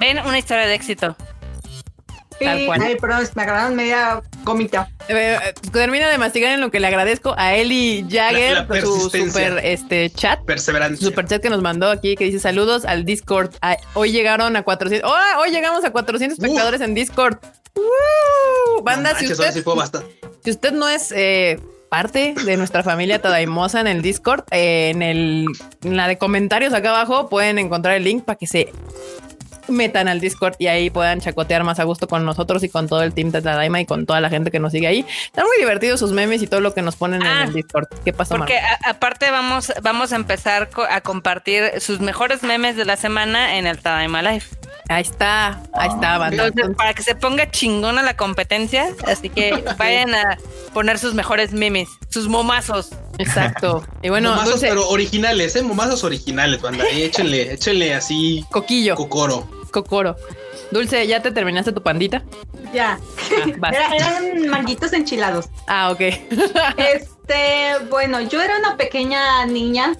Ven, una historia de éxito. Ay, perdón, me agarraron media gomita. Eh, eh, termina de mastigar en lo que le agradezco a Eli Jagger por su super este, chat. Perseverancia. Super chat que nos mandó aquí que dice saludos al Discord. Ah, hoy llegaron a 400. Hoy llegamos a 400 espectadores en Discord. Banda, si, usted, si usted no es eh, parte de nuestra familia Tadaimosa en el Discord, en, el, en la de comentarios acá abajo pueden encontrar el link para que se metan al Discord y ahí puedan chacotear más a gusto con nosotros y con todo el team de Tadaima y con toda la gente que nos sigue ahí. Están muy divertidos sus memes y todo lo que nos ponen en el ah, Discord. ¿Qué pasa? Porque aparte vamos, vamos a empezar a compartir sus mejores memes de la semana en el Tadaima Live. Ahí está, ahí está, para que se ponga chingona la competencia, así que (laughs) vayan a poner sus mejores memes, sus momazos. Exacto. Y bueno, momazos, pero originales, ¿eh? Momazos originales, banda. échenle, échenle así. Coquillo. Cocoro. Cocoro. Dulce, ¿ya te terminaste tu pandita? Ya. Ah, (laughs) eran manguitos enchilados. Ah, ok. (laughs) este, bueno, yo era una pequeña niña.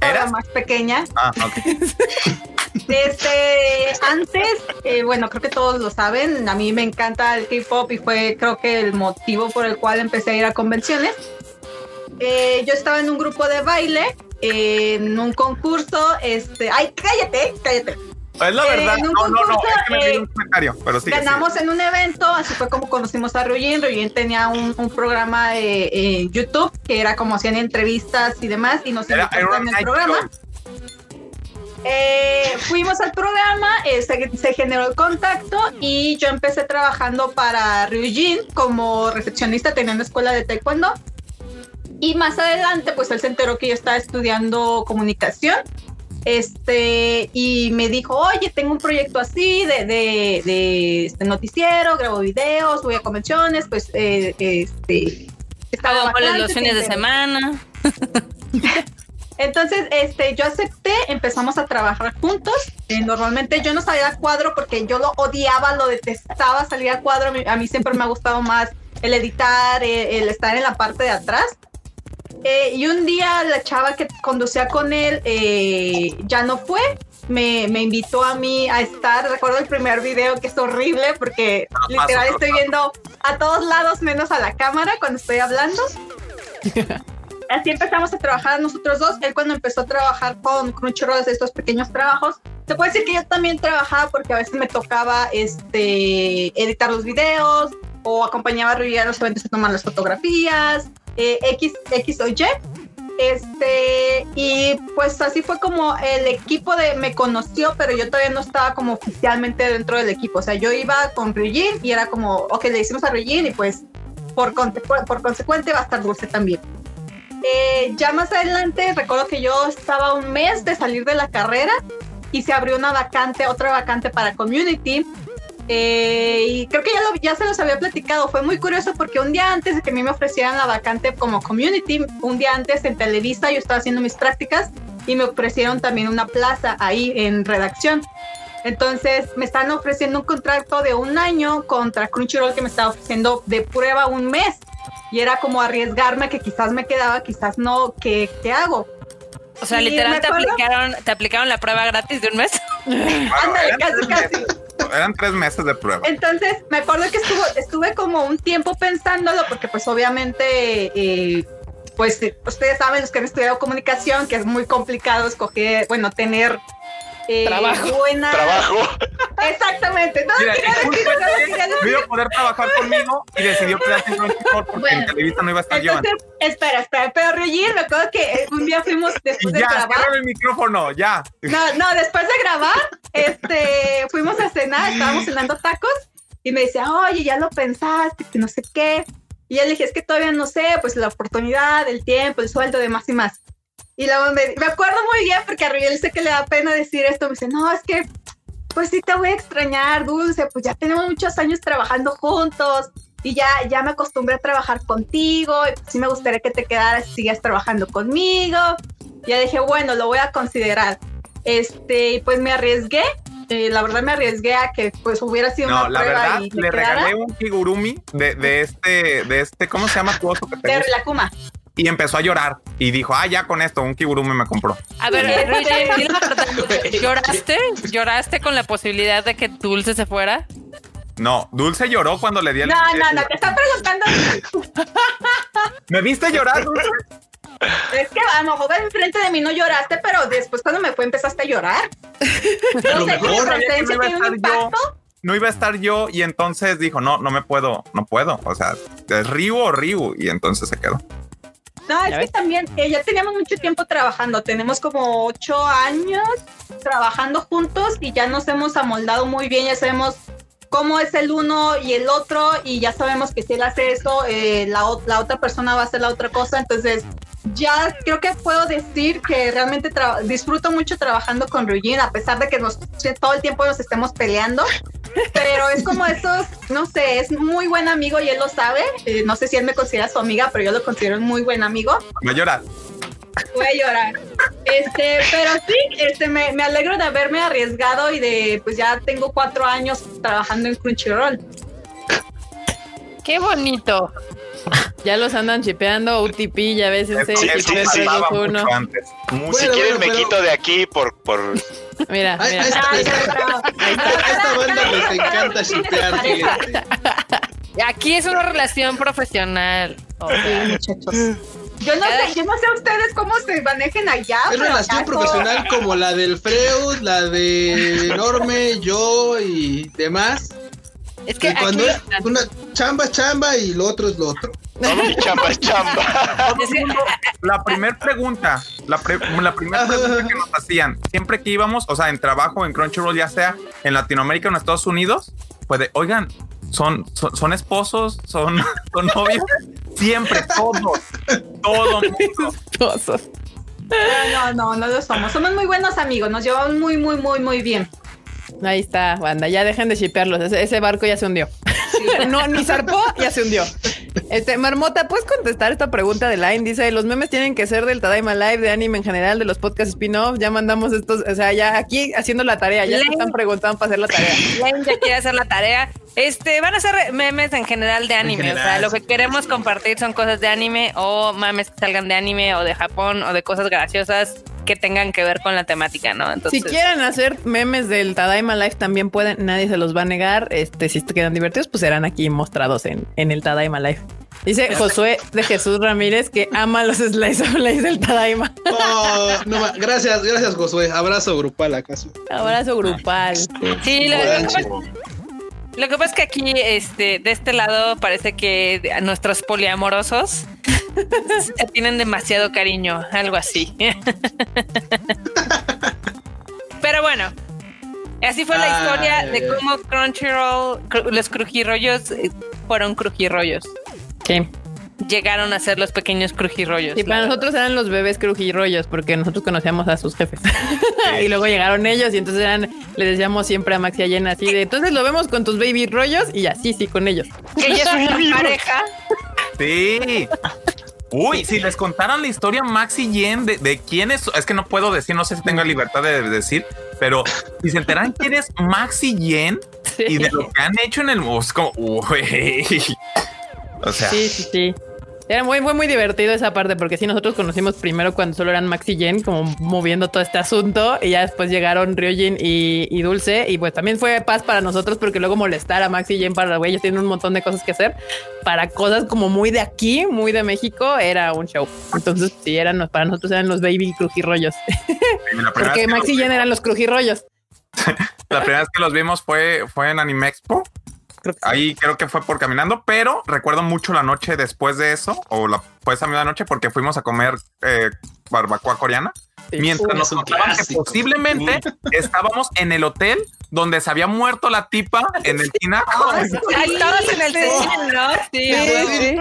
Era más pequeña. Ah, ok. (laughs) Este, antes, eh, bueno, creo que todos lo saben, a mí me encanta el K-pop y fue creo que el motivo por el cual empecé a ir a convenciones. Eh, yo estaba en un grupo de baile, en un concurso, este, ay, cállate, cállate. Es la verdad, no, no, no, es que me un comentario, pero sí. Ganamos en un evento, así fue como conocimos a Ryujin. Ryujin tenía un, un programa de YouTube que era como hacían entrevistas y demás, y nos invitaron en el programa. Eh, fuimos al programa, eh, se, generó el contacto y yo empecé trabajando para Ryujin como recepcionista teniendo escuela de taekwondo. Y más adelante, pues él se enteró que yo estaba estudiando comunicación. Este, y me dijo, oye, tengo un proyecto así de, de, este noticiero, grabo videos, voy a convenciones, pues, eh, este, estaba los fines de semana. (laughs) Entonces, este, yo acepté, empezamos a trabajar juntos. Eh, normalmente yo no salía a cuadro porque yo lo odiaba, lo detestaba salir a cuadro. A mí, siempre me ha gustado más el editar, eh, el estar en la parte de atrás. Eh, y un día la chava que conducía con él ya no fue. Me, me, invitó a mí a estar. Recuerdo el primer video que es horrible porque literal estoy viendo a todos lados menos a la cámara cuando estoy hablando. (laughs) así empezamos a trabajar nosotros dos. Él cuando empezó a trabajar con Crunchyroll de estos pequeños trabajos, se puede decir que yo también trabajaba porque a veces me tocaba este, editar los videos o acompañaba a Rui a los eventos a tomar las fotografías, eh, X, X o Y. Este, y pues así fue como el equipo de me conoció, pero yo todavía no estaba como oficialmente dentro del equipo. O sea, yo iba con Ryujin y era como, ok, le hicimos a Ryujin y pues por, por consecuente va a estar Dulce también. Eh, ya más adelante recuerdo que yo estaba un mes de salir de la carrera y se abrió una vacante, otra vacante para community. Eh, y creo que ya, ya se los había platicado. Fue muy curioso porque un día antes de que a mí me ofrecieran la vacante como community, un día antes en Televisa yo estaba haciendo mis prácticas y me ofrecieron también una plaza ahí en redacción. Entonces me están ofreciendo un contrato de un año contra Crunchyroll que me estaba ofreciendo de prueba un mes y era como arriesgarme que quizás me quedaba, quizás no, ¿qué, qué hago? O sea, literal te aplicaron, te aplicaron la prueba gratis de un mes. (laughs) Ándale, casi, casi. Eran tres meses de prueba. Entonces, me acuerdo que estuvo, estuve como un tiempo pensándolo, porque pues obviamente, eh, pues ustedes saben, los que han estudiado comunicación, que es muy complicado escoger, bueno, tener eh, Trabajo. buena... Trabajo. Exactamente. No, Mira, no. No a poder trabajar conmigo y decidió quedarse en porque Bueno, en Televisa no iba a estar yo. Entonces, espera, espera, pero Ryujin, me acuerdo que eh, un día fuimos después de ya, grabar. el micrófono, ya. No, no, después de grabar, este, fuimos a cenar, estábamos cenando tacos y me decía, oye, ya lo pensaste, que no sé qué. Y yo le dije, es que todavía no sé, pues la oportunidad, el tiempo, el sueldo, demás y más. Y luego me, me acuerdo muy bien porque a Riel sé que le da pena decir esto. Me dice, no, es que, pues sí te voy a extrañar, Dulce, pues ya tenemos muchos años trabajando juntos y ya, ya me acostumbré a trabajar contigo y pues sí me gustaría que te quedaras y sigas trabajando conmigo. Ya dije, bueno, lo voy a considerar. Este, y pues me arriesgué. eh, la verdad me arriesgué a que pues hubiera sido No, una la prueba verdad, y me le quedara. regalé un kigurumi de, de este, de este, ¿cómo se llama tu oso que te De gusta? Rilakuma. Y empezó a llorar y dijo, ah, ya con esto, un kigurumi me compró. A ver, verdad, (laughs) ¿lloraste? ¿Lloraste con la posibilidad de que Dulce se fuera? No, Dulce lloró cuando le di el... No, no, no, te están preguntando. (laughs) ¿Me viste llorar, Dulce? Es que a lo mejor enfrente de mí no lloraste, pero después cuando me fue empezaste a llorar. (laughs) No sé, tu presencia no iba a tiene un estar yo. impacto. No iba a estar yo y entonces dijo, no, no me puedo, no puedo. O sea, es Ryu o Ryu y entonces se quedó. No, es Ya que ves. también eh, ya teníamos mucho tiempo trabajando. Tenemos como ocho años trabajando juntos y ya nos hemos amoldado muy bien. Ya sabemos cómo es el uno y el otro y ya sabemos que si él hace eso, eh, la, la otra persona va a hacer la otra cosa. Entonces, ya creo que puedo decir que realmente disfruto mucho trabajando con Ryujin, a pesar de que nos, todo el tiempo nos estemos peleando. Pero es como esos, no sé, es muy buen amigo y él lo sabe. Eh, no sé si él me considera su amiga, pero yo lo considero un muy buen amigo. Va a llorar. Voy a llorar. Este, pero sí, este, me, me alegro de haberme arriesgado y de, pues ya tengo cuatro años trabajando en Crunchyroll. Qué bonito. Ya los andan chipeando, UTP, ya ves ese Eso- chip eso de pasaba 321. mucho antes. Bueno, si quieren bueno, me pero- quito de aquí por, por Mira, mira. esta, Ay, esta- pero- a esta- a esta banda les encanta shipear. Aquí es una relación profesional. Sí, muchachos. Yo no sé, yo no sé ustedes cómo se manejen allá. Es relación profesional como la del Freud, la de Norme, yo y demás. es que Que cuando aquí, es una chamba es chamba y lo otro es lo otro. todo mi chamba (laughs) es chamba. La primera pregunta, la, pre- la primera pregunta que nos hacían, siempre que íbamos, o sea, en trabajo en Crunchyroll, ya sea en Latinoamérica o en Estados Unidos, pues de, oigan, son, son, son esposos, son, (laughs) son novios, siempre, todos, todo (laughs) mundo. Tosos. No, no, no lo somos. Somos muy buenos amigos. Nos llevamos muy, muy, muy, muy bien. Ahí está, banda. Ya dejen de shipearlos. Ese, ese barco ya se hundió. (laughs) no, ni zarpó, ya se hundió. Este, Marmota, ¿puedes contestar esta pregunta de Line? Dice, los memes tienen que ser del Tadaima Live, de anime en general, de los podcasts spin-off. Ya mandamos estos, o sea, ya aquí haciendo la tarea, ya Line. están preguntando para hacer la tarea. Lane ya quiere hacer la tarea. Este, van a ser memes en general de anime. o sea, lo que sí. queremos compartir son cosas de anime o memes que salgan de anime o de Japón o de cosas graciosas que tengan que ver con la temática, ¿no? Entonces, Si quieren hacer memes del Tadaima Live, también pueden, nadie se los va a negar. Este, si te quedan divertidos, pues serán aquí mostrados en, en el Tadaima Live. Dice Josué de Jesús Ramírez que ama los slice of life del Tadaima. Oh, no gracias, gracias, Josué. Abrazo grupal acaso. Abrazo grupal. Sí, lo, lo que pasa- es que aquí, este, de este lado, parece que a nuestros poliamorosos se tienen demasiado cariño, algo así. (laughs) Pero bueno, así fue la Ay. historia de cómo Crunchyroll, cru- los crujirrollos eh, fueron crujirrollos. Sí. Llegaron a ser los pequeños crujirrollos. Y para nosotros eran los bebés crujirrollos, porque nosotros conocíamos a sus jefes. (laughs) y luego llegaron ellos, y entonces eran, le decíamos siempre a Maxi Ayena así de entonces lo vemos con tus baby rollos, y así, sí, con ellos. que ella es una pareja. Sí. Uy, si les contaran la historia Max y Jen de, de quién es, es que no puedo decir, no sé si tengo libertad de decir, pero si se enteran quién es Max y Jen y de lo que han hecho en el es como, uy. O sea, Sí, sí, sí. Era muy, fue muy divertido esa parte porque sí, nosotros conocimos primero cuando solo eran Max y Jen, como moviendo todo este asunto, y ya después llegaron Ryojin y, y Dulce, y pues también fue paz para nosotros porque luego molestar a Max y Jen para güey, ellos tienen un montón de cosas que hacer. Para cosas como muy de aquí, muy de México, era un show. Entonces, sí, eran para nosotros eran los baby crujirrollos. (laughs) porque Max y Jen eran los crujirrollos. (laughs) La primera vez que los vimos fue, fue en Anime Expo Ahí creo que fue por caminando, pero recuerdo mucho la noche después de eso, o la, fue esa misma noche, porque fuimos a comer eh, barbacoa coreana. Mientras nos contaban que posiblemente estábamos en el hotel donde se había muerto la tipa en el tinaco. Ah, Ahí estabas en el cine, ¿no? Sí, sí,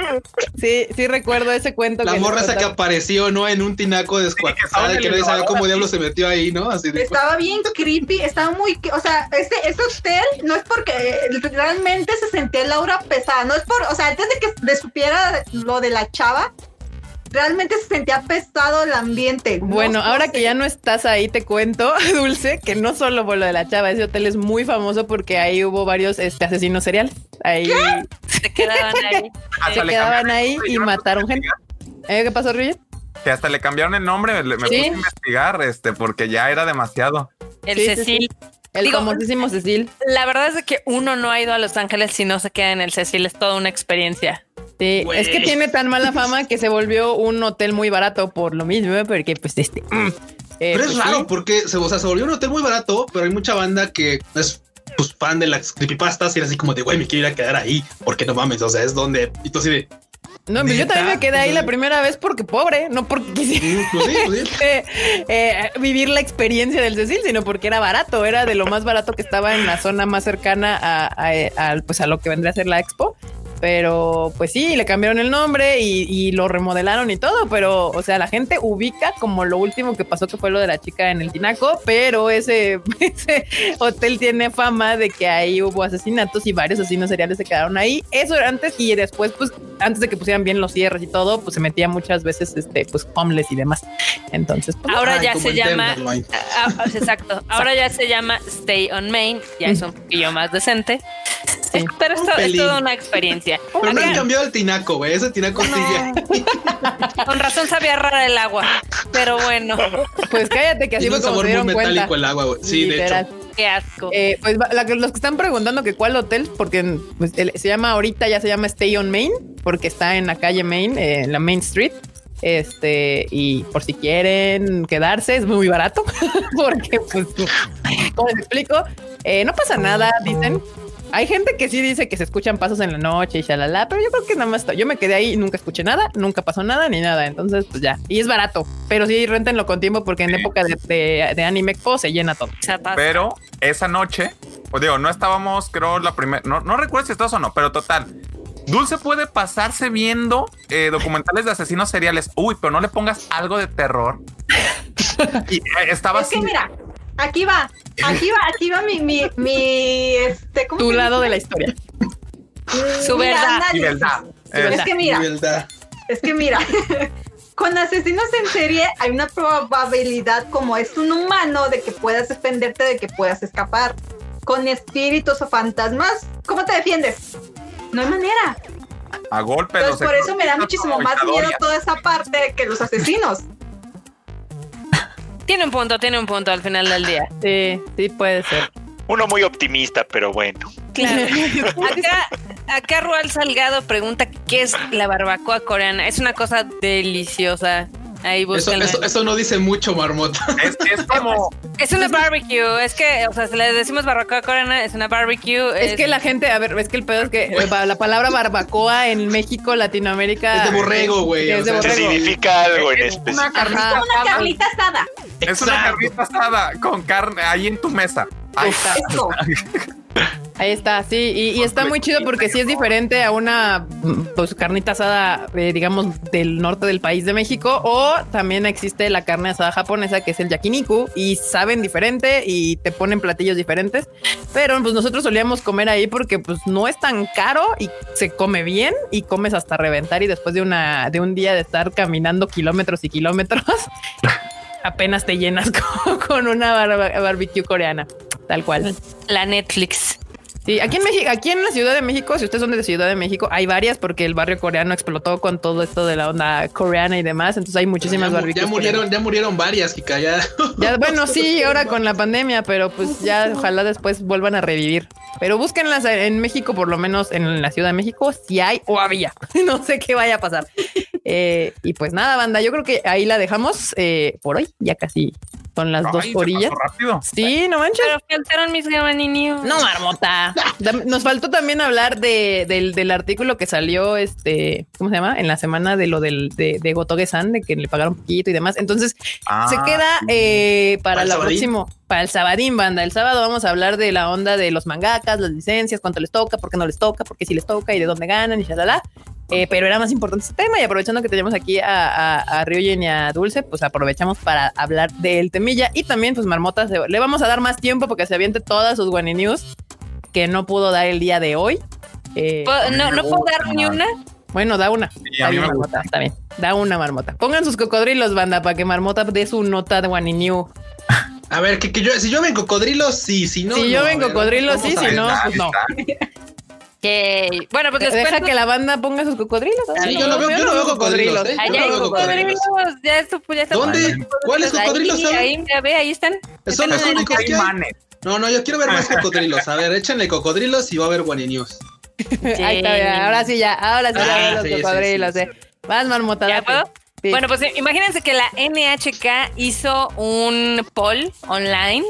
sí, sí, recuerdo ese cuento. La morra esa que apareció, ¿no? En un tinaco descuartizada y que no sabía cómo diablo se metió ahí, ¿no? Así Estaba bien creepy, estaba muy, o sea, este, este hotel no es porque realmente se sentía el aura pesada, no es por, o sea, antes de que supiera lo de la chava, realmente se sentía pesado el ambiente. Bueno, ahora que ya no estás ahí, te cuento, (laughs) Dulce, que no solo por lo de la chava, ese hotel es muy famoso porque ahí hubo varios este, asesinos seriales. Ahí se quedaban (laughs) ahí. se quedaban ahí y mataron gente. ¿Eh? ¿Qué pasó, Rui? Que hasta le cambiaron el nombre, me puse a investigar, este, porque ya era demasiado. El Cecil. El famosísimo Cecil. La verdad es que uno no ha ido a Los Ángeles si no se queda en el Cecil, es toda una experiencia. Sí, es que tiene tan mala fama que se volvió un hotel muy barato por lo mismo, porque pues este... Mm, eh, pero es pues raro porque se, o sea, se volvió un hotel muy barato, pero hay mucha banda que es pues fan de las creepypastas y era así como de güey, me quiero ir a quedar ahí porque no mames. O sea, es donde y tú así de no, pero yo también me quedé ahí la primera vez porque pobre, no porque quisiera pues pues (laughs) eh, eh, vivir la experiencia del Cecil, sino porque era barato, era de lo más barato que estaba en la zona más cercana a, pues a lo que vendría a ser la expo. Pero pues sí, le cambiaron el nombre y, lo remodelaron y todo, pero o sea, la gente ubica como lo último que pasó que fue lo de la chica en el Tinaco, pero ese, (laughs) ese hotel tiene fama de que ahí hubo asesinatos y varios asesinos seriales se quedaron ahí. Eso era antes y después, pues antes de que pusieran bien los cierres y todo, pues se metía muchas veces este, pues homeless y demás. Entonces, pues, ahora ya se llama, exacto, ahora ya se llama Stay on Main, ya es un poquillo más decente. (laughs) Pero esto es toda una experiencia. Pero no han cambiado el tinaco, güey. Ese tinaco sigue. (laughs) Con razón sabía rara el agua. Pero bueno. (laughs) Pues cállate que así fue como se dieron metálico el agua, güey. Sí, de hecho. Qué asco. Eh, pues los que están preguntando que cuál hotel, porque pues, se llama ahorita ya se llama Stay on Main, porque está en la calle Main, eh, en la Main Street. Este, y por si quieren quedarse, es muy barato, porque pues, como les explico, eh, no pasa nada, dicen, hay gente que sí dice que se escuchan pasos en la noche y shalala, pero yo creo que nada más yo me quedé ahí y nunca escuché nada, nunca pasó nada ni nada. Entonces, pues ya. Y es barato, pero sí rentenlo con tiempo porque en época de, de, Anime Expo se llena todo. Pero esa noche, pues digo, no estábamos, creo, la primera, no, no recuerdo si estabas o no, pero total. Dulce puede pasarse viendo eh, documentales de asesinos seriales. Uy, pero no le pongas algo de terror. (laughs) y eh, estaba es Que mira, aquí va, aquí va, aquí va mi, mi, mi este, tu lado de la historia. Su verdad. Es que mira, es que mira, con asesinos en serie hay una probabilidad como es un humano de que puedas defenderte, de que puedas escapar. Con espíritus o fantasmas, ¿cómo te defiendes? No hay manera. A golpe. Entonces, por eso me da muchísimo más miedo toda esa parte que los asesinos. Tiene un punto, tiene un punto al final del día. Sí, sí puede ser. Uno muy optimista, pero bueno. Claro. (laughs) Acá, acá Rual Salgado pregunta qué es la barbacoa coreana. Es una cosa deliciosa. Ahí eso, eso, no dice mucho, marmota. (laughs) Es, es como. Es una barbecue. Es que, o sea, si le decimos barbacoa coreana, es una barbecue. Es, que la gente, a ver, es que el pedo es que la palabra barbacoa en México, Latinoamérica. Es de borrego, güey. Es de borrego. significa algo en específico. Una carnita, una carnita asada. Es una carnita asada con carne ahí en tu mesa. Ahí está. (laughs) Ahí está, sí, y, está muy chido porque sí es diferente a una pues, carnita asada, eh, digamos, del norte del país de México, o también existe la carne asada japonesa que es el yakiniku y saben diferente y te ponen platillos diferentes, pero pues nosotros solíamos comer ahí porque pues no es tan caro y se come bien y comes hasta reventar y después de una de un día de estar caminando kilómetros y kilómetros (laughs) apenas te llenas (laughs) con, una barbecue coreana, tal cual. La Netflix. Sí, aquí en México, aquí en la Ciudad de México, si ustedes son de Ciudad de México, hay varias porque el barrio coreano explotó con todo esto de la onda coreana y demás. Entonces hay muchísimas ya, barbecues. Ya murieron, ya murieron varias, Kika. Ya. (laughs) ya. bueno, sí, (laughs) ahora con la pandemia, pero pues ya ojalá después vuelvan a revivir. Pero búsquenlas en México, por lo menos en la Ciudad de México, si hay o había. (laughs) no sé qué vaya a pasar. Eh, y pues nada, banda, yo creo que ahí la dejamos eh, por hoy. Ya casi son las dos orillas. rápido. Sí, no manches. Pero faltaron mis gamaninios. No, marmota. Nos faltó también hablar de, del, del, artículo que salió, este, ¿cómo se llama? En la semana de lo del, de, de Gotoge-san, de que le pagaron poquito y demás. Entonces, ah, se queda eh, para, para el próximo, para el sabadín, banda. El sábado vamos a hablar de la onda de los mangakas, las licencias, cuánto les toca, por qué no les toca, por qué sí les toca y de dónde ganan y shalala. Eh, pero era más importante este tema y aprovechando que tenemos aquí a, a, a y a Dulce, pues aprovechamos para hablar del temilla y también pues Marmota le vamos a dar más tiempo porque se aviente todas sus Guani News que no pudo dar el día de hoy. Eh, no, no puedo dar ni una. Bueno, da una. Sí, está, bien, marmota, está bien, Da una marmota. Pongan sus cocodrilos, banda, para que Marmota dé su nota de Guani New. A ver, que, que, yo, si yo ven cocodrilos, sí, si no. Si no, yo ven cocodrilos, sí, si no, pues no. Que bueno, pues deja cuento... que la banda ponga sus cocodrilos. Sí, yo no veo, yo no veo cocodrilos. ¿eh? Allá hay cocodrilos. Ya esto, ya está ¿Dónde? ¿Cuáles cocodrilos son? Ahí, ya ve, ahí están. Son los únicos que hay. No, no, yo quiero ver más cocodrilos. A ver, échenle cocodrilos y va a haber guaninios. Sí. (laughs) Ahí está, ya. ahora sí ya, ahora sí ah, ya los sí, cocodrilos. Sí, eh. Vas, marmota. Bueno, pues imagínense que la NHK hizo un poll online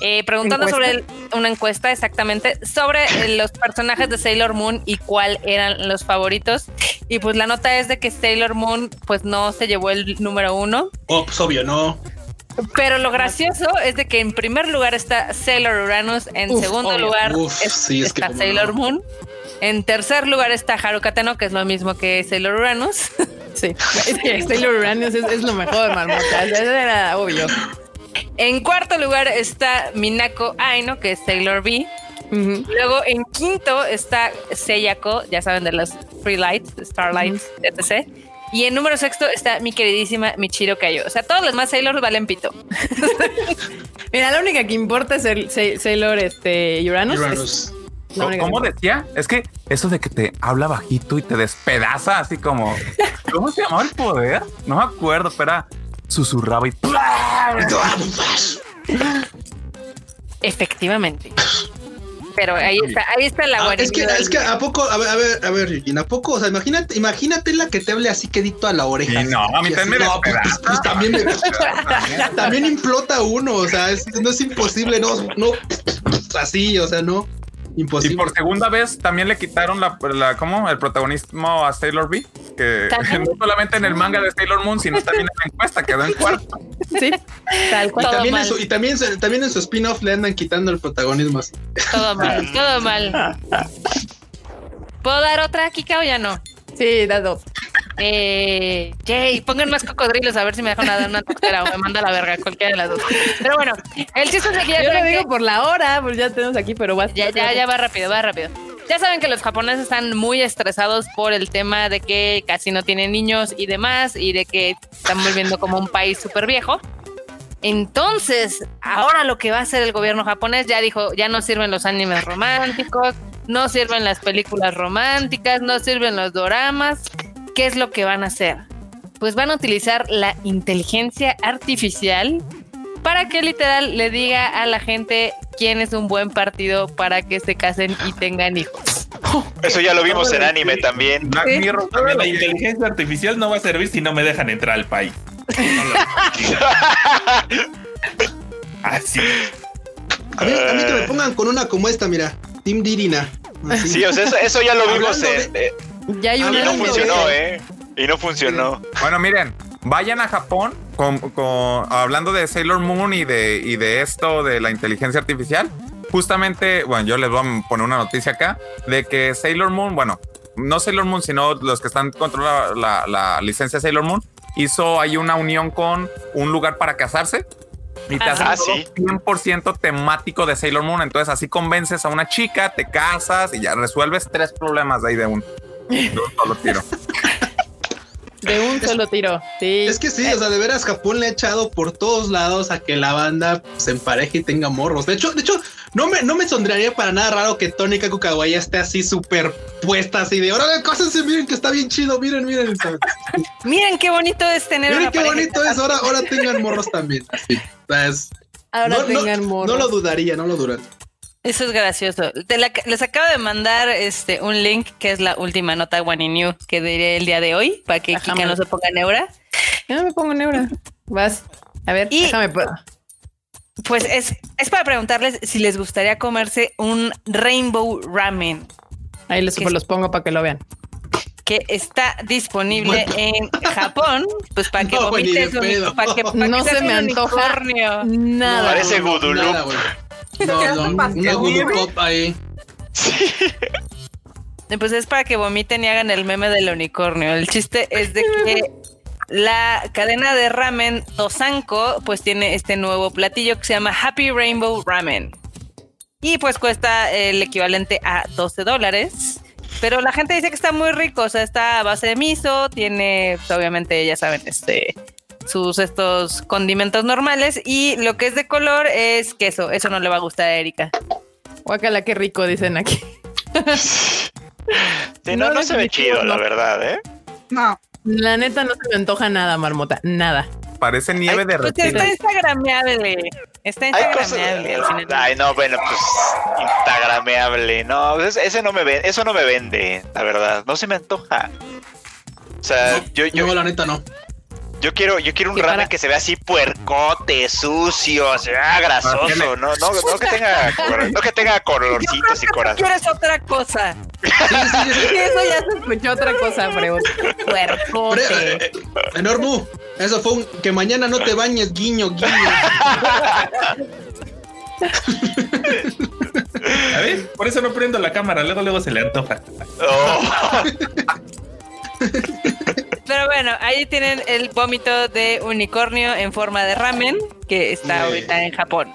eh, preguntando ¿Encuesta? sobre el, una encuesta exactamente sobre eh, los personajes de Sailor Moon y cuál eran los favoritos. Y pues la nota es de que Sailor Moon pues no se llevó el número uno. Oh, pues obvio, no. Pero lo gracioso es de que en primer lugar está Sailor Uranus, en uf, segundo obvio. lugar uf, es, sí, es está que Sailor no. Moon, en tercer lugar está Haruka Teno, que es lo mismo que Sailor Uranus. (laughs) Sí, es que Sailor Uranus es, es lo mejor, marmota. Eso era obvio. En cuarto lugar está Minako Aino, que es Sailor B. Uh -huh. Luego en quinto está Seiyako, ya saben de los Free Lights, Starlight, uh -huh. etc. Y en número sexto está mi queridísima Michiro Kayo. O sea, todos los más Sailor valen pito. (laughs) Mira, la única que importa es el Sailor este, Uranus. Uranus. Es ¿Cómo, ¿Cómo decía? Es que eso de que te habla bajito y te despedaza, así como. ¿Cómo se llamaba el poder? No me acuerdo, pero era susurraba y. Efectivamente. Pero ahí está, ahí está la ah, es que, es que a poco, a ver, a ver, a ver, Regina, a poco, o sea, imagínate, imagínate la que te hable así quedito a la oreja. No, a mí también me no, pues, pues, pues, también, me, (laughs) también implota uno, o sea, es, no es imposible, no, no, así, o sea, no. Imposible. Y por segunda vez también le quitaron la, la ¿cómo? el protagonismo a Sailor B, que (laughs) no solamente en el manga de Sailor Moon, sino también en la encuesta, quedó en cuarto. Sí, tal cual. Y también, en su, y también, también en su spin-off le andan quitando el protagonismo. Así. Todo mal, (laughs) todo mal. ¿Puedo dar otra, Kika, o ya no? Sí, da dos. Eh, pongan más cocodrilos a ver si me dejan dar una toquera o me manda la verga, cualquiera de las dos. Pero bueno, el chiste es que ya Yo lo digo que... por la hora, pues ya tenemos aquí, pero va. Ya, ya, ya va rápido, va rápido. Ya saben que los japoneses están muy estresados por el tema de que casi no tienen niños y demás, y de que están volviendo como un país súper viejo. Entonces, ahora lo que va a hacer el gobierno japonés ya dijo, ya no sirven los animes románticos, no sirven las películas románticas, no sirven los doramas. ¿Qué es lo que van a hacer? Pues van a utilizar la inteligencia artificial para que literal le diga a la gente quién es un buen partido para que se casen y tengan hijos. Eso ya lo vimos en anime también. ¿Sí? también. La inteligencia artificial no va a servir si no me dejan entrar al país. (laughs) Así. A mí, a mí, que me pongan con una como esta, mira. Team Dirina. Así. Sí, o sea, eso, eso ya lo vimos en. De... Ya hay una y no funcionó, de... ¿eh? Y no funcionó. Bueno, miren, vayan a Japón con, con, hablando de Sailor Moon y de, y de esto de la inteligencia artificial. Justamente, bueno, yo les voy a poner una noticia acá de que Sailor Moon, bueno, no Sailor Moon, sino los que están controlando la, la, licencia Sailor Moon, hizo ahí una unión con un lugar para casarse y te hace Ah, todo sí. 100% temático de Sailor Moon. Entonces, así convences a una chica, te casas y ya resuelves tres problemas de ahí de un, de un solo tiro. De un solo tiro. Sí. Es que sí, o sea, de veras Japón le ha echado por todos lados a que la banda se empareje y tenga morros. De hecho, de hecho, no me, no me sonrearía para nada raro que Tony Kaku Kawaii esté así súper puesta, así de ahora cósense, miren que está bien chido, miren, miren. (laughs) miren qué bonito es tener Miren qué bonito es, ahora, ahora tengan morros también. Así, pues, Ahora no, no- tengan morros. no lo dudaría, no lo dudaría. Eso es gracioso. Te la- les acabo de mandar este un link que es la última nota One in You que diré el día de hoy para que Kika no se ponga neura. Yo no me pongo neura. Vas. A ver, Y- déjame. Pues es, es para preguntarles si les gustaría comerse un Rainbow Ramen Ahí les, ¿Qué pues, los pongo para que lo vean. que está disponible en Japón, pues para que No, vomites para que, para No que se seas me antoja. Nada. Parece Gudulup. No, no, una Gudulup ahí. Pues es para que vomiten y hagan el meme del unicornio. El chiste es de que la cadena de ramen Tosanko pues tiene este nuevo platillo que se llama Happy Rainbow Ramen. Y pues cuesta el equivalente a 12 dólares. Pero la gente dice que está muy rico, o sea, está a base de miso, tiene, pues, obviamente, ya saben, este, sus estos condimentos normales y lo que es de color es queso. Eso no le va a gustar a Erika. Guácala, qué rico, dicen aquí. Sí, no, No, no se ve chido, la no. verdad, ¿eh? No. La neta no se me antoja nada, marmota. Nada. Parece nieve de Pues está instagrameable. Está cosas. instagrameable. al final. Ay, no, bueno, pues instagrameable. No, ese, ese no me ve, eso no me vende, la verdad. No se me antoja. O sea, yo, yo, No, la neta no. Yo quiero, yo quiero un Que ramen para- que se vea así puercote, sucio, se vea grasoso, no, no, no que tenga, (laughs) no que tenga colorcitos y corazón. ¿Quieres otra cosa? Sí, sí, sí. Sí, eso ya se escuchó otra cosa, Pre- Puercote. eh, eh, Enormu, eso fue un que mañana no te bañes, guiño, guiño. (laughs) A ver, por eso no prendo la cámara, luego luego se le antoja. Oh, (laughs) Pero bueno, ahí tienen el vómito de unicornio en forma de ramen que está ahorita en Japón.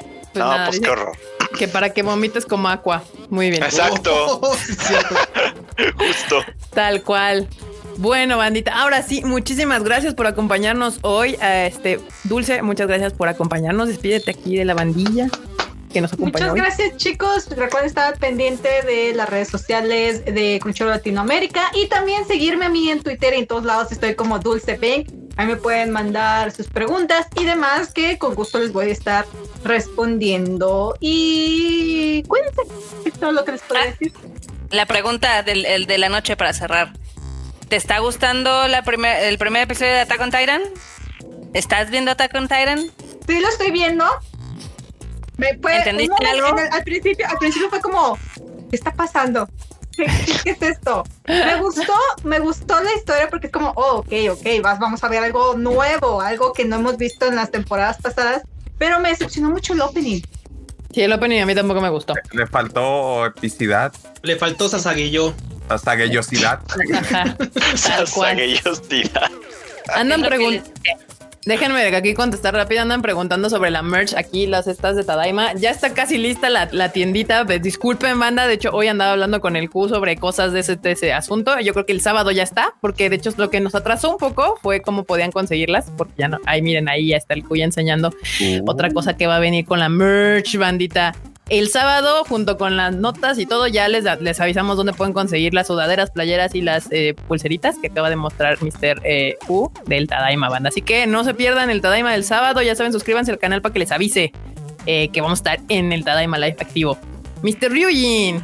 pues no, nada, pues qué horror. que para que vomites como agua. Muy bien. Exacto, (laughs) Oh, (laughs) justo. Tal cual. Bueno, bandita, ahora sí, muchísimas gracias por acompañarnos hoy. a este Dulce, muchas gracias por acompañarnos. Despídete aquí de la bandilla que nos acompañó. Muchas hoy. gracias, chicos. Recuerden estar pendiente de las redes sociales de Crunchyroll Latinoamérica y también seguirme a mí en Twitter y en todos lados estoy como Dulce Pink. Ahí me pueden mandar sus preguntas y demás que con gusto les voy a estar respondiendo. Y cuídense. Es todo lo que les puedo Ah. decir. La pregunta del, el de la noche para cerrar. ¿Te está gustando la primer, el primer episodio de Attack on Titan? ¿Estás viendo Attack on Titan? Sí, lo estoy viendo. Me fue ¿Entendiste un momento- algo? en el- al principio, al principio fue como, ¿qué está pasando? ¿Qué, qué- qué es esto? Me gustó, me gustó la historia porque es como, oh, ok, ok, vas, vamos a ver algo nuevo, algo que no hemos visto en las temporadas pasadas, pero me decepcionó mucho el opening. Sí, el opening a mí tampoco me gustó. Le faltó epicidad, Le faltó Sasaguillo. Ajá, (laughs) tal cual. Andan preguntando. Déjenme de aquí contestar rápido. Andan preguntando sobre la merch aquí, las estas de Tadaima. Ya está casi lista la, la tiendita. Pues, disculpen, banda. De hecho, hoy andaba hablando con el Q sobre cosas de ese, de ese asunto. Yo creo que el sábado ya está, porque de hecho lo que nos atrasó un poco fue cómo podían conseguirlas, porque ya no. Ahí miren, ahí ya está el Q ya enseñando otra cosa que va a venir con la merch, bandita. El sábado, junto con las notas y todo, ya les, les avisamos dónde pueden conseguir las sudaderas, playeras y las eh, pulseritas que acaba de mostrar Mr. Eh, U del Tadaima Banda. Así que no se pierdan el Tadaima del sábado. Ya saben, suscríbanse al canal para que les avise eh, que vamos a estar en el Tadaima Live activo. Mr. Ryujin,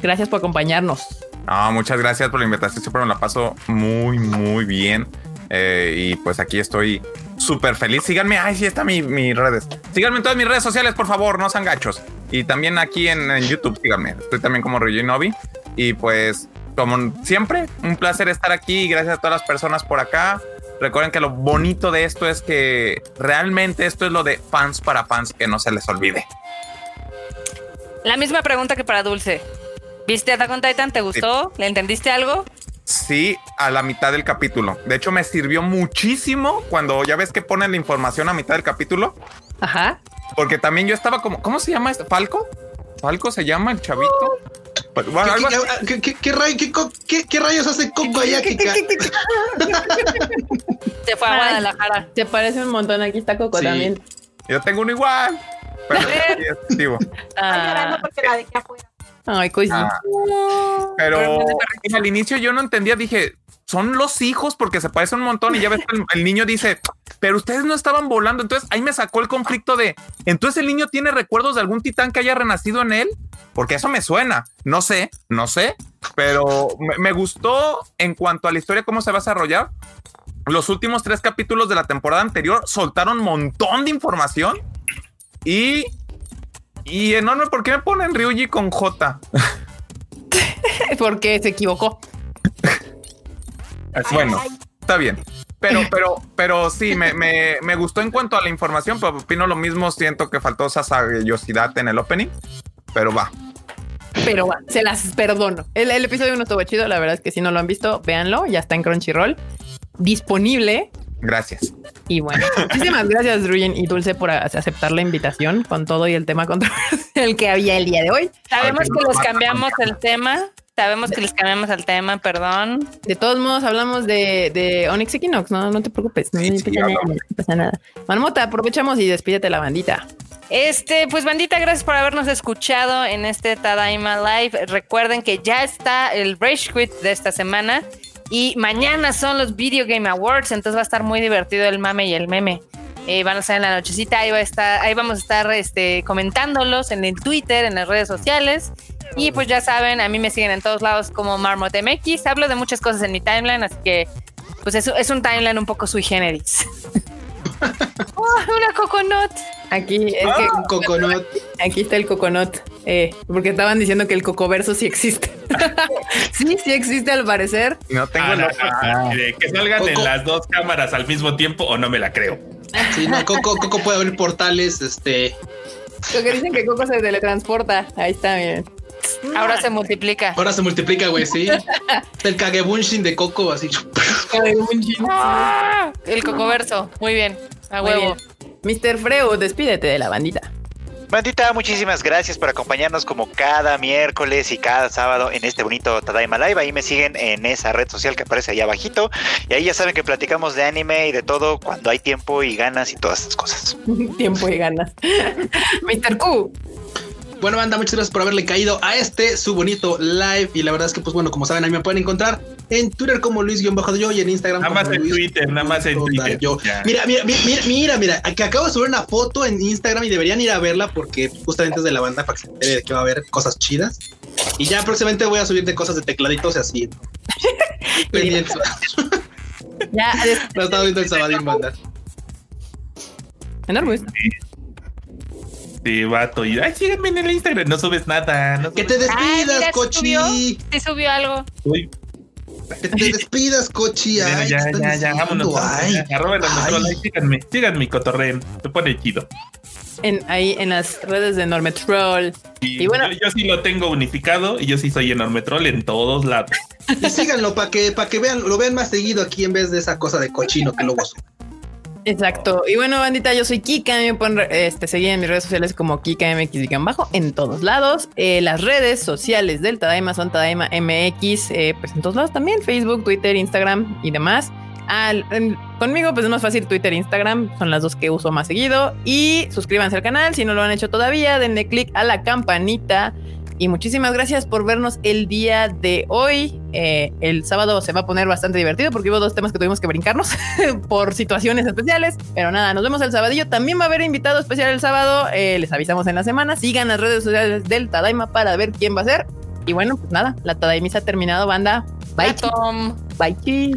gracias por acompañarnos. No, muchas gracias por la invitación. Siempre me la paso muy, muy bien. Eh, y pues aquí estoy súper feliz. Síganme. Ay, sí, está mi, mis redes. Síganme en todas mis redes sociales, por favor. No sean gachos. Y también aquí en, en YouTube, síganme. Estoy también como Novi Y pues, como siempre, un placer estar aquí. Gracias a todas las personas por acá. Recuerden que lo bonito de esto es que realmente esto es lo de fans para fans, que no se les olvide. La misma pregunta que para Dulce. ¿Viste Attack on Titan? ¿Te gustó? ¿Le entendiste algo? Sí, a la mitad del capítulo. De hecho, me sirvió muchísimo cuando ya ves que ponen la información a mitad del capítulo, Ajá. porque también yo estaba como, ¿cómo se llama esto? ¿Falco? ¿Falco se llama el chavito? Pues, bueno, ¿Qué, qué- qué- ray- rayos hace Coco allá? (laughs) Se fue a. Guadalajara. Se parece un montón. Aquí está Coco Sí. también. Yo tengo uno igual. pero sí (laughs) es efectivo. Está llorando porque la dejé afuera. Ay, cosita. Ah, pero al inicio yo no entendía, dije, son los hijos porque se parecen un montón y ya ves que el, el niño dice, pero ustedes no estaban volando. Entonces ahí me sacó el conflicto de, entonces el niño tiene recuerdos de algún titán que haya renacido en él, porque eso me suena. No sé, no sé, pero me, me gustó en cuanto a la historia, cómo se va a desarrollar. Los últimos tres capítulos de la temporada anterior soltaron un montón de información y, y enorme, ¿por qué me ponen Ryuji con J? (laughs) Porque se equivocó. Así, bueno, está bien. Pero, pero, pero sí, me, me, me gustó en cuanto a la información, pero opino lo mismo. Siento que faltó esa sagallosidad en el opening, pero va. Pero bueno, se las perdono. El, el episodio no estuvo chido. La verdad es que si no lo han visto, véanlo. Ya está en Crunchyroll disponible. Gracias. Y bueno, (laughs) muchísimas gracias, Ruyen y Dulce, por aceptar la invitación con todo y el tema controversial que había el día de hoy. Sabemos que les cambiamos el tema. Sabemos que les cambiamos el tema, perdón. De todos modos, hablamos de, de Onyx Equinox, no, no te preocupes. No, Sí, no sí, pasa nada, no pasa nada. Marmota, aprovechamos y despídete la bandita. Este, pues bandita, gracias por habernos escuchado en este Tadaima Live. Recuerden que ya está el Rage Quit de esta semana y mañana son los Video Game Awards, entonces va a estar muy divertido el mame y el meme. Eh, van a estar en la nochecita, ahí va a estar, ahí vamos a estar este, comentándolos en el Twitter, en las redes sociales. Y pues ya saben, a mí me siguen en todos lados como Marmot MX. Hablo de muchas cosas en mi timeline, así que pues es, es un timeline un poco sui generis. (laughs) Oh, una coconut. Aquí es Ah, que un coconut. aquí está el coconut, eh, porque estaban diciendo que el cocoverso sí existe. (laughs) sí, sí existe al parecer. No tengo Ah, otro. ah, mire, que salgan Coco. en las dos cámaras al mismo tiempo o no me la creo. Sí, no, Coco, Coco puede abrir portales, este. Lo que dicen que Coco se teletransporta. Ahí está, miren. Ahora se multiplica. Ahora se multiplica, güey, sí. (laughs) El Kagebunshin de Coco, así. ¡Ah! El cocoverso. Muy bien. A huevo. Mr. Freud, despídete de la bandita. Bandita, muchísimas gracias por acompañarnos como cada miércoles y cada sábado en este bonito Tadaima Live. Ahí me siguen en esa red social que aparece ahí abajito. Y ahí ya saben que platicamos de anime y de todo cuando hay tiempo y ganas y todas esas cosas. (laughs) Tiempo y ganas. (laughs) Mr. Q. Bueno, banda, muchas gracias por haberle caído a este su bonito live. Y la verdad es que, pues bueno, como saben, ahí me pueden encontrar en Twitter como Luis-Yo y en Instagram Nada como más en Luis Twitter, nada más en Twitter. Yo. Mira, mira, mira, mira, mira, que acabo de subir una foto en Instagram y deberían ir a verla porque justamente es de la banda para que se entere de que va a haber cosas chidas. Y ya próximamente voy a subir de cosas de tecladitos y así. (laughs) Pendientes. (laughs) (laughs) Ya, Lo estaba viendo el sabadín, banda. enorme. Sí, vato. Y, ay, síganme en el Instagram. No subes nada. No Que te Ay, despidas, Cochi. subió. Sí subió algo. Uy, Que te (laughs) despidas, Cochi. Ay, ya, ¿qué están ya, ya, vámonos. Ay, síganme, síganme, cotorreen. Se pone chido. En, ahí en las redes de Enorme Troll. Y, Y bueno- yo, yo sí lo tengo unificado y yo sí soy enorme troll en todos lados. Y síganlo para que, para que vean, lo vean más seguido aquí en vez de esa cosa de cochino que luego sube. Exacto. Y bueno, bandita, yo soy Kika. Me pueden este, seguir en mis redes sociales como Kika MX bajo en todos lados. Eh, las redes sociales del Tadaima son Tadaima MX, eh, pues en todos lados también: Facebook, Twitter, Instagram y demás. Conmigo, pues es más fácil Twitter e Instagram, son las dos que uso más seguido. Y suscríbanse al canal si no lo han hecho todavía, denle click a la campanita. Y muchísimas gracias por vernos el día de hoy. Eh, el sábado se va a poner bastante divertido porque hubo dos temas que tuvimos que brincarnos (laughs) por situaciones especiales. Pero nada, nos vemos el sabadillo. También va a haber invitado especial el sábado. Eh, les avisamos en la semana. Sigan las redes sociales del Tadaima para ver quién va a ser. Y bueno, pues nada, la Tadaimisa ha terminado, banda. Bye. Tom. bye. chi.